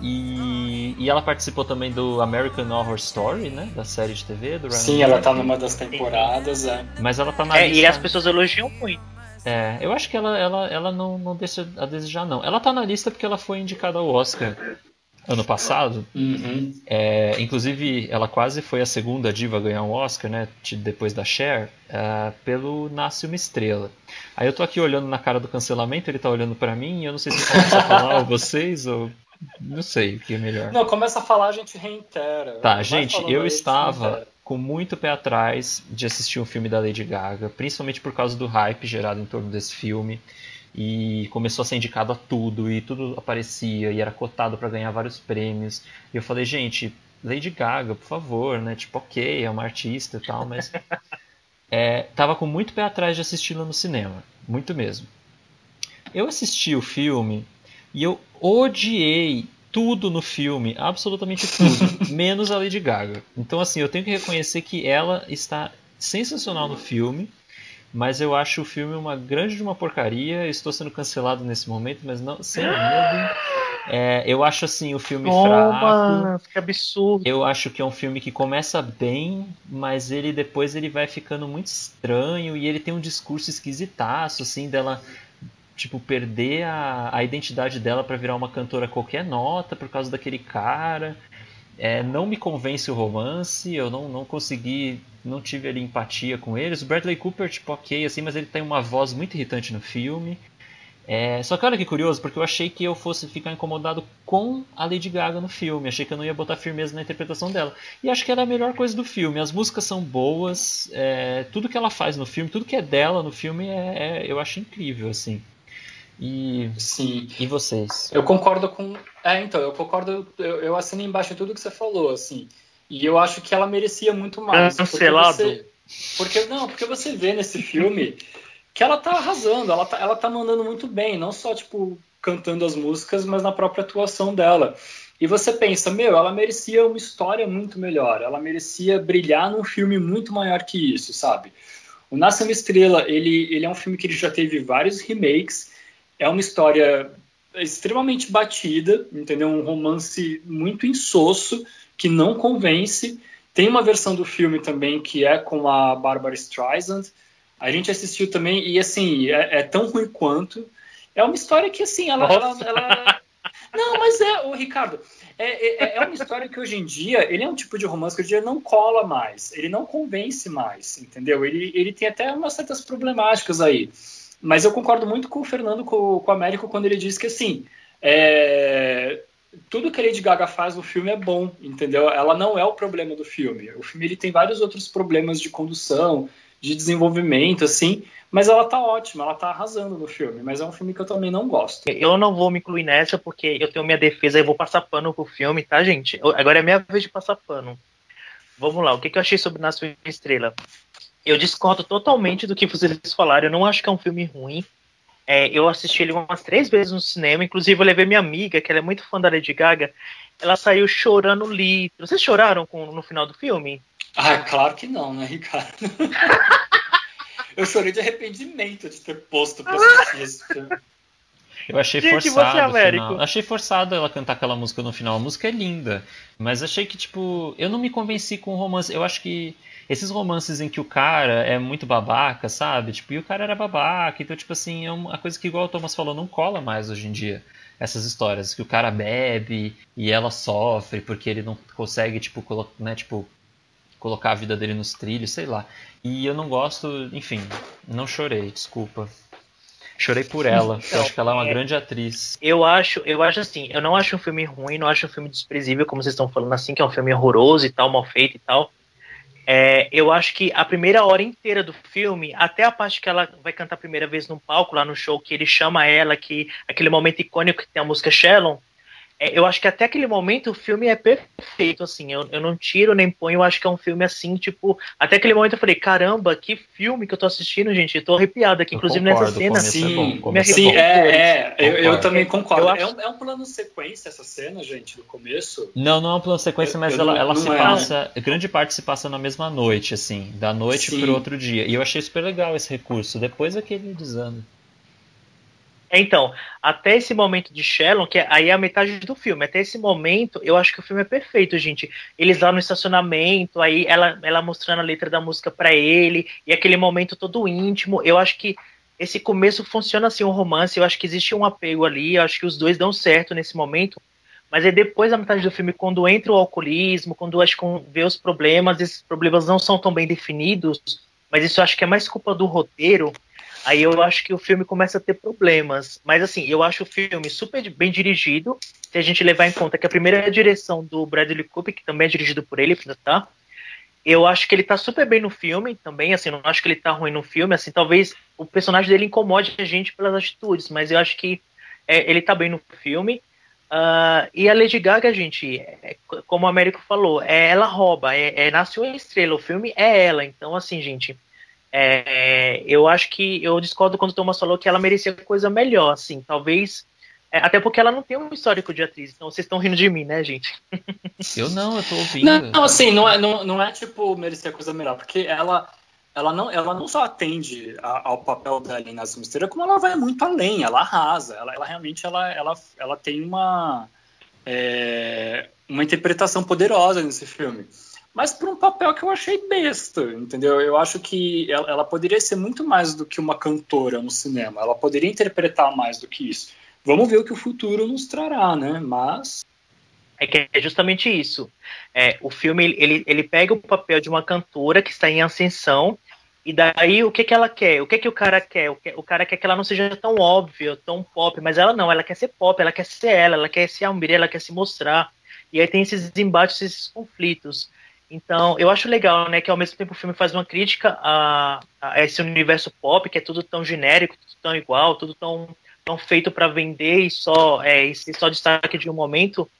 e, e ela participou também do American Horror Story, né? Da série de TV do Ryan Sim, ela tá numa das temporadas, é. Mas ela tá na É, lista. e as pessoas elogiam muito. É, eu acho que ela, ela, ela não, não deixa a desejar, não. Ela tá na lista porque ela foi indicada ao Oscar ano passado. Uhum. É, inclusive, ela quase foi a segunda diva a ganhar um Oscar, né? de- Depois da Cher, é, pelo Nasce uma Estrela. Aí eu tô aqui olhando na cara do cancelamento, ele tá olhando pra mim, e eu não sei se eu começo a falar ou vocês, ou. Não sei o que é melhor. Não, começa a falar, a gente reitera. Tá, gente, eu estava com muito pé atrás de assistir um filme da Lady Gaga, principalmente por causa do hype gerado em torno desse filme. E começou a ser indicado a tudo, e tudo aparecia, e era cotado para ganhar vários prêmios. E eu falei, gente, Lady Gaga, por favor, né? Tipo, ok, é uma artista e tal, mas. é, tava com muito pé atrás de assisti-la no cinema, muito mesmo. Eu assisti o filme e eu odiei tudo no filme, absolutamente tudo, menos a Lady Gaga. Então, assim, eu tenho que reconhecer que ela está sensacional no filme, mas eu acho o filme uma grande de uma porcaria. Estou sendo cancelado nesse momento, mas não sem medo. É, eu acho assim o filme fraco. Que absurdo. Eu acho que é um filme que começa bem, mas ele depois ele vai ficando muito estranho e ele tem um discurso esquisitaço, assim, dela tipo perder a, a identidade dela para virar uma cantora qualquer nota por causa daquele cara. É, não me convence o romance, eu não, não consegui, não tive ali empatia com eles. O Bradley Cooper, tipo, ok, assim, mas ele tem uma voz muito irritante no filme. É, só que olha que curioso, porque eu achei que eu fosse ficar incomodado com a Lady Gaga no filme. Achei que eu não ia botar firmeza na interpretação dela. E acho que ela é a melhor coisa do filme. As músicas são boas, é, tudo que ela faz no filme, tudo que é dela no filme, é, é- eu acho incrível, assim. E, Sim. e vocês? Eu concordo com. É, então, eu concordo, eu, eu assino embaixo tudo que você falou, assim. E eu acho que ela merecia muito mais. porque Cancelado. você- Porque, não, porque você vê nesse filme que ela tá arrasando, ela tá, ela tá mandando muito bem, não só, tipo, cantando as músicas, mas na própria atuação dela. E você pensa, meu, ela merecia uma história muito melhor, ela merecia brilhar num filme muito maior que isso, sabe? O Nasce uma Estrela, ele, ele é um filme que ele já teve vários remakes, é uma história extremamente batida, entendeu? Um romance muito insosso, que não convence. Tem uma versão do filme também que é com a Barbara Streisand. A gente assistiu também e assim é, é tão ruim quanto. É uma história que assim ela, ela, ela- não, mas é o Ricardo. É, é, é uma história que hoje em dia, ele é um tipo de romance que hoje em dia não cola mais, ele não convence mais, entendeu? Ele, ele tem até umas certas problemáticas aí. Mas eu concordo muito com o Fernando, com, com o Américo, quando ele diz que, assim, é, tudo que a Lady Gaga faz no filme é bom, entendeu? Ela não é o problema do filme. O filme ele tem vários outros problemas de condução, de desenvolvimento, assim, mas ela tá ótima, ela tá arrasando no filme. Mas é um filme que eu também não gosto. Eu não vou me incluir nessa porque eu tenho minha defesa e vou passar pano pro filme, tá, gente? Agora é minha vez de passar pano. Vamos lá, o que, que eu achei sobre Nasce uma Estrela? Eu discordo totalmente do que vocês falaram. Eu não acho que é um filme ruim. É, eu assisti ele umas três vezes no cinema. Inclusive, eu levei minha amiga, que ela é muito fã da Lady Gaga. Ela saiu chorando litro. Vocês choraram com- no final do filme? Ah, claro que não, né, Ricardo? eu chorei de arrependimento de ter posto pra assistir esse filme. Eu achei Gente, forçado. você, o Américo? final. Achei forçado ela cantar aquela música no final. A música é linda. Mas achei que, tipo, eu não me convenci com o romance. Eu acho que esses romances em que o cara é muito babaca, sabe? Tipo, e o cara era babaca. Então, tipo assim, é uma coisa que, igual o Thomas falou, não cola mais hoje em dia. Essas histórias. Que o cara bebe e ela sofre porque ele não consegue, tipo, colo né, tipo, colocar a vida dele nos trilhos, sei lá. E eu não gosto, enfim, não chorei, desculpa. Chorei por ela. eu Então, acho que ela é uma é- grande atriz. Eu acho, eu acho assim, eu não acho um filme ruim, não acho um filme desprezível, como vocês estão falando assim, que é um filme horroroso e tal, mal feito e tal. É, eu acho que a primeira hora inteira do filme, até a parte que ela vai cantar a primeira vez no palco, lá no show, que ele chama ela, que aquele momento icônico que tem a música Shellon, é, eu acho que até aquele momento o filme é perfeito, assim, eu, eu não tiro nem ponho, eu acho que é um filme assim, tipo, até aquele momento eu falei, caramba, que filme que eu tô assistindo, gente, eu tô arrepiado aqui, Eu inclusive concordo, nessa cena. é Sim, é Sim, é, é eu, eu também concordo. Eu É, acho- um, é um plano sequência essa cena, gente, do começo. Não, não é um plano sequência, Eu- mas eu ela, não- ela não se é, passa. Grande parte se passa na mesma noite, assim. Da noite Sim. pro outro dia. E eu achei super legal esse recurso. Depois é que ele desanda. Então, até esse momento de Shellon, que aí é a metade do filme, até esse momento, eu acho que o filme é perfeito, gente. Eles lá no estacionamento, aí ela, ela mostrando a letra da música pra ele, e aquele momento todo íntimo. Eu acho que esse começo funciona assim, um romance, eu acho que existe um apego ali, eu acho que os dois dão certo nesse momento. Mas é depois da metade do filme, quando entra o alcoolismo, quando acho que vê os problemas, esses problemas não são tão bem definidos, mas isso eu acho que é mais culpa do roteiro. Aí eu acho que o filme começa a ter problemas. Mas assim, eu acho o filme super bem dirigido. Se a gente levar em conta que a primeira direção do Bradley Cooper, que também é dirigido por ele, tá? Eu acho que ele tá super bem no filme também, assim, não acho que ele tá ruim no filme, assim, talvez o personagem dele incomode a gente pelas atitudes, mas eu acho que é, ele tá bem no filme. Ah, e a Lady Gaga, gente, é, como o Américo falou, é, ela rouba, é, é Nasceu uma Estrela, o filme é ela, então assim, gente, é, eu acho que eu discordo quando o Thomas falou que ela merecia coisa melhor, assim, talvez. é, até porque ela não tem um histórico de atriz, então vocês estão rindo de mim, né, gente? Eu não, eu tô ouvindo. Não, não, assim, não é, não, não é tipo merecer coisa melhor, porque ela, ela, não, ela não só atende a- ao papel dela em Nas Misteira, como ela vai muito além, ela arrasa, ela, ela realmente ela, ela, ela tem uma, é, uma interpretação poderosa nesse filme. Mas por um papel que eu achei besta, entendeu? Eu acho que ela, ela poderia ser muito mais do que uma cantora no cinema, ela poderia interpretar mais do que isso. Vamos ver o que o futuro nos trará, né? Mas É que é justamente isso. É, o filme ele- ele, pega o papel de uma cantora que está em ascensão e daí o que que ela quer? O que que o cara quer? O, que, o cara quer que ela não seja tão óbvia, tão pop, mas ela não, ela quer ser pop, ela quer ser ela, ela quer ser a Almir, ela quer se mostrar. E aí tem esses embates, esses conflitos. Então, eu acho legal, né, que ao mesmo tempo o filme faz uma crítica a, a esse universo pop, que é tudo tão genérico, tudo tão igual, tudo tão, tão feito para vender e só é, e só destaque de um momento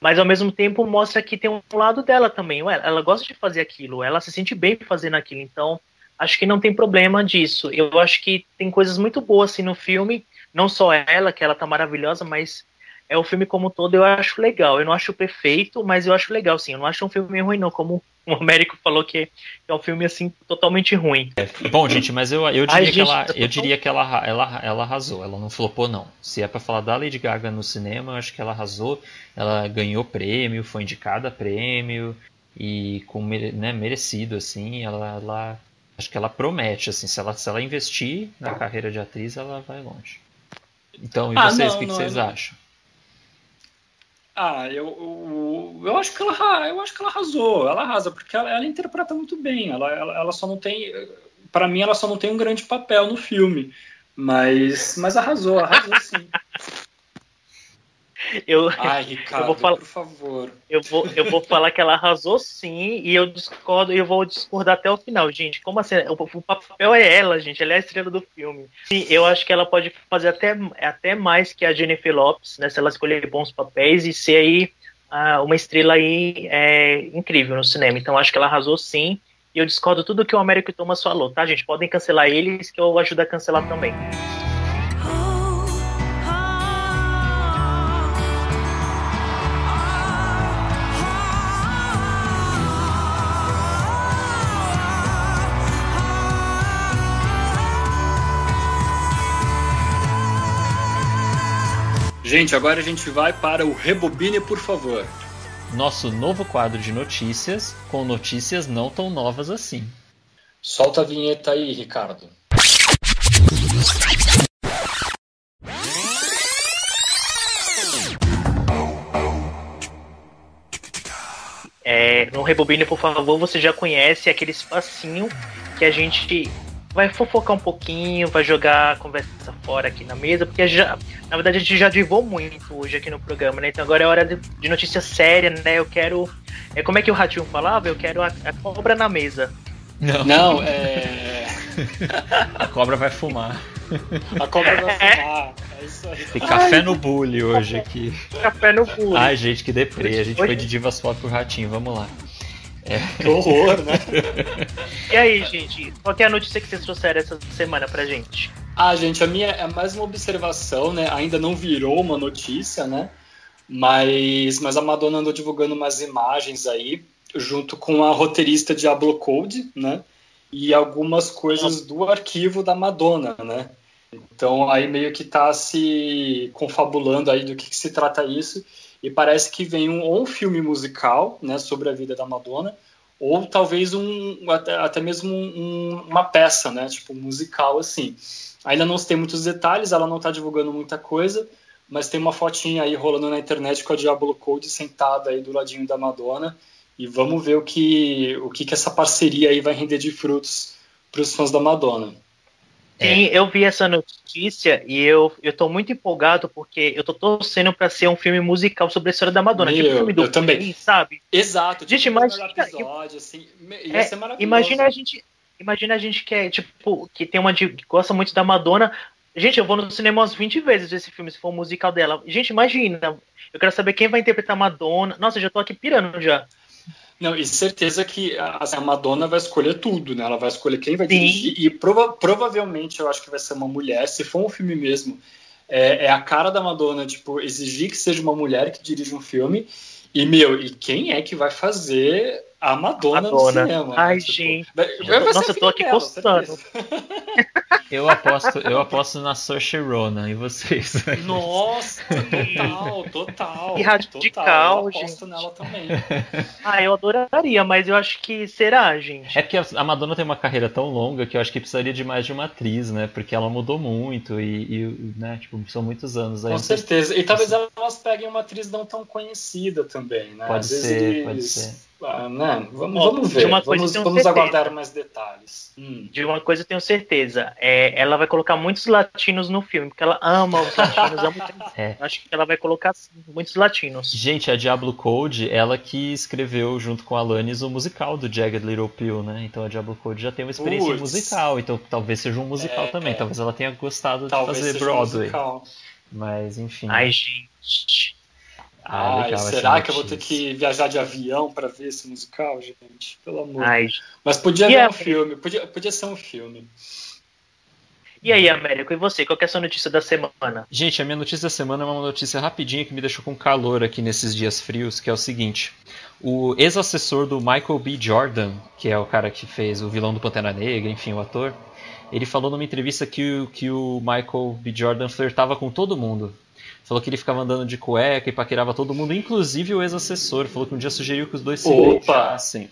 mas ao mesmo tempo mostra que tem um lado dela também. Ué, ela gosta de fazer aquilo, ela se sente bem fazendo aquilo, então acho que não tem problema disso. Eu acho que tem coisas muito boas assim no filme, não só ela, que ela tá maravilhosa, mas é o filme como um todo eu acho legal. Eu não acho perfeito, mas eu acho legal, sim. Eu não acho um filme ruim, não, como o Américo falou que é um filme assim totalmente ruim. Bom, gente, mas eu, eu diria Ai, que, ela, eu diria que ela, ela, ela arrasou. Ela não flopou, não. Se é pra falar da Lady Gaga no cinema, eu acho que ela arrasou. Ela ganhou prêmio, foi indicada a prêmio e com né, merecido, assim. Ela, ela- acho que ela promete, assim. Se ela, se ela investir na carreira de atriz, ela vai longe. Então, e Ah, vocês, o que, que vocês não. acham? Ah, eu, eu, eu acho que ela arra- eu acho que ela arrasou, ela arrasa, porque ela, ela interpreta muito bem. Ela, ela, ela só não tem. Pra mim, ela só não tem um grande papel no filme. Mas, mas arrasou, arrasou sim. Eu, Ai, Ricardo, vou falar- por favor. eu, vou, eu vou falar que ela arrasou sim, e eu discordo, e eu vou discordar até o final, gente. Como assim? O, o papel é ela, gente. Ela é a estrela do filme. Sim, eu acho que ela pode fazer até, até mais que a Jennifer Lopes, né? Se ela escolher bons papéis e ser aí ah, uma estrela aí é, incrível no cinema. Então acho que ela arrasou sim. E eu discordo tudo que o Américo Thomas falou, tá, gente? Podem cancelar eles, que eu ajudo a cancelar também. Gente, agora a gente vai para o Rebobine, por favor. Nosso novo quadro de notícias, com notícias não tão novas assim. Solta a vinheta aí, Ricardo. É, no Rebobine, por favor, você já conhece aquele espacinho que a gente vai fofocar um pouquinho, vai jogar a conversa fora aqui na mesa, porque já, na verdade a gente já divou muito hoje aqui no programa, né? Então agora é hora de, de notícia séria, né? Eu quero. É, como é que o Ratinho falava? Eu quero a, a cobra na mesa. Não, Não, é. a cobra vai fumar. A cobra vai fumar. É isso aí. Tem café no bully hoje aqui. Café no pulo. Ai, gente, que deprê. A gente foi de Divas Pop pro Ratinho, vamos lá. Que horror, né? E aí, gente? Qual que é a notícia que vocês trouxeram essa semana pra gente? Ah, gente, a minha é mais uma observação, né? Ainda não virou uma notícia, né? Mas, mas a Madonna andou divulgando umas imagens aí, junto com a roteirista Diablo Code, né? E algumas coisas do arquivo da Madonna, né? Então aí meio que tá se confabulando aí do que, que se trata isso. E parece que vem um, ou um filme musical, né, sobre a vida da Madonna, ou talvez um até, até mesmo um- uma peça, né, tipo musical assim. Ainda não se tem muitos detalhes, ela não está divulgando muita coisa, mas tem uma fotinha aí rolando na internet com a Diablo Code sentada aí do ladinho da Madonna. E vamos ver o que, o que, que essa parceria aí vai render de frutos para os fãs da Madonna. Sim, eu vi essa notícia e eu, eu tô muito empolgado porque eu tô torcendo pra ser um filme musical sobre a história da Madonna. tipo Meu, o filme do eu também. Queen, sabe? Exato, Gente, tipo, o primeiro imagina- episódio, assim, É. Imagina a gente. Imagina a gente que é, tipo, que tem uma que gosta muito da Madonna. Gente, eu vou no cinema umas 20 vezes esse filme, se for um musical dela. Gente, imagina. Eu quero saber quem vai interpretar a Madonna. Nossa, já tô aqui pirando já. Não, e certeza que assim, a Madonna vai escolher tudo, né? Ela vai escolher quem vai Sim. dirigir. E prova- provavelmente eu acho que vai ser uma mulher. Se for um filme mesmo, é, é a cara da Madonna, tipo, exigir que seja uma mulher que dirija um filme. E, meu, e quem é que vai fazer a Madonna, Madonna. no cinema? Ai, né? Tipo, gente. ser Nossa, eu tô aqui dela, coçando. Eu aposto, eu aposto na Saoirse Ronan e vocês. Nossa, total, total. Que radical, total. Eu aposto gente. nela também. Ah, eu adoraria, mas eu acho que será, gente. É porque a Madonna tem uma carreira tão longa que eu acho que precisaria de mais de uma atriz, né? Porque ela mudou muito e, e, né, tipo, são muitos anos aí. Com certeza. E talvez elas peguem uma atriz não tão conhecida também, né? Pode Às vezes ser, eles- pode ser. Ah, né? Vamos, Ó, vamos de ver. uma coisa vamos vamos certeza. aguardar mais detalhes. Hum. De uma coisa eu tenho certeza. É, ela vai colocar muitos latinos no filme, porque ela ama os latinos. ama... É. Acho que ela vai colocar sim, muitos latinos. Gente, a Diablo Code, ela que escreveu junto com a Alanis o musical do Jagged Little Pill, né? Então a Diablo Code já tem uma experiência em Putz. musical, então talvez seja um musical É, também. é. Talvez ela tenha gostado de Talvez fazer seja um Broadway. musical. Mas enfim. Ai, gente. Ah, Ai, legal será que eu vou ter que viajar de avião para ver esse musical, gente? Pelo amor. Ai. Mas podia ver a- um filme, podia, podia ser um filme. E aí, Américo, e você? Qual que é a sua notícia da semana? Gente, a minha notícia da semana é uma notícia rapidinha que me deixou com calor aqui nesses dias frios, que é o seguinte. O ex-assessor do Michael B. Jordan, que é o cara que fez o vilão do Pantera Negra, enfim, o ator, ele falou numa entrevista que, o- que o Michael B. Jordan flertava com todo mundo. Falou que ele ficava andando de cueca e paquerava todo mundo, inclusive o ex-assessor. Falou que um dia sugeriu que os dois se beijassem.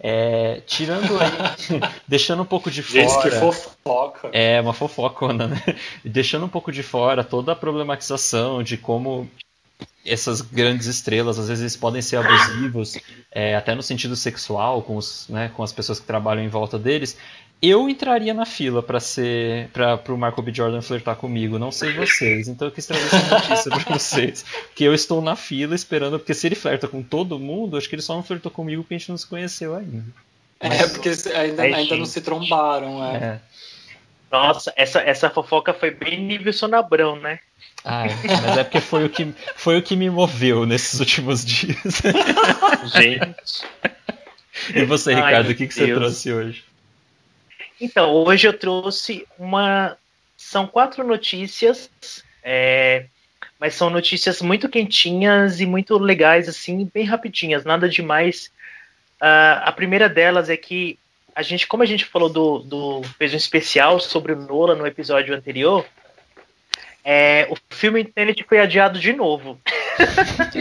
É, tirando aí, deixando um pouco de Gente, fora. que fofoca. É, uma fofocona, né? Deixando um pouco de fora toda a problematização de como essas grandes estrelas, às vezes eles podem ser abusivos, é, até no sentido sexual, com, os, né, com as pessoas que trabalham em volta deles. Eu entraria na fila para ser para o Marco B. Jordan flertar comigo, não sei vocês. Então eu quis trazer essa notícia para vocês, que eu estou na fila esperando, porque se ele flerta com todo mundo, acho que ele só não flertou comigo porque a gente não se conheceu ainda. É, porque ainda, ainda não se trombaram, é. É. Nossa, essa, essa fofoca foi bem nível Sonabrão, né? Ah, mas é porque foi o que foi o que me moveu nesses últimos dias. Gente. e você, Ai, Ricardo, o que, que você trouxe hoje? Então, hoje eu trouxe uma. São quatro notícias, é, mas são notícias muito quentinhas e muito legais, assim, bem rapidinhas, nada demais. Ah, a primeira delas é que a gente, como a gente falou do, do fez um especial sobre o Nola no episódio anterior, é, o filme Tenet foi adiado de novo.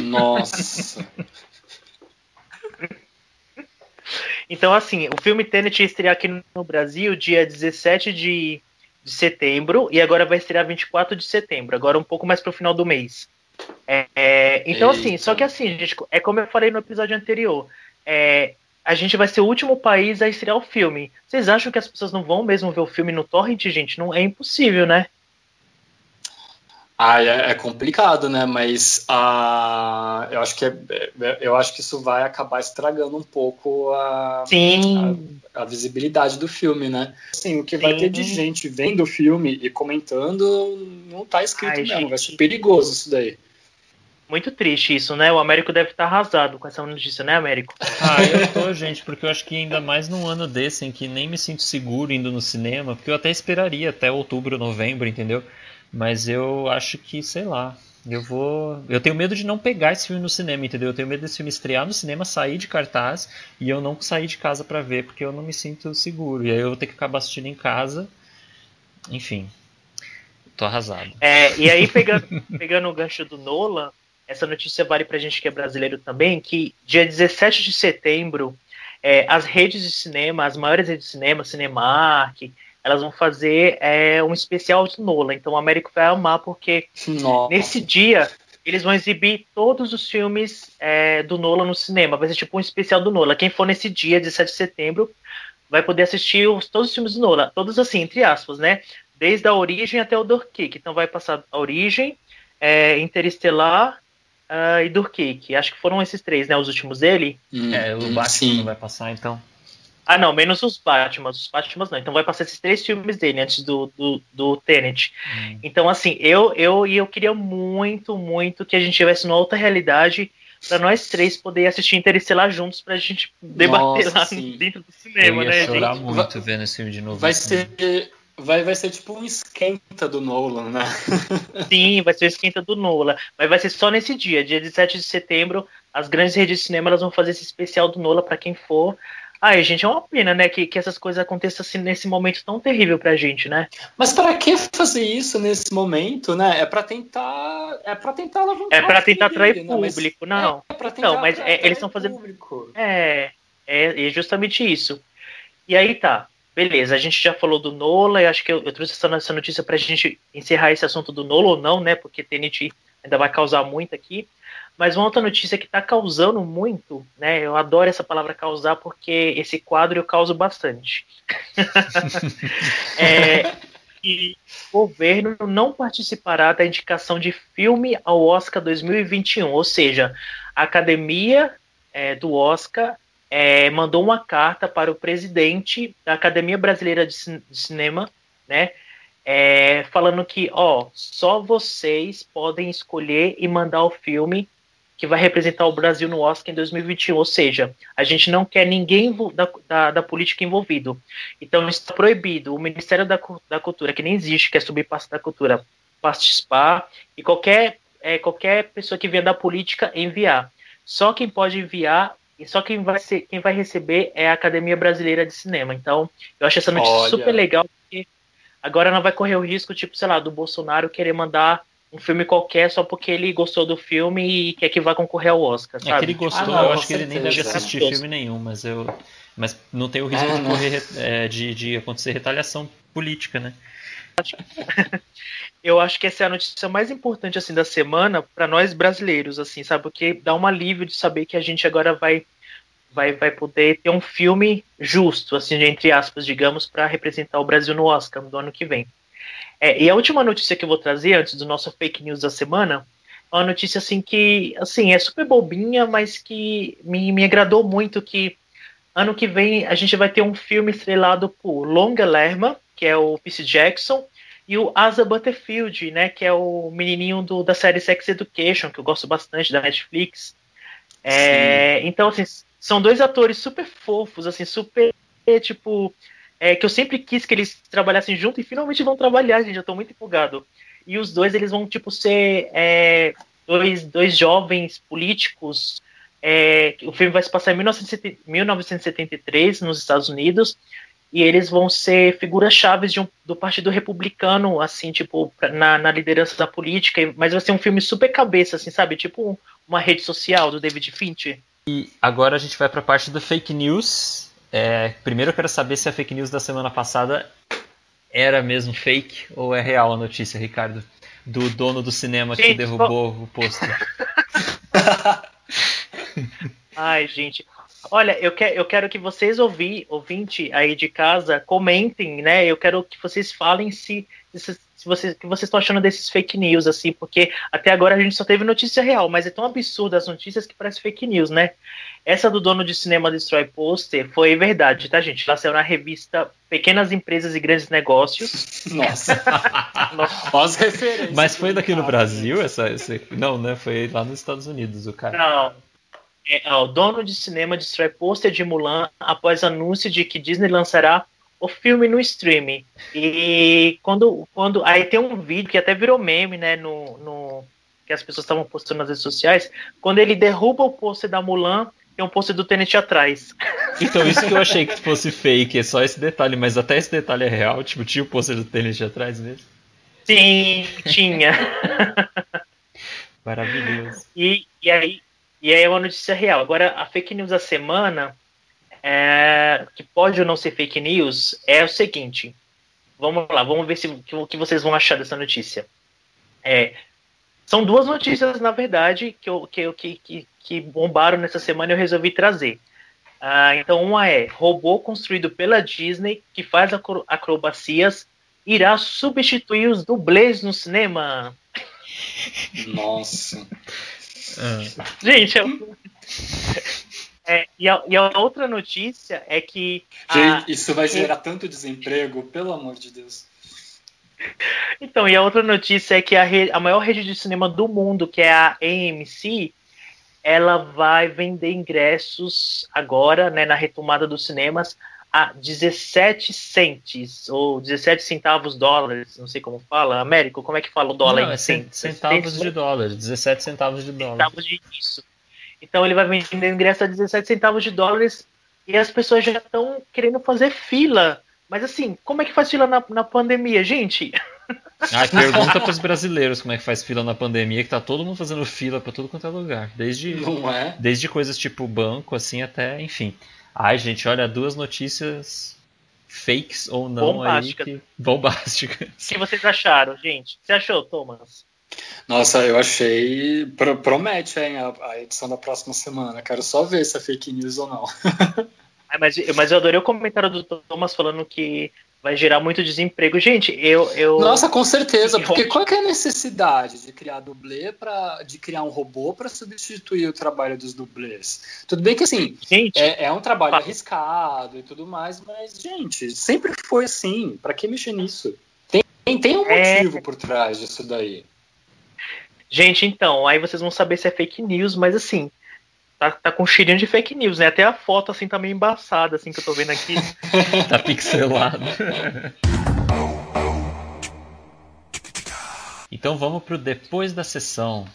Nossa. Então, assim, o filme Tenet ia estrear aqui no Brasil dia 17 de, de setembro e agora vai estrear 24 de setembro, agora um pouco mais pro final do mês. É, é, então, assim, Eita. só que assim, gente, é como eu falei no episódio anterior, é, a gente vai ser o último país a estrear o filme. Vocês acham que as pessoas não vão mesmo ver o filme no torrent, gente? Não é impossível, né? Ah, é, é complicado, né? Mas ah, eu acho que é- é- eu acho que isso vai acabar estragando um pouco a, Sim, a visibilidade do filme, né? Assim, o que vai Sim. ter de gente vendo o filme e comentando não tá escrito Ai, mesmo. gente. Vai ser perigoso isso daí. Muito triste isso, né? O Américo deve estar arrasado com essa notícia, né, Américo? Ah, eu tô, gente, porque eu acho que ainda mais num ano desse em que nem me sinto seguro indo no cinema, porque eu até esperaria até outubro, novembro, entendeu? Mas eu acho que, sei lá, eu vou. Eu tenho medo de não pegar esse filme no cinema, entendeu? Eu tenho medo desse filme estrear no cinema, sair de cartaz e eu não sair de casa pra ver, porque eu não me sinto seguro. E aí eu vou ter que acabar assistindo em casa. Enfim. Tô arrasado. É, e aí, pegando, pegando o gancho do Nolan, essa notícia vale pra gente que é brasileiro também, que dia 17 de setembro, é, as redes de cinema, as maiores redes de cinema, Cinemark, elas vão fazer é, um especial do Nolan. Então o Américo vai amar, porque Nossa. nesse dia eles vão exibir todos os filmes é, do Nolan no cinema. Vai ser tipo um especial do Nolan. Quem for nesse dia, 17 de setembro, vai poder assistir os- todos os filmes do Nolan. Todos assim, entre aspas, né? Desde a origem até o Dunkirk. Então vai passar a origem, é, Interestelar ah, e Dunkirk. Acho que foram esses três, né? Os últimos dele. Hum, É, o hum, Batman sim. não vai passar, então. Ah, não, menos os Batman. Os Batman não. Então vai passar esses três filmes dele antes do, do, do Tenet. Hum. Então, assim, eu, eu, e eu queria muito, muito que a gente tivesse uma outra realidade para nós três poder assistir Interestelar juntos pra gente debater Nossa, lá sim. dentro do Eu cinema, ia né, chorar gente? muito vendo esse filme de novo. Vai cinema. ser, vai, vai ser tipo um esquenta do Nolan, né? Sim, vai ser o esquenta do Nola. Mas vai ser só nesse dia, dia 17 de setembro. As grandes redes de cinema elas vão fazer esse especial do Nola para quem for. Ai, gente, é uma pena, né, que, que essas coisas aconteçam assim, nesse momento tão terrível pra gente, né? Mas para que fazer isso nesse momento, né? É para tentar, é para tentar É pra o tentar atrair né? Público, não. É pra tentar Então, mas, é, eles estão fazendo- público. É, é, é justamente isso. E aí tá, beleza, a gente já falou do Nola, e acho que eu, eu trouxe essa, essa notícia pra gente encerrar esse assunto do Nola ou não, né? Porque Tenet ainda vai causar muito aqui. Mas uma outra notícia que tá causando muito, né? Eu adoro essa palavra causar porque esse quadro eu causo bastante. é o governo não participará da indicação de filme ao Oscar 2021, ou seja, a academia é, do Oscar é, mandou uma carta para o presidente da Academia Brasileira de, Cin- de Cinema, né? é, falando que, ó, só vocês podem escolher e mandar o filme que vai representar o Brasil no Oscar em 2021. Ou seja, a gente não quer ninguém da, da, da política envolvido. Então está proibido o Ministério da, da Cultura, que nem existe, que é subpasta da cultura, participar e qualquer, é, qualquer pessoa que vier da política enviar. Só quem pode enviar e só quem vai, ser, quem vai receber é a Academia Brasileira de Cinema. Então, eu acho essa notícia Olha. super legal, porque agora não vai correr o risco, tipo, sei lá, do Bolsonaro querer mandar um filme qualquer só porque ele gostou do filme e quer que vá concorrer ao Oscar, É sabe? que ele gostou, Ah, não, eu acho que ele nem deve assistir filme nenhum, mas eu. Mas não tem o risco É, de correr é, de, de acontecer retaliação política, né? eu acho que essa é a notícia mais importante assim da semana para nós brasileiros, assim, sabe? Porque dá um alívio de saber que a gente agora vai vai, vai poder ter um filme justo, assim, entre aspas, digamos, para representar o Brasil no Oscar do ano que vem. É, e a última notícia que eu vou trazer antes do nosso fake news da semana é uma notícia assim que assim é super bobinha, mas que me, me agradou muito que ano que vem a gente vai ter um filme estrelado por Longa Lerma, que é o Percy Jackson, e o Asa Butterfield, né, que é o menininho do, da série Sex Education, que eu gosto bastante da Netflix. É, então, assim, são dois atores super fofos, assim, super, tipo, é, que eu sempre quis que eles trabalhassem junto e finalmente vão trabalhar, gente, eu tô muito empolgado. E os dois, eles vão, tipo, ser é, dois, dois jovens políticos. É, o filme vai se passar em 1970 1973, nos Estados Unidos, e eles vão ser figuras chaves de um, do Partido Republicano, assim, tipo, na, na liderança da política, mas vai ser um filme super cabeça, assim, sabe? Tipo uma rede social do David Fincher. E agora a gente vai para a parte do fake news. É, primeiro eu quero saber se a fake news da semana passada era mesmo fake ou é real a notícia, Ricardo. Do dono do cinema que Gente, derrubou o pôster. Ai, gente. Olha, eu, que, eu quero que vocês ouvi, ouvinte aí de casa, comentem, né? Eu quero que vocês falem se, se, se vocês, o que vocês estão achando desses fake news, assim, porque até agora a gente só teve notícia real, mas é tão absurda as notícias que parece fake news, né? Essa do dono de cinema Destroy Poster foi verdade, tá, gente? Ela saiu na revista Pequenas Empresas e Grandes Negócios. Nossa. As referências. Mas foi daqui no Brasil essa, essa- Não, né? Foi lá nos Estados Unidos o cara. Não. É, o dono de cinema destrói pôster de Mulan após anúncio de que Disney lançará o filme no streaming. E quando, quando aí tem um vídeo que até virou meme, né, no, no que as pessoas estavam postando nas redes sociais, quando ele derruba o pôster da Mulan, tem um pôster do Tenet atrás. Então, isso que eu achei que fosse fake, é só esse detalhe, mas até esse detalhe é real. Tipo, tinha o pôster do tênis atrás mesmo. Sim, tinha. Maravilhoso. E, e aí e aí é uma notícia real. Agora, a fake news da semana, é, que pode ou não ser fake news, é o seguinte. Vamos lá, vamos ver se, o que vocês vão achar dessa notícia. É, são duas notícias, na verdade, que, eu, que, que, que, bombaram nessa semana e eu resolvi trazer. Ah, então, uma é: robô construído pela Disney que faz acro- acrobacias irá substituir os dublês no cinema. Nossa. Ah, Gente, eu... É, e, a, e a outra notícia é que. a- isso vai gerar tanto desemprego, pelo amor de Deus. então, e a outra notícia é que a, re- a maior rede de cinema do mundo, que é a AMC, ela vai vender ingressos agora, né, na retomada dos cinemas, a 17 centes, ou 17 centavos dólares, não sei como fala. Américo, como é que fala o dólar não, em é cent- centavos cent- de dólar, 17 centavos de dólar. centavos de isso. Então ele vai vender ingresso a 17 centavos de dólares e as pessoas já estão querendo fazer fila. Mas assim, como é que faz fila na, na pandemia, gente? Ah, pergunta pros brasileiros como é que faz fila na pandemia, que tá todo mundo fazendo fila pra tudo quanto é lugar. Desde, Não é? desde coisas tipo banco, assim, até, enfim. Ai, gente, olha, duas notícias fakes ou não Bombásticas. aí que... Bombásticas. O que vocês acharam, gente? Você achou, Thomas? Nossa, eu achei. pro- Promete, hein, a, a edição da próxima semana. Quero só ver se é fake news ou não. Mas, mas eu adorei o comentário do Thomas falando que vai gerar muito desemprego. Gente, eu. eu Nossa, com certeza, Que porque qual que é a necessidade de criar dublê para de criar um robô para substituir o trabalho dos dublês? Tudo bem que assim, Gente, é, é um trabalho arriscado e tudo mais, mas gente, sempre foi assim. Para que mexer nisso? Tem, tem, um É. motivo por trás disso daí. gente, então, aí vocês vão saber se é fake news, mas assim. Tá, tá com cheirinho de fake news, né? Até a foto, assim, tá meio embaçada, assim, que eu tô vendo aqui. Tá pixelado. Então vamos pro depois da sessão.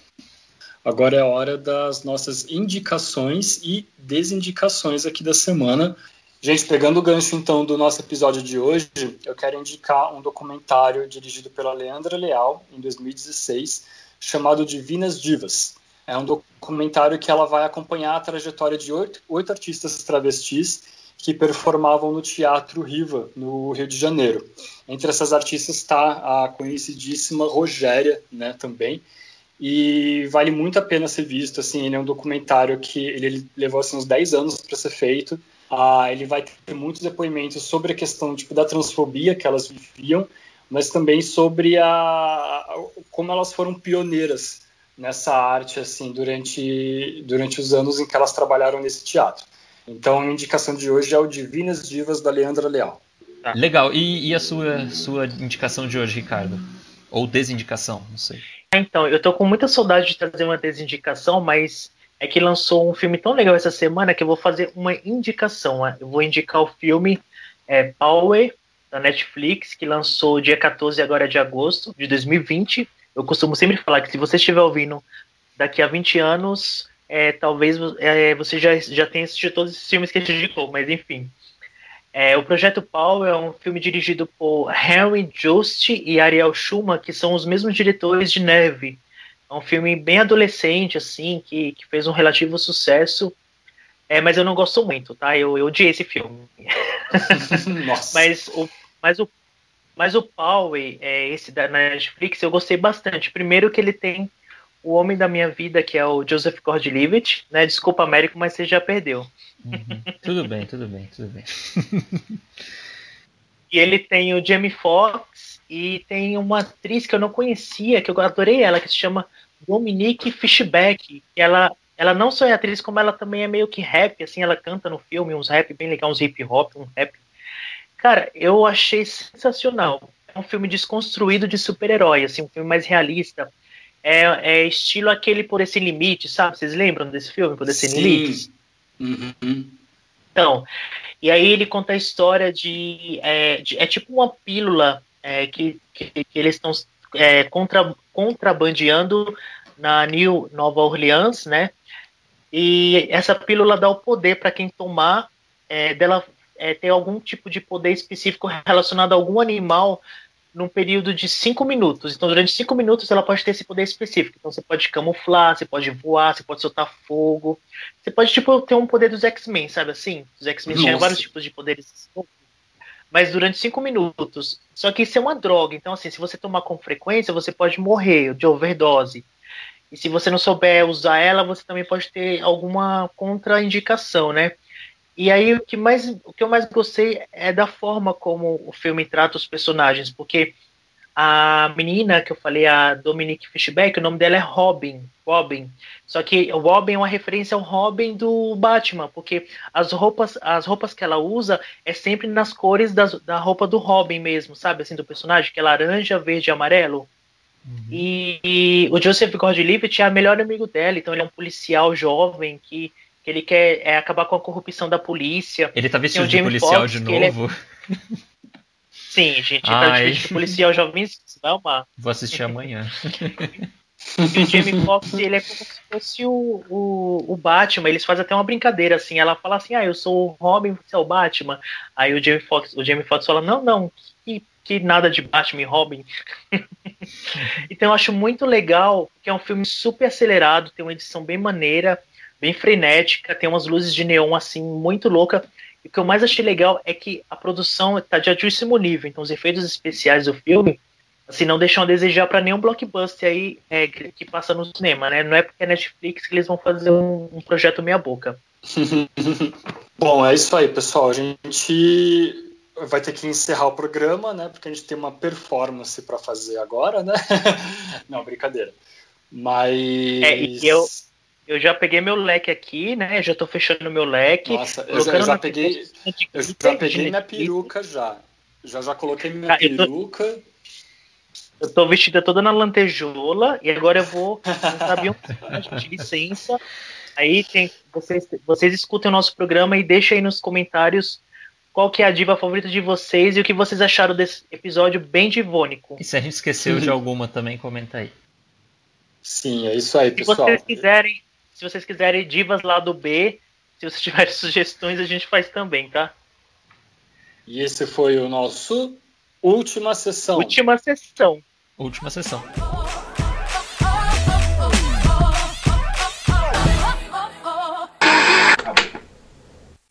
Agora é a hora das nossas indicações e desindicações aqui da semana. Gente, pegando o gancho então do nosso episódio de hoje, eu quero indicar um documentário dirigido pela Leandra Leal, em 2016, chamado Divinas Divas. É um documentário que ela vai acompanhar a trajetória de oito, oito artistas travestis que performavam no Teatro Riva, no Rio de Janeiro. Entre essas artistas está a conhecidíssima Rogéria, né, também, e vale muito a pena ser visto, assim, ele é um documentário que ele, levou assim, uns 10 anos para ser feito, ah, ele vai ter muitos depoimentos sobre a questão tipo, da transfobia que elas viviam, mas também sobre a, como elas foram pioneiras nessa arte assim durante, durante os anos em que elas trabalharam nesse teatro. Então, a indicação de hoje é o Divinas Divas da Leandra Leal. Legal. E, e a sua, sua indicação de hoje, Ricardo? Ou desindicação, não sei. Então, eu tô com muita saudade de trazer uma desindicação, mas é que lançou um filme tão legal essa semana que eu vou fazer uma indicação. né? Eu vou indicar o filme é, Power, da Netflix, que lançou dia 14 agora de agosto de 2020. Eu costumo sempre falar que se você estiver ouvindo daqui a 20 anos, é, talvez é, você já, já tenha assistido todos esses filmes que a gente indicou, mas enfim. É, o Projeto Power é um filme dirigido por Henry Jost e Ariel Schuma, que são os mesmos diretores de Neve. É um filme bem adolescente, assim, que, que fez um relativo sucesso. É, mas eu não gosto muito, tá? Eu, eu odiei esse filme. Nossa. Mas o, mas o, mas o Power, é, esse da Netflix, eu gostei bastante. Primeiro que ele tem o homem da minha vida, que é o Joseph Gordon-Levitt, né? Desculpa, Américo, mas você já perdeu. Uhum. tudo bem, tudo bem, tudo bem. E ele tem o Jamie Foxx e tem uma atriz que eu não conhecia, que eu adorei ela, que se chama Dominique Fishback. Ela, ela não só é atriz, como ela também é meio que rap, assim, ela canta no filme uns rap bem legais, uns hip hop, um rap. Cara, eu achei sensacional. É um filme desconstruído de super-herói, assim, um filme mais realista. É, é estilo aquele Por Esse Limite, sabe? Vocês lembram desse filme, Por Esse Limite? Uhum. Então, e aí ele conta a história de. É, de- é tipo uma pílula é, que, que, que eles estão é, contra, contrabandeando na New Nova Orleans, né? E essa pílula dá o poder para quem tomar é, dela é, ter algum tipo de poder específico relacionado a algum animal num período de cinco minutos. Então, durante cinco minutos, ela pode ter esse poder específico. Então, você pode camuflar, você pode voar, você pode soltar fogo. Você pode, tipo, ter um poder dos X-Men, sabe assim? Os X-Men tinham vários tipos de poderes. Mas durante cinco minutos. Só que isso é uma droga. Então, assim, se você tomar com frequência, você pode morrer de overdose. E se você não souber usar ela, você também pode ter alguma contraindicação, né? E aí o que mais o que eu mais gostei é da forma como o filme trata os personagens, porque a menina que eu falei, a Dominique Fishback, o nome dela é Robin, Robin. Só que o Robin é uma referência ao Robin do Batman, porque as roupas, as roupas que ela usa é sempre nas cores das, da roupa do Robin mesmo, sabe, assim, do personagem, que é laranja, verde e amarelo. E, e o Joseph Gordon-Levitt é o melhor amigo dela, então ele é um policial jovem que ele quer é, acabar com a corrupção da polícia. Ele tá vestido de policial Foxx, de que ele é- novo. Sim, gente, tá de policial jovem, você vai amar. Vou assistir amanhã. E o Jamie Foxx, ele é como se fosse o, o, o Batman. Eles fazem até uma brincadeira, assim. Ela fala assim, ah, eu sou o Robin, você é o Batman. Aí o Jamie Foxx, o Jamie Foxx fala, não, não, que, que nada de Batman e Robin. então eu acho muito legal, porque é um filme super acelerado, tem uma edição bem maneira, bem frenética, tem umas luzes de neon, assim, muito louca. E o que eu mais achei legal é que a produção tá de altíssimo nível. Então os efeitos especiais do filme assim, não deixam a desejar para nenhum blockbuster aí é, que, que passa no cinema, né? Não é porque é Netflix que eles vão fazer um, um projeto meia boca. Bom, é isso aí, pessoal. A gente vai ter que encerrar o programa, né? Porque a gente tem uma performance para fazer agora, né? Não, brincadeira. Mas. É, e eu- Eu já peguei meu leque aqui, né? Já tô fechando meu leque. Nossa, eu já, eu já peguei, de eu já peguei minha peruca já. Já já coloquei minha Ah, eu tô- peruca. Eu tô vestida toda na lantejola e agora eu vou abrir um gente, licença. Aí tem, vocês, vocês escutem o nosso programa e deixem aí nos comentários qual que é a diva favorita de vocês e o que vocês acharam desse episódio bem divônico. E se a gente esqueceu de alguma também, comenta aí. Sim, é isso aí, Se pessoal. vocês quiserem, se vocês quiserem divas lá do B, se vocês tiverem sugestões, a gente faz também, tá? E esse foi o nosso última sessão. Última sessão. Última sessão.